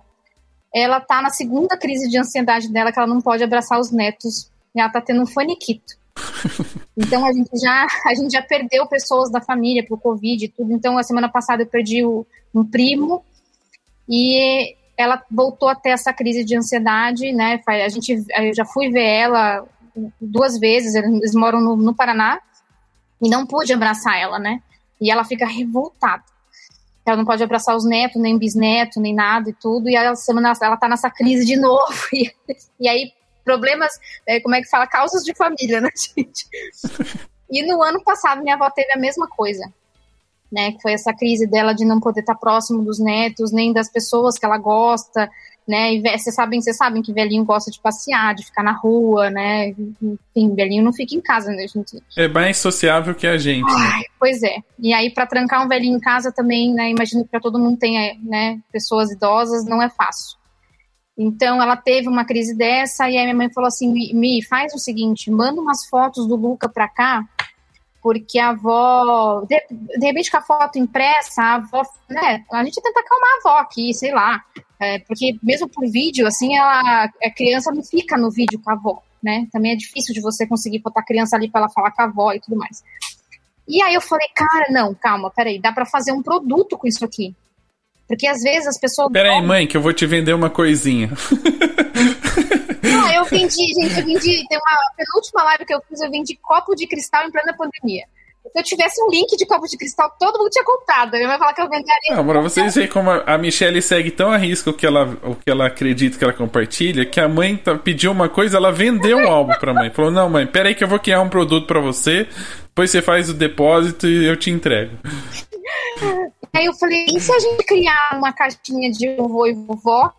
ela tá na segunda crise de ansiedade dela, que ela não pode abraçar os netos, e ela tá tendo um faniquito. Então a gente já a gente já perdeu pessoas da família pro Covid e tudo. Então a semana passada eu perdi o, um primo e ela voltou a ter essa crise de ansiedade, né? A gente eu já fui ver ela duas vezes, eles moram no, no Paraná e não pude abraçar ela, né? E ela fica revoltada. Ela não pode abraçar os netos, nem bisneto, nem nada e tudo. E a semana ela tá nessa crise de novo. E, e aí problemas, é, como é que fala, causas de família, né, gente? E no ano passado minha avó teve a mesma coisa, né? Que foi essa crise dela de não poder estar próximo dos netos, nem das pessoas que ela gosta, né? E vocês sabem, vocês sabem que velhinho gosta de passear, de ficar na rua, né? Enfim, velhinho não fica em casa, né, gente? É mais sociável que a gente. Né? Ai, né? Pois é. E aí para trancar um velhinho em casa também, né? Imagino que para todo mundo tenha, né? Pessoas idosas não é fácil. Então ela teve uma crise dessa e aí minha mãe falou assim: Mi, faz o seguinte, manda umas fotos do Luca pra cá, porque a avó, de, de repente com a foto impressa, a avó, né? A gente tenta acalmar a avó aqui, sei lá. É, porque mesmo por vídeo, assim, ela, a criança não fica no vídeo com a avó, né? Também é difícil de você conseguir botar a criança ali para ela falar com a avó e tudo mais. E aí eu falei, cara, não, calma, peraí, dá para fazer um produto com isso aqui. Porque às vezes as pessoas. Peraí, mãe, que eu vou te vender uma coisinha. Vendi, gente, eu vendi. Tem uma penúltima live que eu fiz, eu vendi copo de cristal em plena pandemia. Se eu tivesse um link de copo de cristal, todo mundo tinha comprado. Ele vai falar que eu venderia. Não, pra vocês verem como a Michelle segue tão a risco o que ela, o que ela acredita que ela compartilha, que a mãe tá, pediu uma coisa, ela vendeu um álbum pra mãe. Falou: Não, mãe, peraí que eu vou criar um produto pra você, depois você faz o depósito e eu te entrego. Aí eu falei, e se a gente criar uma caixinha de vovô e vovó?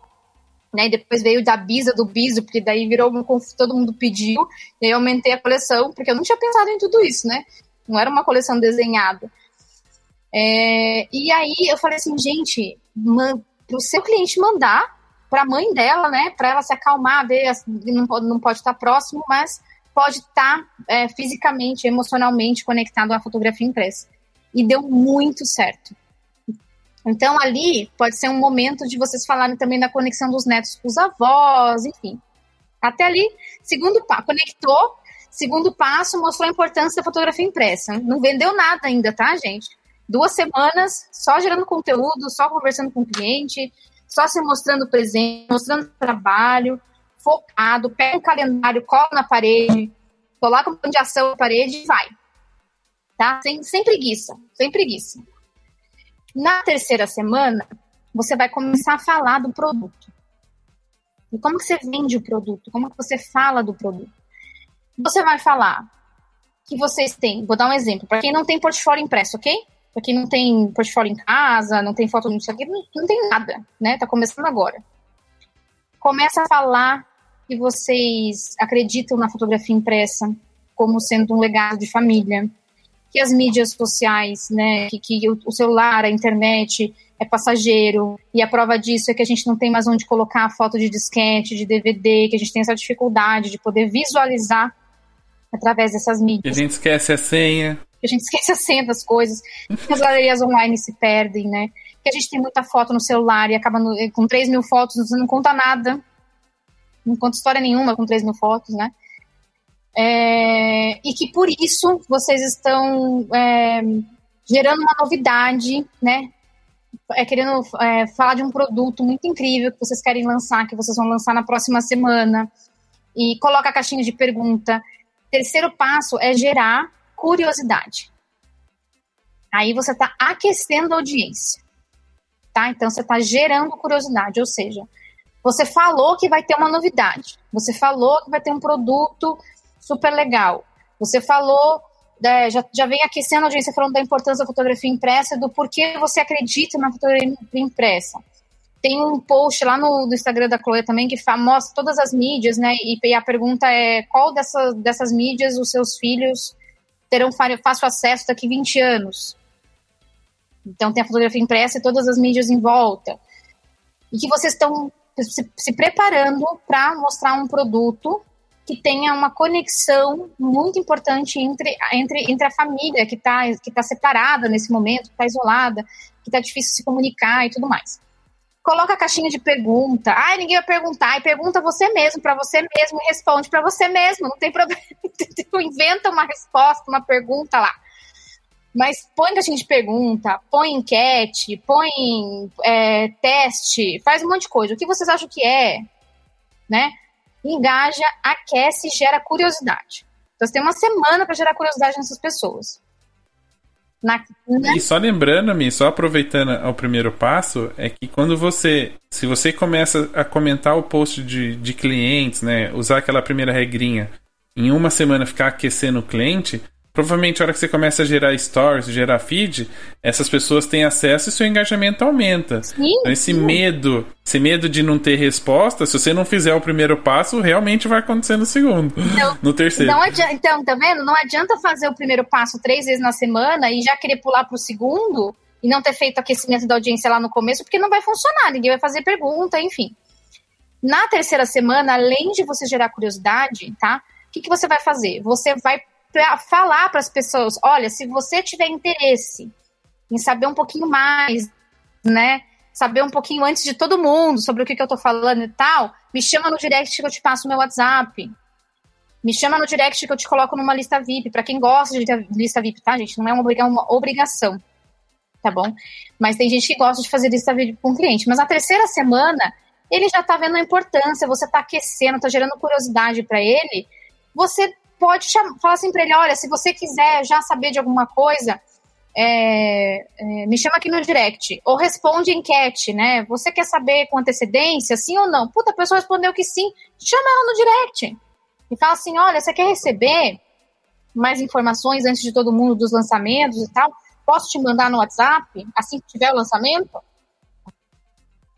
Né, e depois veio da Bisa do Biso, porque daí virou uma todo mundo pediu, e aí eu aumentei a coleção, porque eu não tinha pensado em tudo isso, né? Não era uma coleção desenhada. É, e aí eu falei assim, gente, para o seu cliente mandar para a mãe dela, né, para ela se acalmar, ver, não pode, não pode estar próximo, mas pode estar é, fisicamente, emocionalmente conectado à fotografia impressa. E deu muito certo. Então, ali pode ser um momento de vocês falarem também da conexão dos netos com os avós, enfim. Até ali, segundo passo, conectou. Segundo passo, mostrou a importância da fotografia impressa. Não vendeu nada ainda, tá, gente? Duas semanas só gerando conteúdo, só conversando com o cliente, só se mostrando presente, mostrando trabalho, focado, pega um calendário, cola na parede, coloca um plano de ação na parede e vai. Tá? Sem, sem preguiça, sem preguiça. Na terceira semana, você vai começar a falar do produto. E como que você vende o produto? Como que você fala do produto? Você vai falar que vocês têm, vou dar um exemplo, para quem não tem portfólio impresso, ok? Para quem não tem portfólio em casa, não tem foto no Instagram, não, não tem nada, né? Tá começando agora. Começa a falar que vocês acreditam na fotografia impressa como sendo um legado de família, que as mídias sociais, né, que, que o, o celular, a internet é passageiro, e a prova disso é que a gente não tem mais onde colocar a foto de disquete, de DVD, que a gente tem essa dificuldade de poder visualizar através dessas mídias. Que a gente esquece a senha. Que a gente esquece a senha das coisas, as galerias online se perdem, né? Que a gente tem muita foto no celular e acaba no, com 3 mil fotos, você não conta nada, não conta história nenhuma com 3 mil fotos, né? É, e que por isso vocês estão é, gerando uma novidade, né? É, querendo é, falar de um produto muito incrível que vocês querem lançar, que vocês vão lançar na próxima semana. E coloca a caixinha de pergunta. Terceiro passo é gerar curiosidade. Aí você está aquecendo a audiência. Tá? Então você está gerando curiosidade, ou seja, você falou que vai ter uma novidade, você falou que vai ter um produto super legal. Você falou, é, já, já vem aquecendo a audiência falando da importância da fotografia impressa, do porquê você acredita na fotografia impressa. tem um post lá no, Instagram da Chloe também que mostra todas as mídias, né? E, a pergunta é qual dessas, dessas mídias os seus filhos terão fácil acesso daqui 20 anos. Então tem a fotografia impressa e todas as mídias em volta. E que vocês estão se, se preparando para mostrar um produto que tenha uma conexão muito importante entre, entre, entre a família que está que tá separada nesse momento, que está isolada, que está difícil se comunicar e tudo mais. Coloca a caixinha de pergunta. Ai, ninguém vai perguntar. E pergunta você mesmo, para você mesmo, e responde para você mesmo. Não tem problema. Inventa uma resposta, uma pergunta lá. Mas põe caixinha de pergunta, põe enquete, põe é, teste, faz um monte de coisa. O que vocês acham que é? Né? Engaja, aquece gera curiosidade. Então você tem uma semana para gerar curiosidade nessas pessoas. Na, né? E só lembrando, me só aproveitando o primeiro passo, é que quando você. Se você começa a comentar o post de, de clientes, né? Usar aquela primeira regrinha, em uma semana ficar aquecendo o cliente, Provavelmente, a hora que você começa a gerar stories, gerar feed, essas pessoas têm acesso e seu engajamento aumenta. Sim, então, esse sim. medo, esse medo de não ter resposta, se você não fizer o primeiro passo, realmente vai acontecer no segundo, então, no terceiro. Não adianta, então, tá vendo? Não adianta fazer o primeiro passo três vezes na semana e já querer pular pro segundo e não ter feito aquecimento da audiência lá no começo, porque não vai funcionar, ninguém vai fazer pergunta, enfim. Na terceira semana, além de você gerar curiosidade, tá? O que, que você vai fazer? Você vai para falar para as pessoas, olha, se você tiver interesse em saber um pouquinho mais, né, saber um pouquinho antes de todo mundo sobre o que, que eu tô falando e tal, me chama no direct que eu te passo o meu WhatsApp. Me chama no direct que eu te coloco numa lista VIP. Para quem gosta de lista VIP, tá, gente? Não é uma, uma obrigação, tá bom? Mas tem gente que gosta de fazer lista VIP com cliente. Mas a terceira semana, ele já tá vendo a importância, você tá aquecendo, tá gerando curiosidade para ele. Você pode chamar, falar assim para ele: olha, se você quiser já saber de alguma coisa, é, é, me chama aqui no direct. Ou responde enquete, né? Você quer saber com antecedência, sim ou não? Puta, a pessoa respondeu que sim. Chama ela no direct. E fala assim: olha, você quer receber mais informações antes de todo mundo dos lançamentos e tal? Posso te mandar no WhatsApp assim que tiver o lançamento?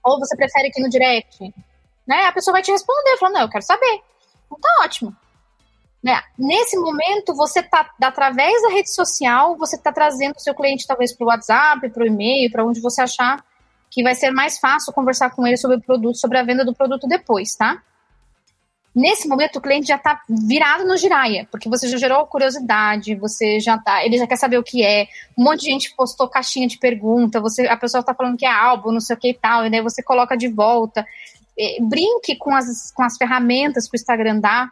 Ou você prefere aqui no direct? Né? A pessoa vai te responder, falando: não, eu quero saber. Então tá ótimo. Né? Nesse momento, você está, através da rede social, você está trazendo o seu cliente talvez para o WhatsApp, para o e-mail, para onde você achar que vai ser mais fácil conversar com ele sobre o produto, sobre a venda do produto depois, tá? Nesse momento, o cliente já está virado no giraia, porque você já gerou curiosidade, você já tá, ele já quer saber o que é. Um monte de gente postou caixinha de pergunta, você, a pessoa está falando que é álbum, não sei o que e tal, e daí você coloca de volta. Brinque com as, com as ferramentas que o Instagram dá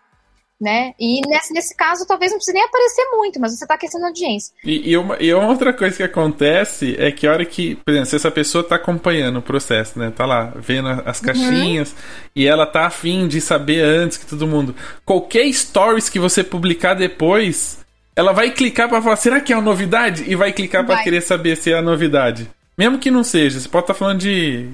né? E nesse, nesse caso, talvez não precise nem aparecer muito, mas você está aquecendo a audiência. E, e, uma, e uma outra coisa que acontece é que a hora que, por exemplo, se essa pessoa está acompanhando o processo, né? Tá lá vendo as uhum. caixinhas uhum. e ela tá afim de saber antes que todo mundo. Qualquer stories que você publicar depois, ela vai clicar para falar, será que é uma novidade? E vai clicar para querer saber se é a novidade. Mesmo que não seja, você pode estar tá falando de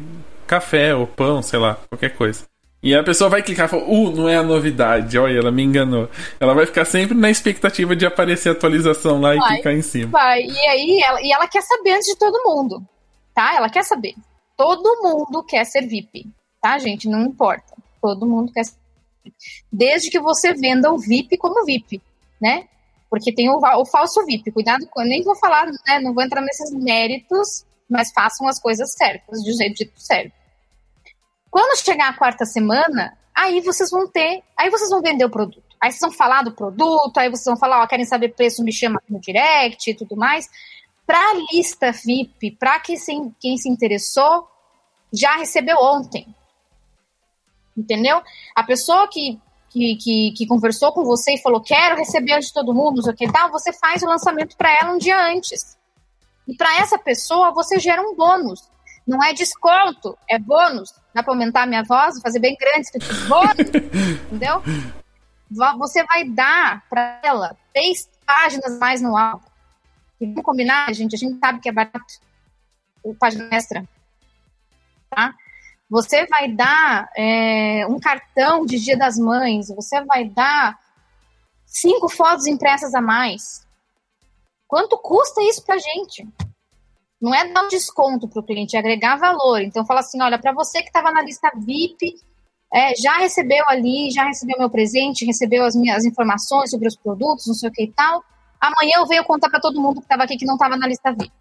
café ou pão, sei lá, qualquer coisa. E a pessoa vai clicar e falar, uh, não é a novidade, olha, ela me enganou. Ela vai ficar sempre na expectativa de aparecer a atualização lá vai, e clicar em cima. Vai, e aí ela, e ela quer saber antes de todo mundo, tá? Ela quer saber. Todo mundo quer ser VIP, tá, gente? Não importa. Todo mundo quer ser VIP. Desde que você venda o VIP como VIP, né? Porque tem o, o falso VIP. Cuidado com. Eu nem vou falar, né? Não vou entrar nesses méritos, mas façam as coisas certas, do jeito certo. Quando chegar a quarta semana, aí vocês vão ter, aí vocês vão vender o produto. Aí vocês vão falar do produto, aí vocês vão falar, ó, querem saber preço, me chama no direct e tudo mais. Para a lista VIP, para quem se, quem se interessou, já recebeu ontem. Entendeu? A pessoa que, que, que, que conversou com você e falou, quero receber antes de todo mundo, não sei o que tal, você faz o lançamento para ela um dia antes. E para essa pessoa, você gera um bônus. Não é desconto, é bônus. Dá para aumentar a minha voz, fazer bem grande, escrito bônus, entendeu? Você vai dar para ela três páginas mais no álbum. E vamos combinar, gente, a gente sabe que é barato o página extra. Tá? Você vai dar é, um cartão de Dia das Mães, você vai dar cinco fotos impressas a mais. Quanto custa isso pra gente? Não é dar um desconto para o cliente, é agregar valor. Então, fala assim: olha, para você que estava na lista VIP, é, já recebeu ali, já recebeu meu presente, recebeu as minhas informações sobre os produtos, não sei o que e tal. Amanhã eu venho contar para todo mundo que estava aqui que não estava na lista VIP.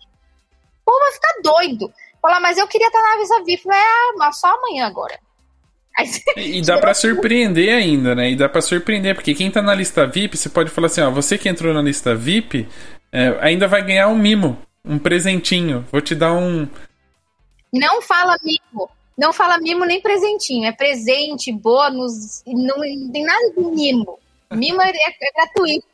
Pô, vai ficar doido. Falar, mas eu queria estar na lista VIP. Falei, ah, mas só amanhã agora. e dá para surpreender ainda, né? E dá para surpreender, porque quem tá na lista VIP, você pode falar assim, ó, você que entrou na lista VIP, é, ainda vai ganhar um mimo, um presentinho. Vou te dar um. Não fala mimo. Não fala mimo nem presentinho. É presente, bônus, não, não tem nada de mimo. Mimo é, é gratuito.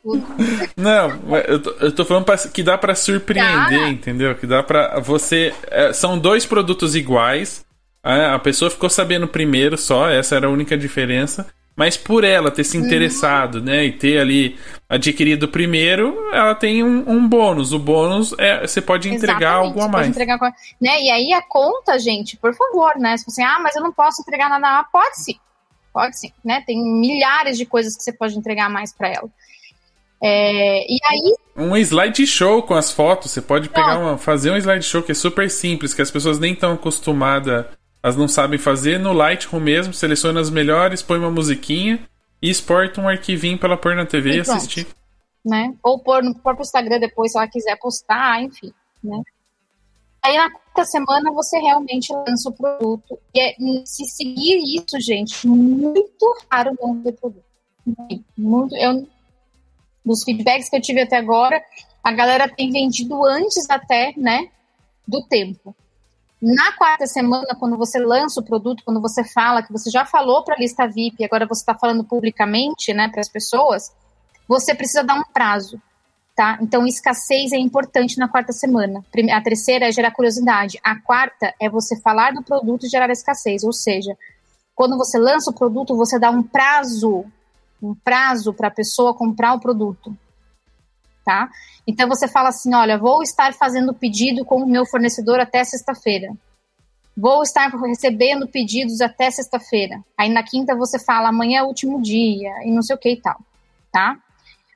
Não, eu tô, eu tô falando pra, que dá para surpreender, Cara. entendeu? Que dá para você. É, são dois produtos iguais. A, a pessoa ficou sabendo primeiro só, essa era a única diferença. Mas por ela ter se uhum. interessado, uhum. né, e ter ali adquirido primeiro, ela tem um, um bônus. O bônus é você pode entregar Exatamente, algo a mais. Entregar, né? E aí a conta, gente, por favor, né? Se você, ah, mas eu não posso entregar nada, pode sim. Pode sim, né? Tem milhares de coisas que você pode entregar mais para ela. É, e aí. Um slideshow com as fotos. Você pode pegar uma, fazer um slideshow que é super simples, que as pessoas nem estão acostumadas elas não sabem fazer, no Lightroom mesmo, seleciona as melhores, põe uma musiquinha e exporta um arquivinho para ela pôr na TV e, e assistir. Né? Ou pôr no próprio Instagram depois, se ela quiser postar, enfim, né? Aí na quarta semana você realmente lança o produto. E é, se seguir isso, gente, muito raro não ter produto. Muito, eu, dos feedbacks que eu tive até agora, a galera tem vendido antes até, né, do tempo. Na quarta semana, quando você lança o produto, quando você fala que você já falou para a lista VIP, agora você está falando publicamente, né, para as pessoas, você precisa dar um prazo, tá? Então, escassez é importante na quarta semana. A terceira é gerar curiosidade. A quarta é você falar do produto e gerar escassez, ou seja, quando você lança o produto, você dá um prazo, um prazo para a pessoa comprar o produto tá? Então você fala assim, olha, vou estar fazendo pedido com o meu fornecedor até sexta-feira. Vou estar recebendo pedidos até sexta-feira. Aí na quinta você fala, amanhã é o último dia e não sei o que e tal, tá?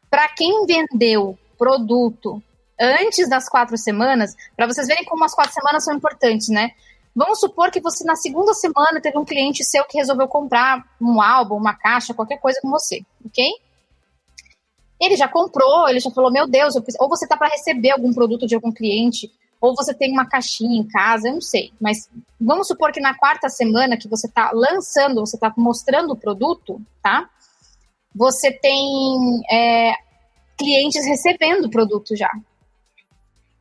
Para quem vendeu produto antes das quatro semanas, para vocês verem como as quatro semanas são importantes, né? Vamos supor que você na segunda semana teve um cliente seu que resolveu comprar um álbum, uma caixa, qualquer coisa com você, ok? Ele já comprou, ele já falou, meu Deus, ou você está para receber algum produto de algum cliente, ou você tem uma caixinha em casa, eu não sei. Mas vamos supor que na quarta semana que você está lançando, você está mostrando o produto, tá? Você tem é, clientes recebendo o produto já.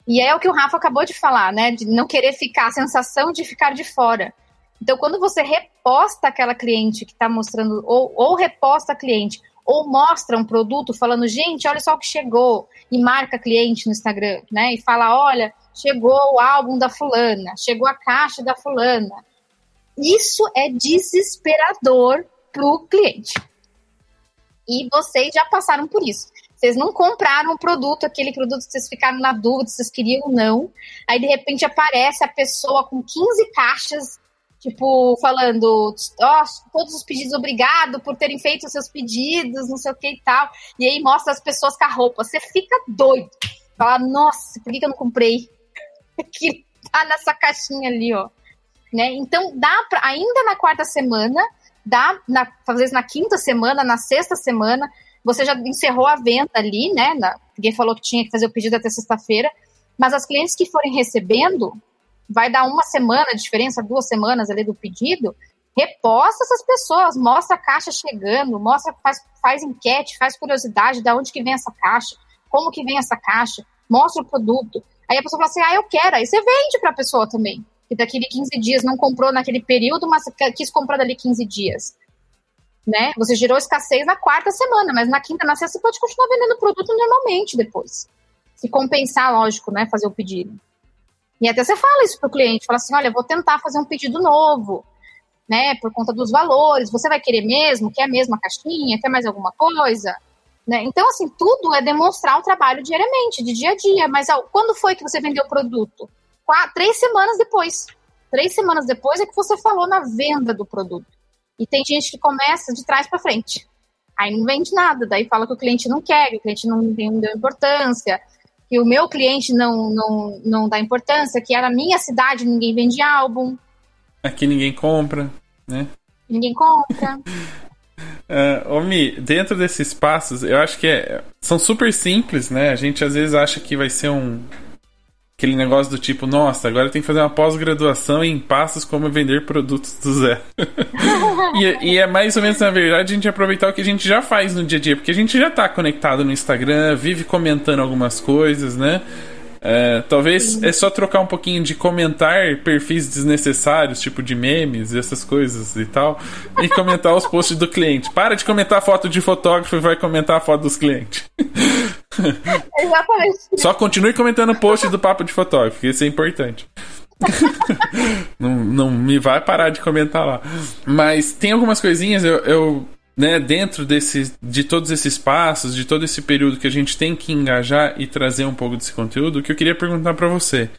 E é o que o Rafa acabou de falar, né? De não querer ficar, a sensação de ficar de fora. Então, quando você reposta aquela cliente que está mostrando, ou, ou reposta a cliente, ou mostra um produto falando, gente, olha só o que chegou, e marca cliente no Instagram, né? E fala, olha, chegou o álbum da fulana, chegou a caixa da fulana. Isso é desesperador para o cliente. E vocês já passaram por isso. Vocês não compraram o produto, aquele produto que vocês ficaram na dúvida se vocês queriam ou não. Aí, de repente, aparece a pessoa com 15 caixas tipo, falando, ó, oh, todos os pedidos, obrigado por terem feito os seus pedidos, não sei o que e tal. E aí mostra as pessoas com a roupa. Você fica doido. Fala, nossa, por que, eu não comprei? que tá nessa caixinha ali, ó. Né? Então, dá pra, ainda na quarta semana, dá, na, vezes na quinta semana, na sexta semana, você já encerrou a venda ali, né? Na, ninguém falou que tinha que fazer o pedido até sexta-feira, mas as clientes que forem recebendo, vai dar uma semana diferença, duas semanas ali do pedido, reposta essas pessoas, mostra a caixa chegando, mostra, faz, faz enquete, faz curiosidade de onde que vem essa caixa, como que vem essa caixa, mostra o produto. Aí a pessoa fala assim, ah, eu quero, aí você vende para a pessoa também, que daquele 15 dias não comprou naquele período, mas quis comprar dali 15 dias. Né? Você gerou escassez na quarta semana, mas na quinta, na sexta, você pode continuar vendendo o produto normalmente depois. Se compensar, lógico, né? Fazer o pedido. E até você fala isso para o cliente, fala assim, olha, vou tentar fazer um pedido novo, né, por conta dos valores, você vai querer mesmo, quer mesmo a caixinha, quer mais alguma coisa? Né? Então, assim, tudo é demonstrar o trabalho diariamente, de dia a dia, mas ó, quando foi que você vendeu o produto? Três semanas depois. Três semanas depois é que você falou na venda do produto. E tem gente que começa de trás para frente. Aí não vende nada, daí fala que o cliente não quer, que o cliente não, não deu importância, que o meu cliente não, não, não dá importância, que era a minha cidade, ninguém vende álbum. Aqui ninguém compra, né? Ninguém compra. Uh, Omi, dentro desses passos, eu acho que é, são super simples, né? A gente às vezes acha que vai ser um, aquele negócio do tipo, nossa, agora tem que fazer uma pós-graduação em passos como vender produtos do zero. e, e, é mais ou menos, na verdade, a gente aproveitar o que a gente já faz no dia a dia, porque a gente já está conectado no Instagram, vive comentando algumas coisas, né? É, talvez é só trocar um pouquinho de comentar perfis desnecessários, tipo de memes e essas coisas e tal, e comentar os posts do cliente. Para de comentar foto de fotógrafo e vai comentar a foto dos clientes. Exatamente. Só continue comentando post do papo de fotógrafo, que isso é importante. não, não me vai parar de comentar lá. Mas tem algumas coisinhas, eu, eu né, dentro desse, de todos esses passos, de todo esse período que a gente tem que engajar e trazer um pouco desse conteúdo, que eu queria perguntar para você.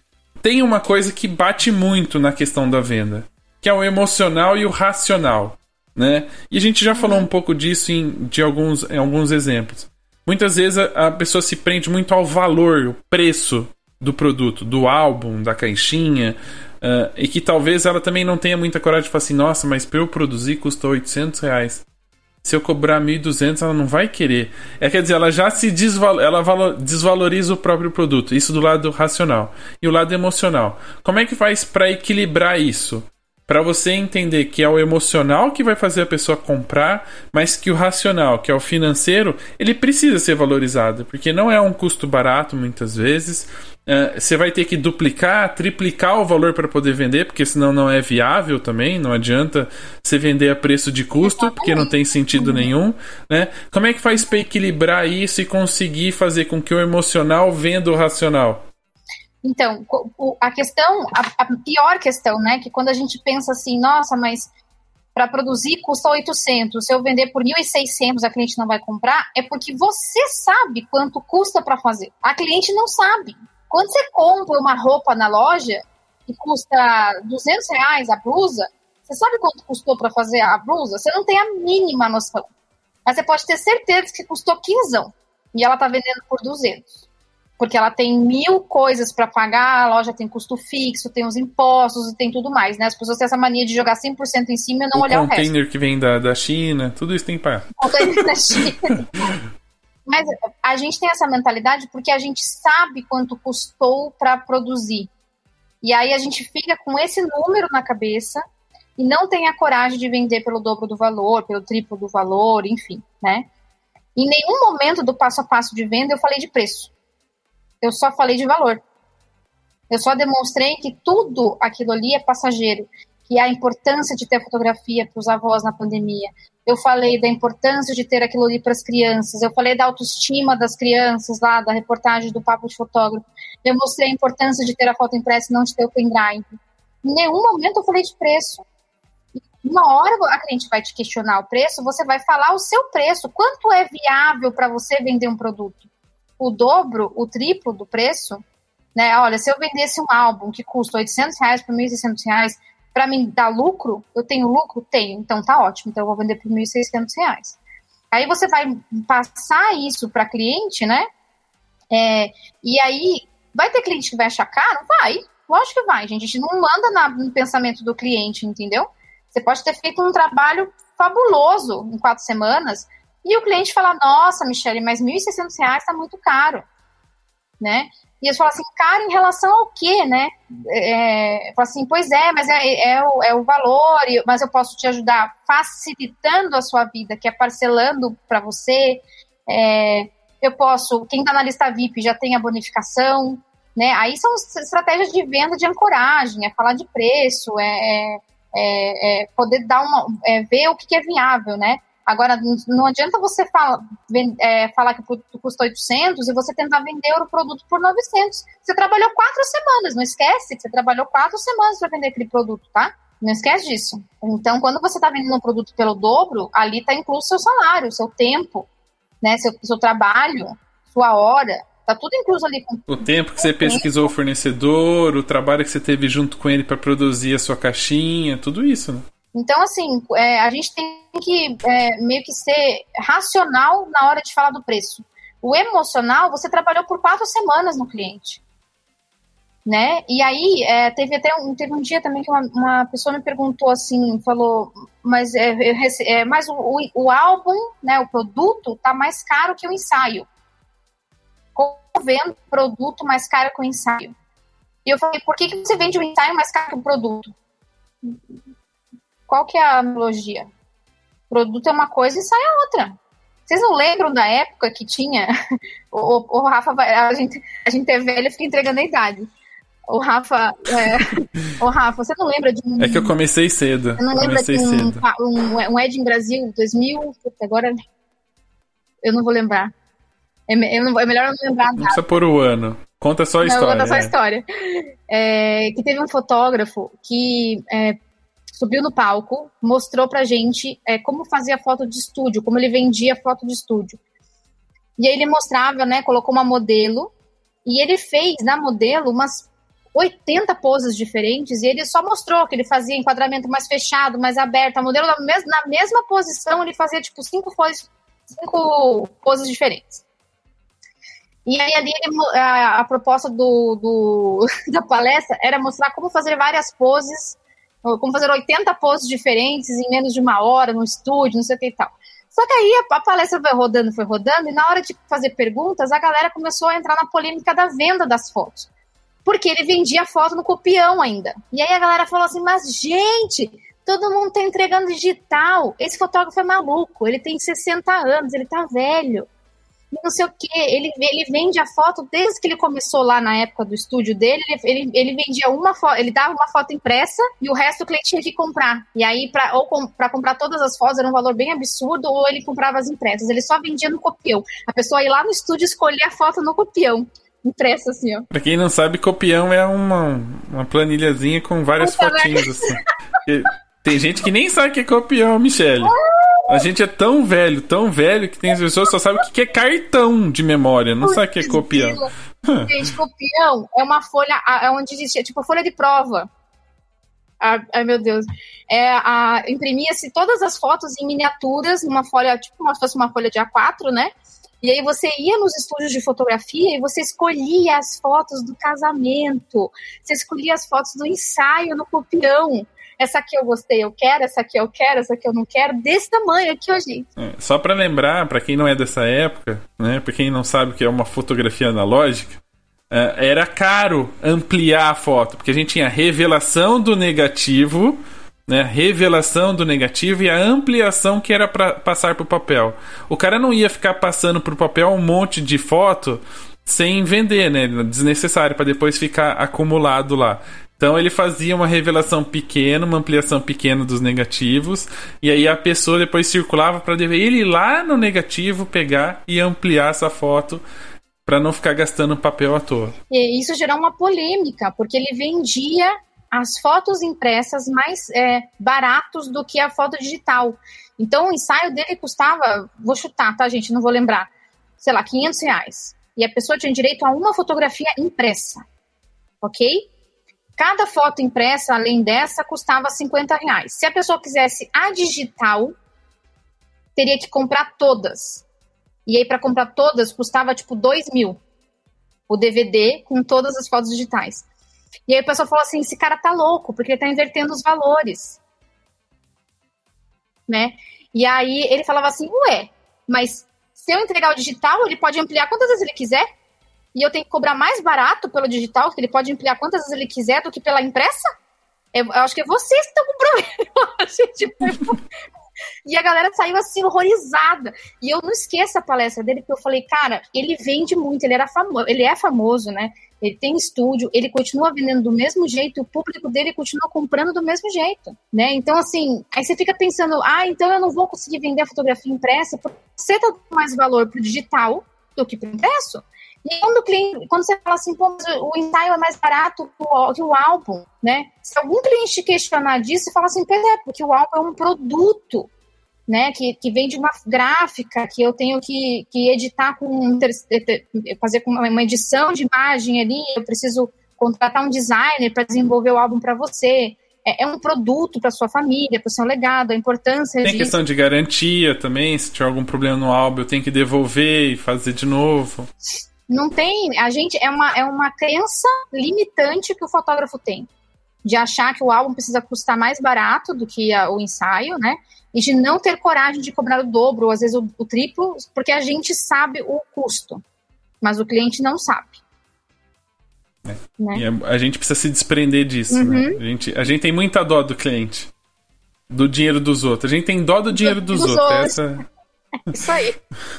Tem uma coisa que bate muito na questão da venda, que é o emocional e o racional, né? E a gente já falou um pouco disso em, de alguns, em alguns exemplos. Muitas vezes a, pessoa se prende muito ao valor, o preço do produto, do álbum, da caixinha, uh, e que talvez ela também não tenha muita coragem de falar assim, nossa, mas para eu produzir custa 800 reais se eu cobrar 1.200, ela não vai querer. É, quer dizer, ela já se desval ela desvaloriza o próprio produto. Isso do lado racional. E o lado emocional. Como é que faz para equilibrar isso? Para você entender que é o emocional que vai fazer a pessoa comprar, mas que o racional, que é o financeiro, ele precisa ser valorizado, porque não é um custo barato muitas vezes é, você vai ter que duplicar, triplicar o valor para poder vender, porque senão não é viável também. Não adianta você vender a preço de custo, porque não tem sentido nenhum. Né? Como é que faz para equilibrar isso e conseguir fazer com que o emocional venda o racional? Então, a questão, a, pior questão, né, que quando a gente pensa assim, nossa, mas para produzir custa 800, se eu vender por 1.600 a cliente não vai comprar, é porque você sabe quanto custa para fazer. A cliente não sabe. Quando você compra uma roupa na loja que custa 200 reais a blusa, você sabe quanto custou para fazer a blusa? Você não tem a mínima noção. Mas você pode ter certeza que custou 15 e ela está vendendo por 200. Porque ela tem mil coisas para pagar, a loja tem custo fixo, tem os impostos e tem tudo mais, né? As pessoas têm essa mania de jogar 100% em cima e não o olhar o resto. O container que vem da, da China, tudo isso tem que pagar. O container da China. Mas a gente tem essa mentalidade porque a gente sabe quanto custou para produzir. E aí a gente fica com esse número na cabeça e não tem a coragem de vender pelo dobro do valor, pelo triplo do valor, enfim, né? Em nenhum momento do passo a passo de venda eu falei de preço. Eu só falei de valor. Eu só demonstrei que tudo aquilo ali é passageiro, que a importância de ter fotografia para os avós na pandemia, eu falei da importância de ter aquilo ali para as crianças, eu falei da autoestima das crianças lá, da reportagem do Papo de Fotógrafo, eu mostrei a importância de ter a foto impressa e não de ter o pendrive. Em nenhum momento eu falei de preço. Uma hora a cliente vai te questionar o preço, você vai falar o seu preço. Quanto é viável para você vender um produto? O dobro, o triplo do preço? Né? Olha, se eu vendesse um álbum que custa 800 reais por 1.600 reais, para mim dar lucro, eu tenho lucro? Tenho, então tá ótimo, então eu vou vender por R$ 1.600. Aí você vai passar isso para cliente, né? É, e aí, vai ter cliente que vai achar caro? Vai, lógico que vai, gente. A gente não manda na, no pensamento do cliente, entendeu? Você pode ter feito um trabalho fabuloso em quatro semanas e o cliente fala: Nossa, Michele, mas R$ 1.600 está muito caro, né? E eles falam assim, cara, em relação ao quê, né? É, assim, pois é, mas é, é, o, é o valor, mas eu posso te ajudar facilitando a sua vida, que é parcelando para você. É, eu posso, quem está na lista VIP já tem a bonificação, né? Aí são estratégias de venda de ancoragem, é falar de preço, é, é, é poder dar uma, é, ver o que, que é viável, né? Agora, não adianta você fala, é, falar que o produto custa 800 e você tentar vender o produto por 900. Você trabalhou quatro semanas, não esquece que você trabalhou quatro semanas para vender aquele produto, tá? Não esquece disso. Então, quando você está vendendo um produto pelo dobro, ali está incluso seu salário, seu tempo, né, seu, seu trabalho, sua hora, Tá tudo incluso ali. O tempo que você pesquisou o fornecedor, o trabalho que você teve junto com ele para produzir a sua caixinha, tudo isso, né? Então, assim, é, a gente tem que é, meio que ser racional na hora de falar do preço. O emocional, você trabalhou por quatro semanas no cliente. Né? E aí, é, teve até um, teve um dia também que uma, uma pessoa me perguntou assim, falou, mas, é, é, mas o, o, o, álbum, né, o produto, tá mais caro que o ensaio. Como vendo produto mais caro que o ensaio? E eu falei, por que, que você vende o ensaio mais caro que o produto? Qual que é a analogia? Produto é uma coisa e ensaio é outra. Vocês não lembram da época que tinha? O, o, o Rafa, vai, a gente, a gente é velho e fica entregando a idade. O Rafa, é, o Rafa, você não lembra de um. É que eu comecei cedo. Você não lembra de um, um, um Ed em Brasil 2000? Agora eu não vou lembrar. É, não, é melhor eu não lembrar nada. Não precisa pôr o ano. Conta só a história. Conta só a é. história. É, que teve um fotógrafo que é, subiu no palco, mostrou pra gente é, como fazia foto de estúdio, como ele vendia foto de estúdio. E aí ele mostrava, né, colocou uma modelo, e ele fez na modelo umas 80 poses diferentes, e ele só mostrou que ele fazia enquadramento mais fechado, mais aberto, a modelo na, mes na mesma posição, ele fazia tipo cinco poses, cinco poses diferentes. E aí ali a, a, proposta do, do, da palestra era mostrar como fazer várias poses, como fazer 80 poses diferentes em menos de uma hora no estúdio, não sei o que e tal. Só que aí a, a palestra foi rodando, foi rodando, e na hora de fazer perguntas, a galera começou a entrar na polêmica da venda das fotos. Porque ele vendia foto no copião ainda. E aí a galera falou assim: mas gente, todo mundo tá entregando digital. Esse fotógrafo é maluco, ele tem 60 anos, ele tá velho não sei o que. Ele, ele vende a foto desde que ele começou lá na época do estúdio dele. Ele, ele, vendia uma foto, ele dava uma foto impressa e o resto o cliente tinha que comprar. E aí, pra, ou com, para comprar todas as fotos era um valor bem absurdo, ou ele comprava as impressas. Ele só vendia no copião. A pessoa ia lá no estúdio escolher a foto no copião. Impressa assim, ó. Pra quem não sabe, copião é uma, uma planilhazinha com várias Puta fotinhos, assim. Tem gente que nem sabe o que é copião, Michelle. A gente é tão velho, tão velho, que tem as pessoas que só sabem o que é cartão de memória, não sabe o que é copião. Gente, copião é uma folha é onde existia, tipo, folha de prova. Ah, ai, meu Deus. É, a, imprimia-se todas as fotos em miniaturas, numa folha, tipo, como se fosse uma folha de A4, né? E aí você ia nos estúdios de fotografia e você escolhia as fotos do casamento, você escolhia as fotos do ensaio no copião essa aqui eu gostei, eu quero, essa aqui eu quero, essa aqui eu não quero, desse tamanho aqui, ó, gente. É, só para lembrar, para quem não é dessa época, né, para quem não sabe o que é uma fotografia analógica, é, era caro ampliar a foto, porque a gente tinha revelação do negativo, né, revelação do negativo e a ampliação que era para passar para o papel. O cara não ia ficar passando para o papel um monte de foto sem vender, né? Desnecessário para depois ficar acumulado lá. Então ele fazia uma revelação pequena, uma ampliação pequena dos negativos, e aí a pessoa depois circulava para ele ir lá no negativo pegar e ampliar essa foto para não ficar gastando papel à toa. E isso gerou uma polêmica, porque ele vendia as fotos impressas mais é, baratos do que a foto digital. Então o ensaio dele custava, vou chutar, tá, gente? Não vou lembrar, sei lá, 500 reais. E a pessoa tinha direito a uma fotografia impressa, ok? Cada foto impressa, além dessa, custava 50 reais. Se a pessoa quisesse a digital, teria que comprar todas. E aí, para comprar todas, custava tipo 2 mil. O DVD com todas as fotos digitais. E aí a pessoa falou assim: esse cara tá louco, porque ele tá invertendo os valores. Né? E aí ele falava assim: ué, mas se eu entregar o digital, ele pode ampliar quantas vezes ele quiser? E eu tenho que cobrar mais barato pelo digital, que ele pode ampliar quantas vezes ele quiser, do que pela impressa? Eu, eu acho que é vocês que estão com problema. tipo, e a galera saiu assim, horrorizada. E eu não esqueço a palestra dele, porque eu falei, cara, ele vende muito, ele era famoso, ele é famoso, né? Ele tem estúdio, ele continua vendendo do mesmo jeito, o público dele continua comprando do mesmo jeito, né? Então, assim, aí você fica pensando, ah, então eu não vou conseguir vender a fotografia impressa, porque você tá dando mais valor pro digital do que pro impresso. E quando o cliente, quando você fala assim, pô, o ensaio é mais barato que o álbum, né? Se algum cliente te questionar disso, você fala assim, pois é, porque o álbum é um produto, né? Que, que vem de uma gráfica, que eu tenho que, que editar com fazer com uma edição de imagem ali, eu preciso contratar um designer para desenvolver o álbum para você. é, é um produto para sua família, para o seu legado, a importância Tem disso. questão de garantia também, se tiver algum problema no álbum, eu tenho que devolver e fazer de novo. Não tem, a gente é uma, é uma crença limitante que o fotógrafo tem de achar que o álbum precisa custar mais barato do que a, o ensaio, né? E de não ter coragem de cobrar o dobro, ou às vezes o, o triplo, porque a gente sabe o custo, mas o cliente não sabe. É. Né? A, é, a, gente precisa se desprender disso, né? uhum. né? A gente, a gente tem muita dó do cliente, do dinheiro dos outros. A gente tem dó do dinheiro dos, dos outros. outros. Essa... Isso aí.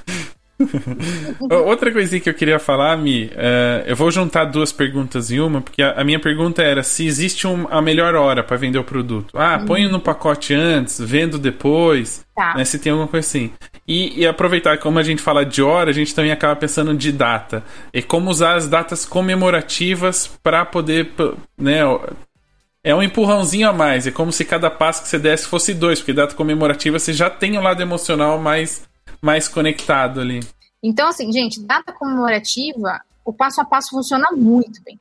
Outra coisinha que eu queria falar, Mi, uh, eu vou juntar duas perguntas em uma, porque a, a minha pergunta era se existe um, a melhor hora para vender o produto. Ah, hum. ponho no pacote antes, vendo depois, tá. né, se tem alguma coisa assim. E, e, aproveitar, como a gente fala de hora, a gente também acaba pensando de data. E como usar as datas comemorativas para poder, né, é um empurrãozinho a mais. É como se cada passo que você desse fosse dois, porque data comemorativa você já tem o um lado emocional mais mais conectado ali. Então, assim, gente, data comemorativa, o passo a passo funciona muito bem.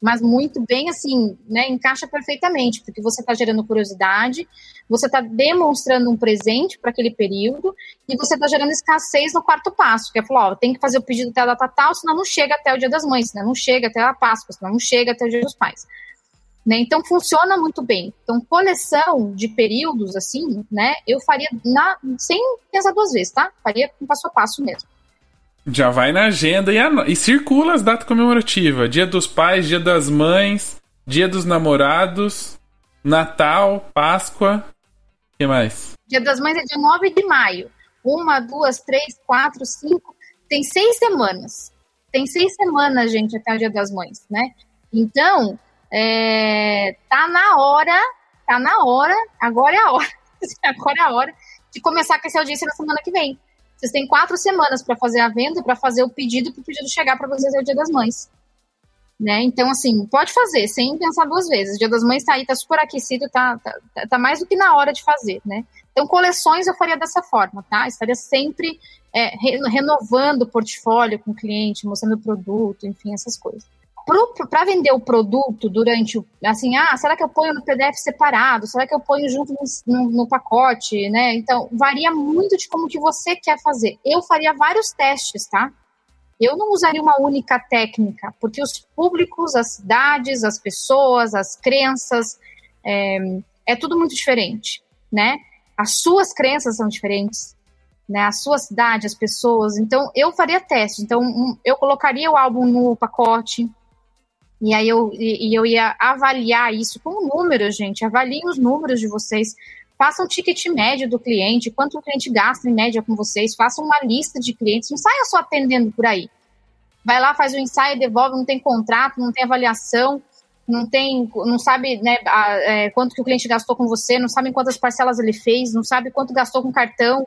Mas muito bem, assim, né? Encaixa perfeitamente, porque você está gerando curiosidade, você está demonstrando um presente para aquele período e você está gerando escassez no quarto passo, que é falar, ó, tem que fazer o pedido até a data tal, senão não chega até o dia das mães, senão não chega até a Páscoa, senão não chega até o dia dos pais. Né? Então funciona muito bem. Então, coleção de períodos, assim, né? Eu faria na, sem pensar duas vezes, tá? Faria com passo a passo mesmo. Já vai na agenda e, e circula as datas comemorativas. Dia dos pais, dia das mães, dia dos namorados, Natal, Páscoa. O que mais? Dia das mães é dia 9 de maio. Uma, duas, três, quatro, cinco. Tem seis semanas. Tem seis semanas, gente, até o dia das mães, né? Então, é, tá na hora, tá na hora, agora é a hora, agora é a hora de começar com essa audiência na semana que vem. Vocês têm quatro semanas para fazer a venda, para fazer o pedido, para o pedido chegar para vocês é o Dia das Mães. Né? Então, assim, pode fazer, sem pensar duas vezes. O Dia das Mães tá aí, tá super aquecido, tá, tá, tá mais do que na hora de fazer, né? Então, coleções eu faria dessa forma, tá? Estaria sempre é, renovando o portfólio com o cliente, mostrando o produto, enfim, essas coisas para vender o produto durante o. Assim, ah, será que eu ponho no PDF separado? Será que eu ponho junto no, no, no, pacote? Né? Então, varia muito de como que você quer fazer. Eu faria vários testes, tá? Eu não usaria uma única técnica, porque os públicos, as cidades, as pessoas, as crenças, é, é tudo muito diferente, né? As suas crenças são diferentes, né? A sua cidade, as pessoas. Então, eu faria testes. Então, um, eu colocaria o álbum no pacote, e aí eu, e, eu ia avaliar isso com números, gente. Avaliem os números de vocês. Façam um ticket médio do cliente, quanto o cliente gasta em média com vocês. Façam uma lista de clientes. Não saia só atendendo por aí. Vai lá, faz o ensaio, devolve, não tem contrato, não tem avaliação, não tem, não sabe né, a, é, quanto que o cliente gastou com você, não sabe quantas parcelas ele fez, não sabe quanto gastou com cartão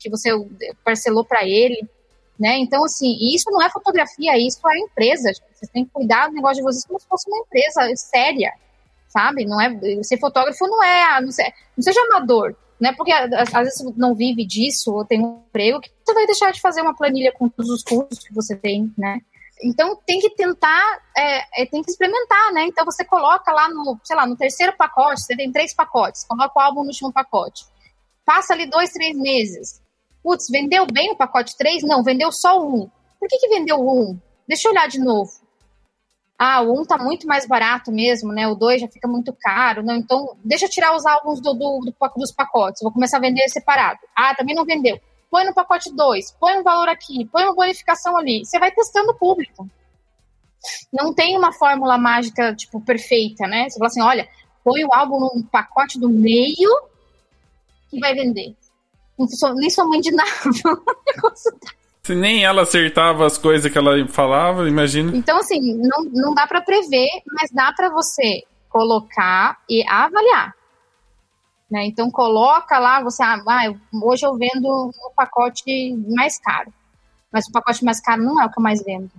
que você parcelou para ele. Né? Então, assim, isso não é fotografia, isso é empresa. Vocês têm que cuidar do negócio de vocês como se fosse uma empresa séria, sabe? Não é, ser fotógrafo não é, não, sei, não seja amador, né? Porque às vezes você não vive disso ou tem um emprego que você vai deixar de fazer uma planilha com todos os cursos que você tem, né? Então tem que tentar, é, é, tem que experimentar, né? Então você coloca lá no, sei lá, no terceiro pacote, você tem três pacotes, coloca o álbum no último pacote. Passa ali dois, três meses Putz, vendeu bem o pacote 3? Não, vendeu só um. Por que, que vendeu um? Deixa eu olhar de novo. Ah, o um tá muito mais barato mesmo, né? O dois já fica muito caro. Não, então, deixa eu tirar os álbuns do, do, do, dos pacotes. Vou começar a vender separado. Ah, também não vendeu. Põe no pacote 2, põe um valor aqui, põe uma bonificação ali. Você vai testando o público. Não tem uma fórmula mágica, tipo, perfeita, né? Você fala assim, olha, põe o álbum no pacote do meio que vai vender nem sou mãe de nada. Se nem ela acertava as coisas que ela falava, imagina. Então, assim, não, não dá para prever, mas dá para você colocar e avaliar. Né? Então, coloca lá, você, ah, hoje eu vendo o pacote mais caro. Mas o pacote mais caro não é o que eu mais vendo.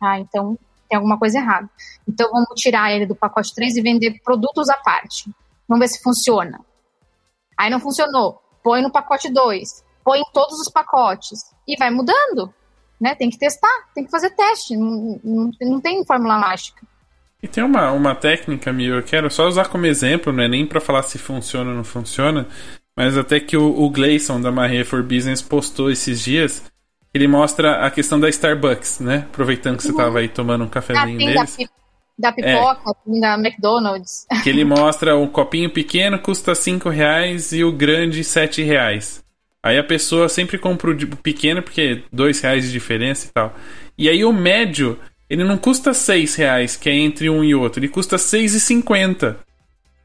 Ah, então, tem alguma coisa errada. Então, vamos tirar ele do pacote 3 e vender produtos à parte. Vamos ver se funciona. Aí não funcionou põe no pacote 2, põe em todos os pacotes e vai mudando. Né? Tem que testar, tem que fazer teste, não, não, não tem fórmula mágica. E tem uma, uma técnica, meu, eu quero só usar como exemplo, não é nem para falar se funciona ou não funciona, mas até que o, o Gleison da Marie for Business postou esses dias, ele mostra a questão da Starbucks, né? Aproveitando que você estava aí tomando um cafezinho ah, deles. Da, pipoca, é, da McDonald's. Que ele mostra um copinho pequeno custa 5 reais e o grande 7 reais. Aí a pessoa sempre compra o pequeno porque 2 reais de diferença e tal. E aí o médio, ele não custa 6 reais, que é entre um e outro. Ele custa 6,50.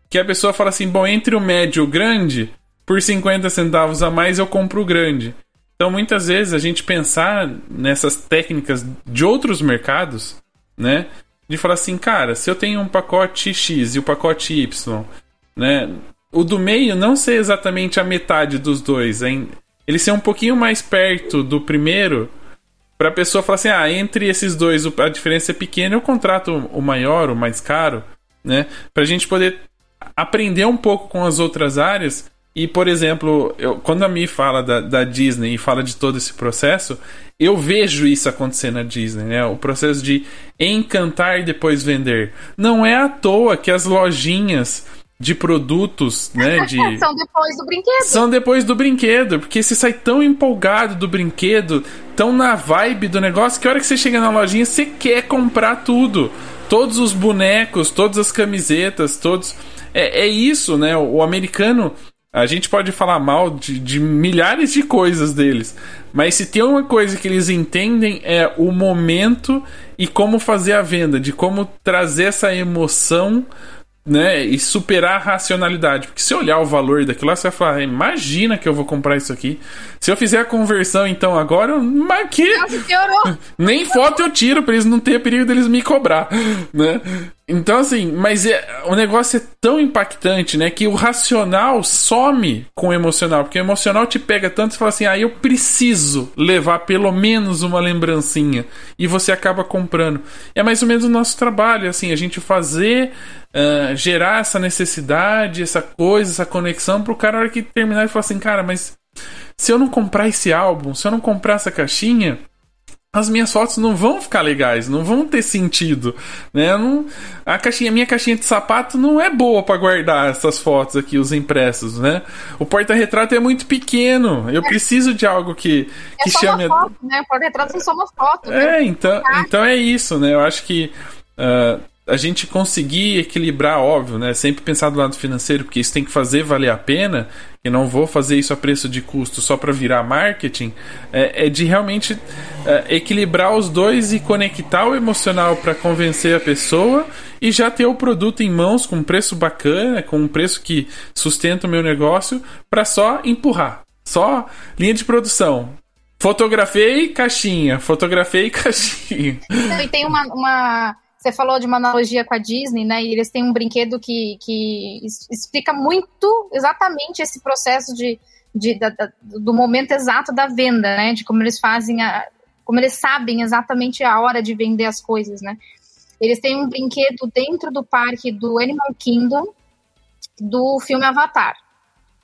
Que a pessoa fala assim, bom, entre o médio e o grande, por 50 centavos a mais eu compro o grande. Então, muitas vezes, a gente pensar nessas técnicas de outros mercados, né? De falar assim, cara, se eu tenho um pacote X e o pacote Y, né? O do meio não ser exatamente a metade dos dois, hein? ele ser um pouquinho mais perto do primeiro, para a pessoa falar assim, ah, entre esses dois a diferença é pequena, eu contrato o maior, o mais caro, né? Para a gente poder aprender um pouco com as outras áreas e, por exemplo, eu, quando a Mi fala da, da, Disney e fala de todo esse processo, eu vejo isso acontecer na Disney, né? O processo de encantar e depois vender. Não é à toa que as lojinhas de produtos, né? De... são depois do brinquedo. São depois do brinquedo, porque você sai tão empolgado do brinquedo, tão na vibe do negócio, que a hora que você chega na lojinha, você quer comprar tudo. Todos os bonecos, todas as camisetas, todos. É, é isso, né? O americano a gente pode falar mal de, de, milhares de coisas deles, mas se tem uma coisa que eles entendem é o momento e como fazer a venda, de como trazer essa emoção né, e superar a racionalidade. Porque se olhar o valor daquilo lá, você vai falar, imagina que eu vou comprar isso aqui. Se eu fizer a conversão, então, agora, mas que... Nem foto eu tiro pra eles não ter perigo deles me cobrar, né? Então, assim, mas é, o negócio é tão impactante, né? Que o racional some com o emocional. Porque o emocional te pega tanto e fala assim: ah, eu preciso levar pelo menos uma lembrancinha. E você acaba comprando. É mais ou menos o nosso trabalho, assim, a gente fazer. Uh, gerar essa necessidade, essa coisa, essa conexão pro cara, na hora que terminar, e falar assim: cara, mas se eu não comprar esse álbum, se eu não comprar essa caixinha as minhas fotos não vão ficar legais, não vão ter sentido, né? Não, a caixinha, minha caixinha de sapato não é boa para guardar essas fotos aqui, os impressos, né? O porta-retrato é muito pequeno. Eu preciso de algo que é que chame. Uma foto, né? O porta-retrato é só uma foto. Né? É, então, então é isso, né? Eu acho que uh, a gente conseguir equilibrar, óbvio, né? Sempre pensar do lado financeiro, porque isso tem que fazer valer a pena, e não vou fazer isso a preço de custo só para virar marketing, é, é de realmente é, equilibrar os dois e conectar o emocional para convencer a pessoa e já ter o produto em mãos com um preço bacana, com um preço que sustenta o meu negócio, para só empurrar. Só linha de produção. Fotografei caixinha, fotografei caixinha. E tem uma, uma você falou de uma analogia com a Disney, né? E eles têm um brinquedo que, que explica muito exatamente esse processo de, de da, da, do momento exato da venda, né? De como eles fazem a, como eles sabem exatamente a hora de vender as coisas, né? Eles têm um brinquedo dentro do parque do Animal Kingdom do filme Avatar.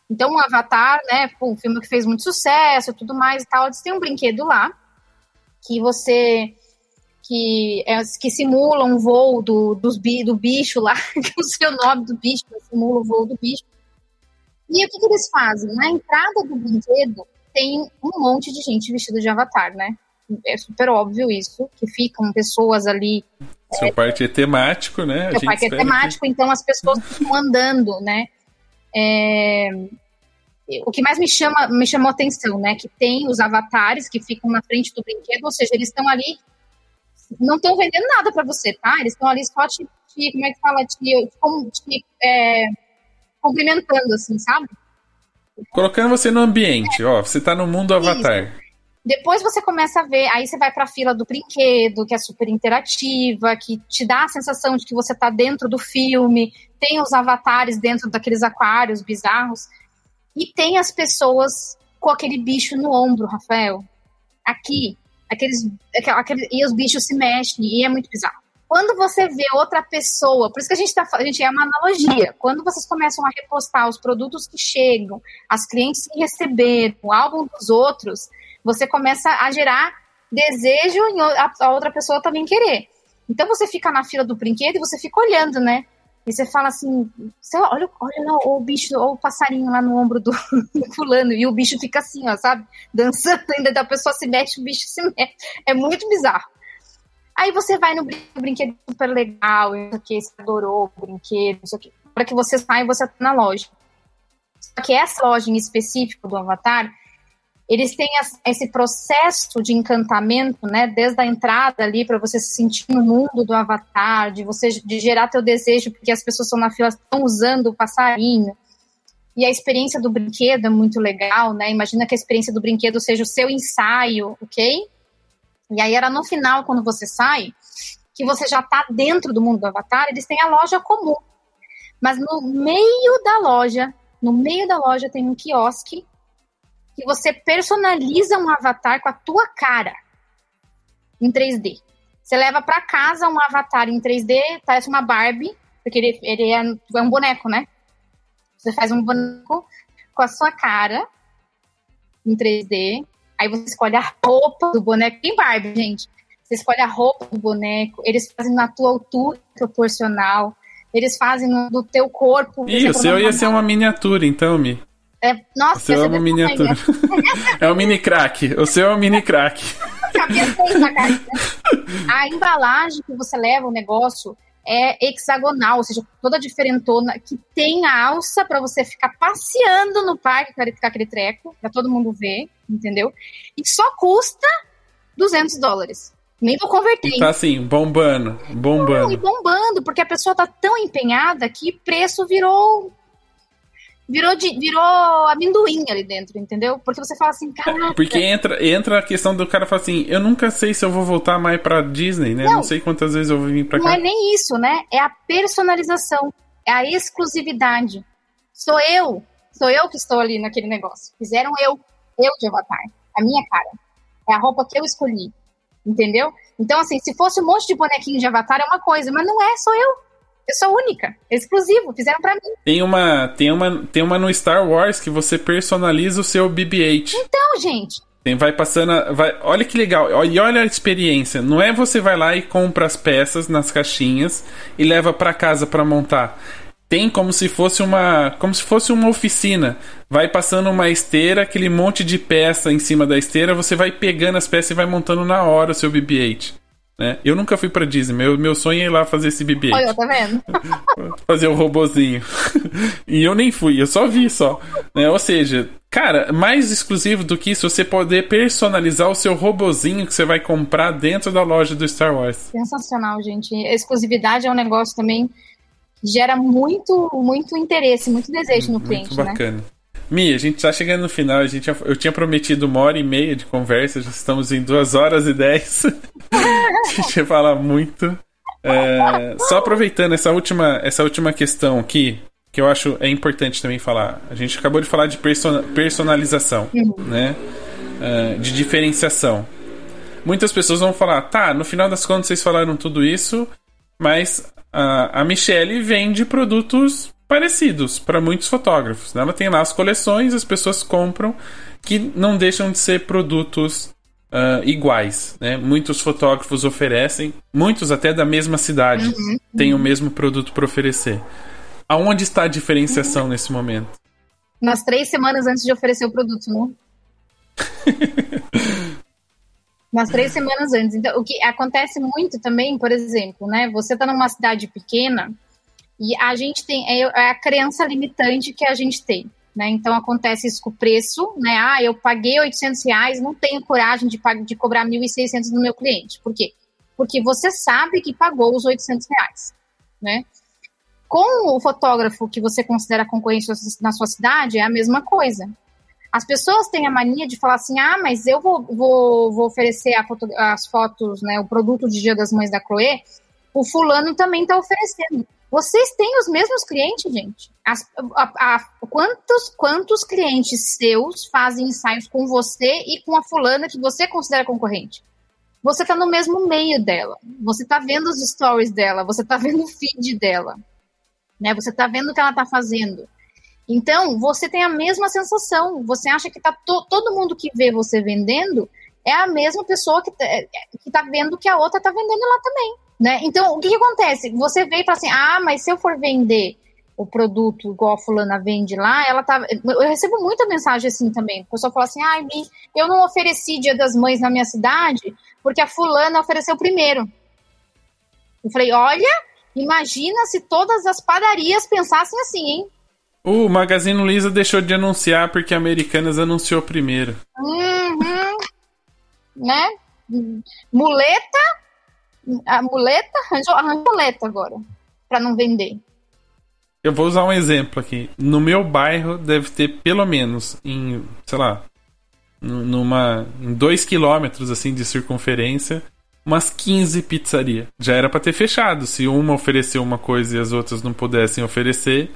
Então, o Avatar, né, um filme que fez muito sucesso, tudo mais e tal, eles têm um brinquedo lá que você que, é, que simulam um voo do, dos, do bicho lá, que não sei o nome do bicho, mas simula o voo do bicho. E o que, que eles fazem? Na entrada do brinquedo tem um monte de gente vestida de avatar, né? É super óbvio isso, que ficam pessoas ali. Seu é, parque é temático, né? Seu parque é temático, que... então as pessoas ficam andando, né? É, o que mais me chama me chamou atenção, né, que tem os avatares que ficam na frente do brinquedo, ou seja, eles estão ali não estão vendendo nada para você, tá? Eles estão ali só te, te, como é que fala, te, te, te é, cumprimentando, assim, sabe? Colocando você no ambiente, é. ó, você tá no mundo avatar. Isso. Depois você começa a ver, aí você vai para a fila do brinquedo, que é super interativa, que te dá a sensação de que você tá dentro do filme, tem os avatares dentro daqueles aquários bizarros, e tem as pessoas com aquele bicho no ombro, Rafael. Aqui, aqueles, aqueles, e os bichos se mexem, e é muito bizarro. Quando você vê outra pessoa, por isso que a gente tá a gente é uma analogia. Quando vocês começam a repostar os produtos que chegam, as clientes que receberam, o álbum dos outros, você começa a gerar desejo em a outra pessoa também querer. Então você fica na fila do brinquedo e você fica olhando, né? E você fala assim, olha, olha lá o bicho, ou o passarinho lá no ombro do, fulano, e o bicho fica assim, ó, sabe? Dançando, ainda da pessoa se mexe, o bicho se mexe. É muito bizarro. Aí você vai no brinquedo, super legal, aqui, você adorou o brinquedo, isso aqui. Para que você sai, você tá na loja. Só que essa loja em específico do Avatar, eles têm esse processo de encantamento, né, desde a entrada ali para você se sentir no mundo do avatar, de você de gerar teu desejo porque as pessoas estão na fila estão usando o passarinho. E a experiência do brinquedo é muito legal, né? Imagina que a experiência do brinquedo seja o seu ensaio, ok? E aí era no final quando você sai que você já está dentro do mundo do avatar, eles têm a loja comum. Mas no meio da loja, no meio da loja tem um quiosque que você personaliza um avatar com a tua cara em 3D. Você leva para casa um avatar em 3D, parece uma Barbie, porque ele, ele é, é um boneco, né? Você faz um boneco com a sua cara em 3D, aí você escolhe a roupa do boneco. Tem Barbie, gente. Você escolhe a roupa do boneco, eles fazem na tua altura proporcional, eles fazem no, do teu corpo. Ih, o seu ia ser uma miniatura, então, Mi. É, nossa, o seu é uma miniatura. é um mini crack. O seu é um mini crack. A embalagem que você leva o negócio é hexagonal, ou seja, toda diferentona, que tem a alça para você ficar passeando no parque com aquele treco, para todo mundo ver, entendeu? E só custa 200 dólares. Nem vou converter. E tá assim, bombando, bombando. Não, e bombando, porque a pessoa tá tão empenhada que preço virou virou, de, virou amendoim ali dentro, entendeu? Porque você fala assim, cara. Porque entra, entra a questão do cara falar assim: eu nunca sei se eu vou voltar mais pra Disney, né? Não, não sei quantas vezes eu vir pra cá. Não é nem isso, né? É a personalização, é a exclusividade. Sou eu, sou eu que estou ali naquele negócio. Fizeram eu, eu de avatar, a minha cara. É a roupa que eu escolhi, entendeu? Então, assim, se fosse um monte de bonequinho de avatar é uma coisa, mas não é, sou eu. Eu sou única, exclusivo, fizeram para mim. Tem uma, tem uma, tem uma no Star Wars que você personaliza o seu BB-8. Então, gente. Tem, vai passando, vai, olha que legal, e olha a experiência. Não é você vai lá e compra as peças nas caixinhas e leva para casa para montar. Tem como se fosse uma, como se fosse uma oficina. Vai passando uma esteira, aquele monte de peça em cima da esteira, você vai pegando as peças e vai montando na hora o seu BB-8. Né? Eu nunca fui pra Disney, meu, meu sonho é ir lá fazer esse BB. Olha, tá vendo? fazer o um robozinho. e eu nem fui, eu só vi só. Né? Ou seja, cara, mais exclusivo do que isso, você poder personalizar o seu robozinho que você vai comprar dentro da loja do Star Wars. Sensacional, gente. A exclusividade é um negócio também que gera muito, muito interesse, muito desejo no cliente. Muito bacana. Né? Mi, a gente tá chegando no final. A gente, eu tinha prometido uma hora e meia de conversa, já estamos em duas horas e dez. a gente fala muito. É, só aproveitando essa última, essa última questão aqui, que eu acho é importante também falar. A gente acabou de falar de personalização, uhum. né? Uh, de diferenciação. Muitas pessoas vão falar, tá, no final das contas vocês falaram tudo isso, mas a, a Michelle vende produtos parecidos para muitos fotógrafos. Né? Ela tem lá as coleções, as pessoas compram, que não deixam de ser produtos uh, iguais. Né? Muitos fotógrafos oferecem, muitos até da mesma cidade uhum. têm o mesmo produto para oferecer. Aonde está a diferenciação uhum. nesse momento? Nas três semanas antes de oferecer o produto, não? Nas três semanas antes. Então, o que acontece muito também, por exemplo, né? Você está numa cidade pequena, e a gente tem, é, é a crença limitante que a gente tem. Né? Então acontece isso com o preço, né? Ah, eu paguei 800 reais, não tenho coragem de, de cobrar 1.600 no meu cliente. Por quê? Porque você sabe que pagou os 800 reais, né? Com o fotógrafo que você considera concorrente na sua cidade, é a mesma coisa. As pessoas têm a mania de falar assim: ah, mas eu vou, vou, vou oferecer foto, as fotos, né, o produto de Dia das Mães da Chloe, o fulano também está oferecendo. Vocês têm os mesmos clientes, gente? As, a, a, quantos, quantos clientes seus fazem ensaios com você e com a fulana que você considera concorrente? Você está no mesmo meio dela. Você está vendo os stories dela. Você está vendo o feed dela. Né? Você está vendo o que ela está fazendo. Então, você tem a mesma sensação. Você acha que tá to, todo mundo que vê você vendendo é a mesma pessoa que, está é, que tá vendo que a outra está vendendo lá também. Né? Então, o que, que acontece? Você vê e fala assim: ah, mas se eu for vender o produto igual a fulana vende lá, ela tá. Eu recebo muita mensagem assim também. O pessoal fala assim: ai, ah, eu não ofereci Dia das Mães na minha cidade porque a fulana ofereceu primeiro. Eu falei: olha, imagina se todas as padarias pensassem assim, hein? O Magazine Luiza deixou de anunciar porque a Americanas anunciou primeiro. Uhum. né? Muleta. A muleta arranjou, arranjou muleta agora. para não vender. Eu vou usar um exemplo aqui. No meu bairro deve ter pelo menos em, sei lá, numa em dois quilômetros assim de circunferência, umas 15 pizzarias. Já era para ter fechado. Se uma ofereceu uma coisa e as outras não pudessem oferecer,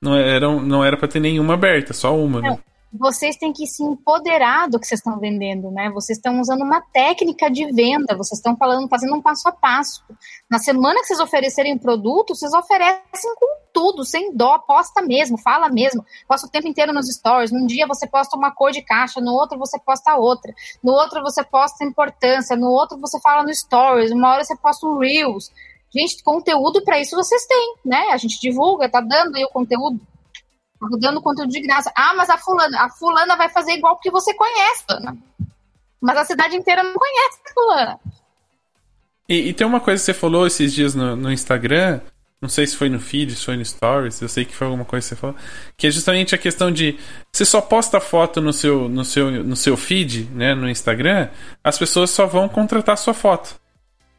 não era, não era para ter nenhuma aberta, só uma, né? Vocês têm que se empoderar do que vocês estão vendendo, né? Vocês estão usando uma técnica de venda, vocês estão falando, fazendo um passo a passo. Na semana que vocês oferecerem produto, vocês oferecem com tudo, sem dó, posta mesmo, fala mesmo, posta o tempo inteiro nos stories. Num dia você posta uma cor de caixa, no outro você posta outra, no outro você posta importância, no outro você fala no stories, uma hora você posta um reels. Gente, conteúdo para isso vocês têm, né? A gente divulga, tá dando aí o conteúdo dando conteúdo de graça. Ah, mas a fulana, a fulana vai fazer igual porque você conhece, Ana. Mas a cidade inteira não conhece a fulana. E, e, tem uma coisa que você falou esses dias no, no, Instagram, não sei se foi no feed, se foi no Stories, eu sei que foi alguma coisa que você falou, que é justamente a questão de você só posta foto no seu, no seu, no seu feed, né, no Instagram, as pessoas só vão contratar sua foto,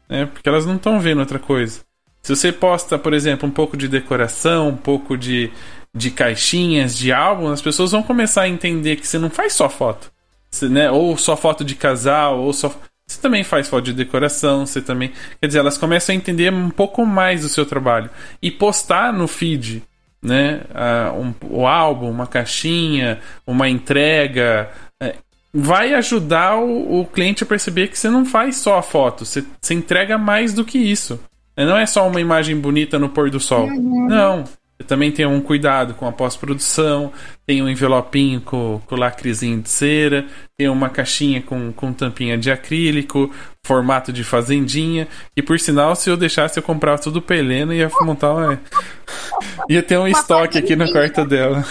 né, porque elas não estão vendo outra coisa. Se você posta, por exemplo, um pouco de decoração, um pouco de, de caixinhas, de álbum, as pessoas vão começar a entender que você não faz só foto. Você, né, ou só foto de casal, ou só. Você também faz foto de decoração, você também. Quer dizer, elas começam a entender um pouco mais do seu trabalho. E postar no feed, né? Uh, um, o álbum, uma caixinha, uma entrega. É, vai ajudar o, o, cliente a perceber que você não faz só a foto, você, você entrega mais do que isso. Não é só uma imagem bonita no pôr do sol. Uhum. Não. Eu também tenho um cuidado com a pós-produção, tem um envelopinho com, com lacrezinho de cera, tem uma caixinha com, com tampinha de acrílico, formato de fazendinha, e por sinal, se eu deixasse, eu comprava tudo pra Helena e ia montar uma... ia ter um estoque aqui no quarto dela.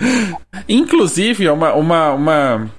Inclusive, é uma, uma, uma...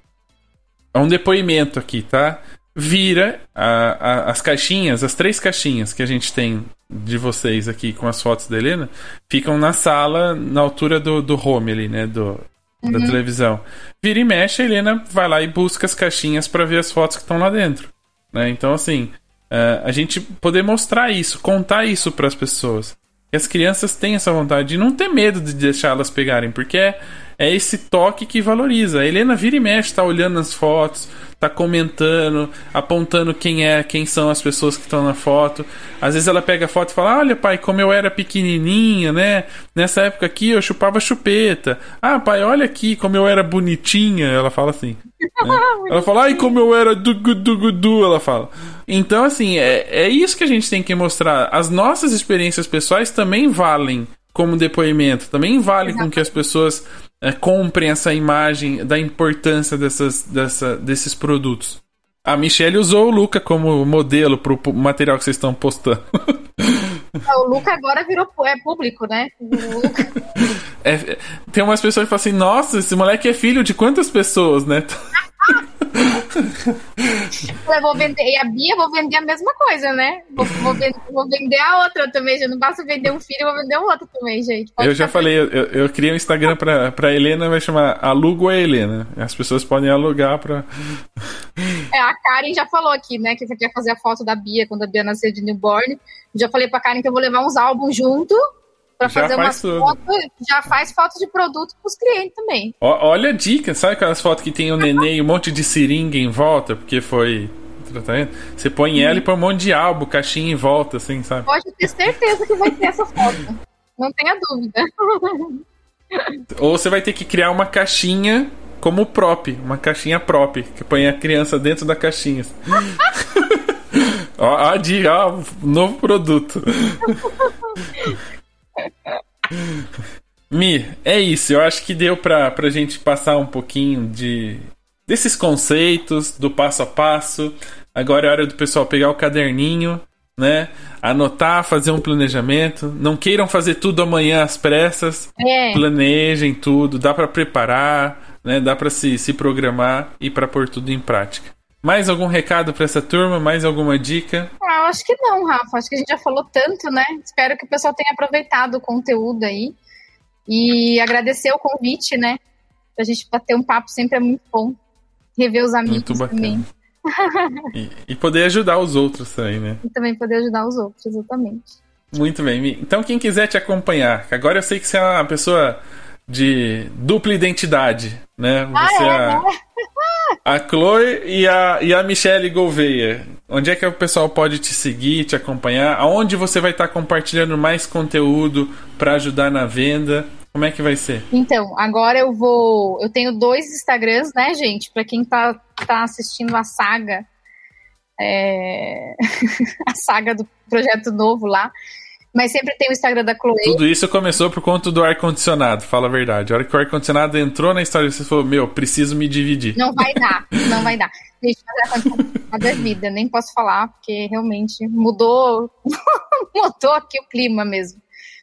É um depoimento aqui, tá? Vira a, a, as caixinhas, as três caixinhas que a gente tem de vocês aqui com as fotos da Helena ficam na sala, na altura do, do home ali, né? Do, uhum. Da televisão. Vira e mexe, a Helena vai lá e busca as caixinhas para ver as fotos que estão lá dentro. Né? Então, assim, uh, a gente poder mostrar isso, contar isso para as pessoas. E as crianças têm essa vontade de não ter medo de deixá-las pegarem, porque é, é esse toque que valoriza. A Helena vira e mexe, tá olhando as fotos, tá comentando, apontando quem é, quem são as pessoas que estão na foto. Às vezes ela pega a foto e fala: Olha, pai, como eu era pequenininha, né? Nessa época aqui eu chupava chupeta. Ah, pai, olha aqui como eu era bonitinha. Ela fala assim. Né? ela fala: Ai, como eu era dugu dugu du. Ela fala. Então, assim, é, é isso que a gente tem que mostrar. As nossas experiências pessoais também valem como depoimento, também vale com que as pessoas é, comprem essa imagem da importância dessas, dessa, desses produtos. A Michelle usou o Luca como modelo para o material que vocês estão postando. O Luca agora virou é público, né? É, tem umas pessoas que falam assim: nossa, esse moleque é filho de quantas pessoas, né? eu vou vender, e a Bia, vou vender a mesma coisa, né? Vou, vou, vender, vou vender a outra também. Já não basta vender um filho, vou vender o outro também, gente. Pode eu já falei, eu, eu, criei um Instagram pra, pra Helena, vai chamar Alugo a Helena. As pessoas podem alugar pra. É, a Karen já falou aqui, né? Que você quer fazer a foto da Bia quando a Bia nasceu de newborn. Já falei pra Karen que eu vou levar uns álbuns junto para fazer uma foto, já faz foto de produto para os clientes também. O, olha a dica, sabe aquelas fotos que tem o neném e um monte de seringa em volta, porque foi tratamento? Você põe ela e põe um monte de álbum, caixinha em volta, assim, sabe? Pode ter certeza que vai ter essa foto. Não tenha dúvida. Ou você vai ter que criar uma caixinha como prop, uma caixinha prop, que põe a criança dentro da caixinha. ó, ó, ó, novo produto. Mi, é isso. Eu acho que deu pra, pra gente passar um pouquinho de desses conceitos, do passo a passo. Agora é hora do pessoal pegar o caderninho né? Anotar, fazer um planejamento. Não queiram fazer tudo amanhã às pressas. É. Planejem tudo, dá para preparar, né? Dá para se, se programar e para pôr tudo em prática. Mais algum recado para essa turma? Mais alguma dica? Ah, eu acho que não, Rafa. Acho que a gente já falou tanto, né? Espero que o pessoal tenha aproveitado o conteúdo aí. E agradecer o convite, né? Pra gente bater um papo sempre é muito bom. Rever os amigos Muito bacana. também. E, e poder ajudar os outros também, né? E também poder ajudar os outros, exatamente. Muito bem. Então, quem quiser te acompanhar, agora eu sei que você é uma pessoa de dupla identidade, né? Você ah, é, a, né? A Chloe e a, e a Michelle Gouveia. Onde é que o pessoal pode te seguir, te acompanhar? Aonde você vai estar compartilhando mais conteúdo para ajudar na venda? Como é que vai ser? Então, agora eu vou. Eu tenho dois Instagrams, né, gente? Para quem tá, tá assistindo a saga. é, a saga do projeto novo lá. Mas sempre tem o Instagram da Chloe. Tudo isso começou por conta do ar-condicionado, fala a verdade. A hora que o ar-condicionado entrou na história, você falou: Meu, preciso me dividir. Não vai dar, não vai dar. Gente, mas ar-condicionado é vida, nem posso falar, porque realmente mudou, mudou aqui o clima mesmo.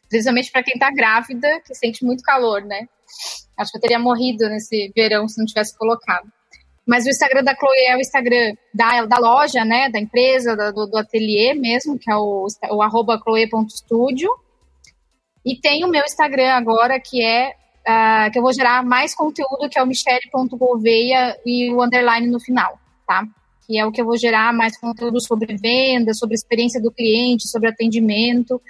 Principalmente para quem tá grávida, que sente muito calor, né? Acho que eu teria morrido nesse verão se não tivesse colocado. Mas o Instagram da Chloe é o Instagram da, da loja, né? Da empresa, do, do ateliê mesmo, que é o, o arroba chloe.studio. E tem o meu Instagram agora, que é uh, que eu vou gerar mais conteúdo, que é o michele.gouveia e o underline no final, tá? Que é o que eu vou gerar mais conteúdo sobre venda, sobre experiência do cliente, sobre atendimento.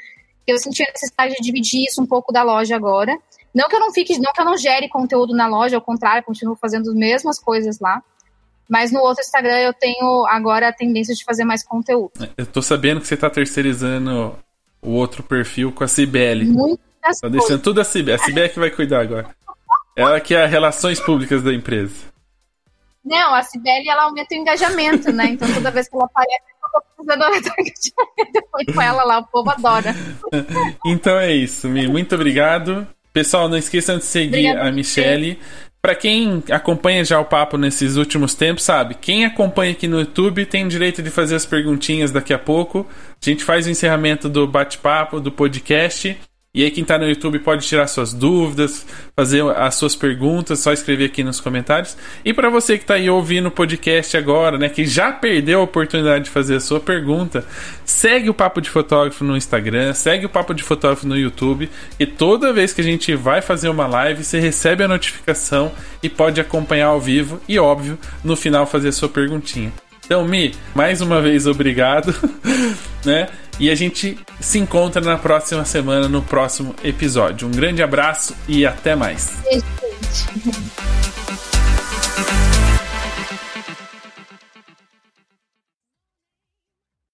Eu senti a necessidade de dividir isso um pouco da loja agora. Não que eu não fique, não que eu não gere conteúdo na loja, ao contrário, continuo fazendo as mesmas coisas lá. Mas no outro Instagram eu tenho agora a tendência de fazer mais conteúdo. Eu tô sabendo que você tá terceirizando o outro perfil com a Cibele. Muitas Tá deixando tudo a Cibele. A Cibele que vai cuidar agora. Ela que é a relações públicas da empresa. Não, a Cibele ela aumenta o engajamento, né? Então toda vez que ela aparece, eu tô precisando aumentar o engajamento. Eu com ela lá, o povo adora. Então é isso, Mi. Muito obrigado. Pessoal, não esqueçam de seguir Obrigada a Michelle. Para quem acompanha já o papo nesses últimos tempos, sabe? Quem acompanha aqui no YouTube tem direito de fazer as perguntinhas daqui a pouco. A gente faz o encerramento do bate-papo, do podcast. E aí, quem tá no YouTube pode tirar suas dúvidas, fazer as suas perguntas, só escrever aqui nos comentários. E para você que tá aí ouvindo o podcast agora, né, que já perdeu a oportunidade de fazer a sua pergunta, segue o Papo de Fotógrafo no Instagram, segue o Papo de Fotógrafo no YouTube, e toda vez que a gente vai fazer uma live, você recebe a notificação e pode acompanhar ao vivo e, óbvio, no final fazer a sua perguntinha. Então, Mi, mais uma vez obrigado, né? E a gente se encontra na próxima semana, no próximo episódio. Um grande abraço e até mais.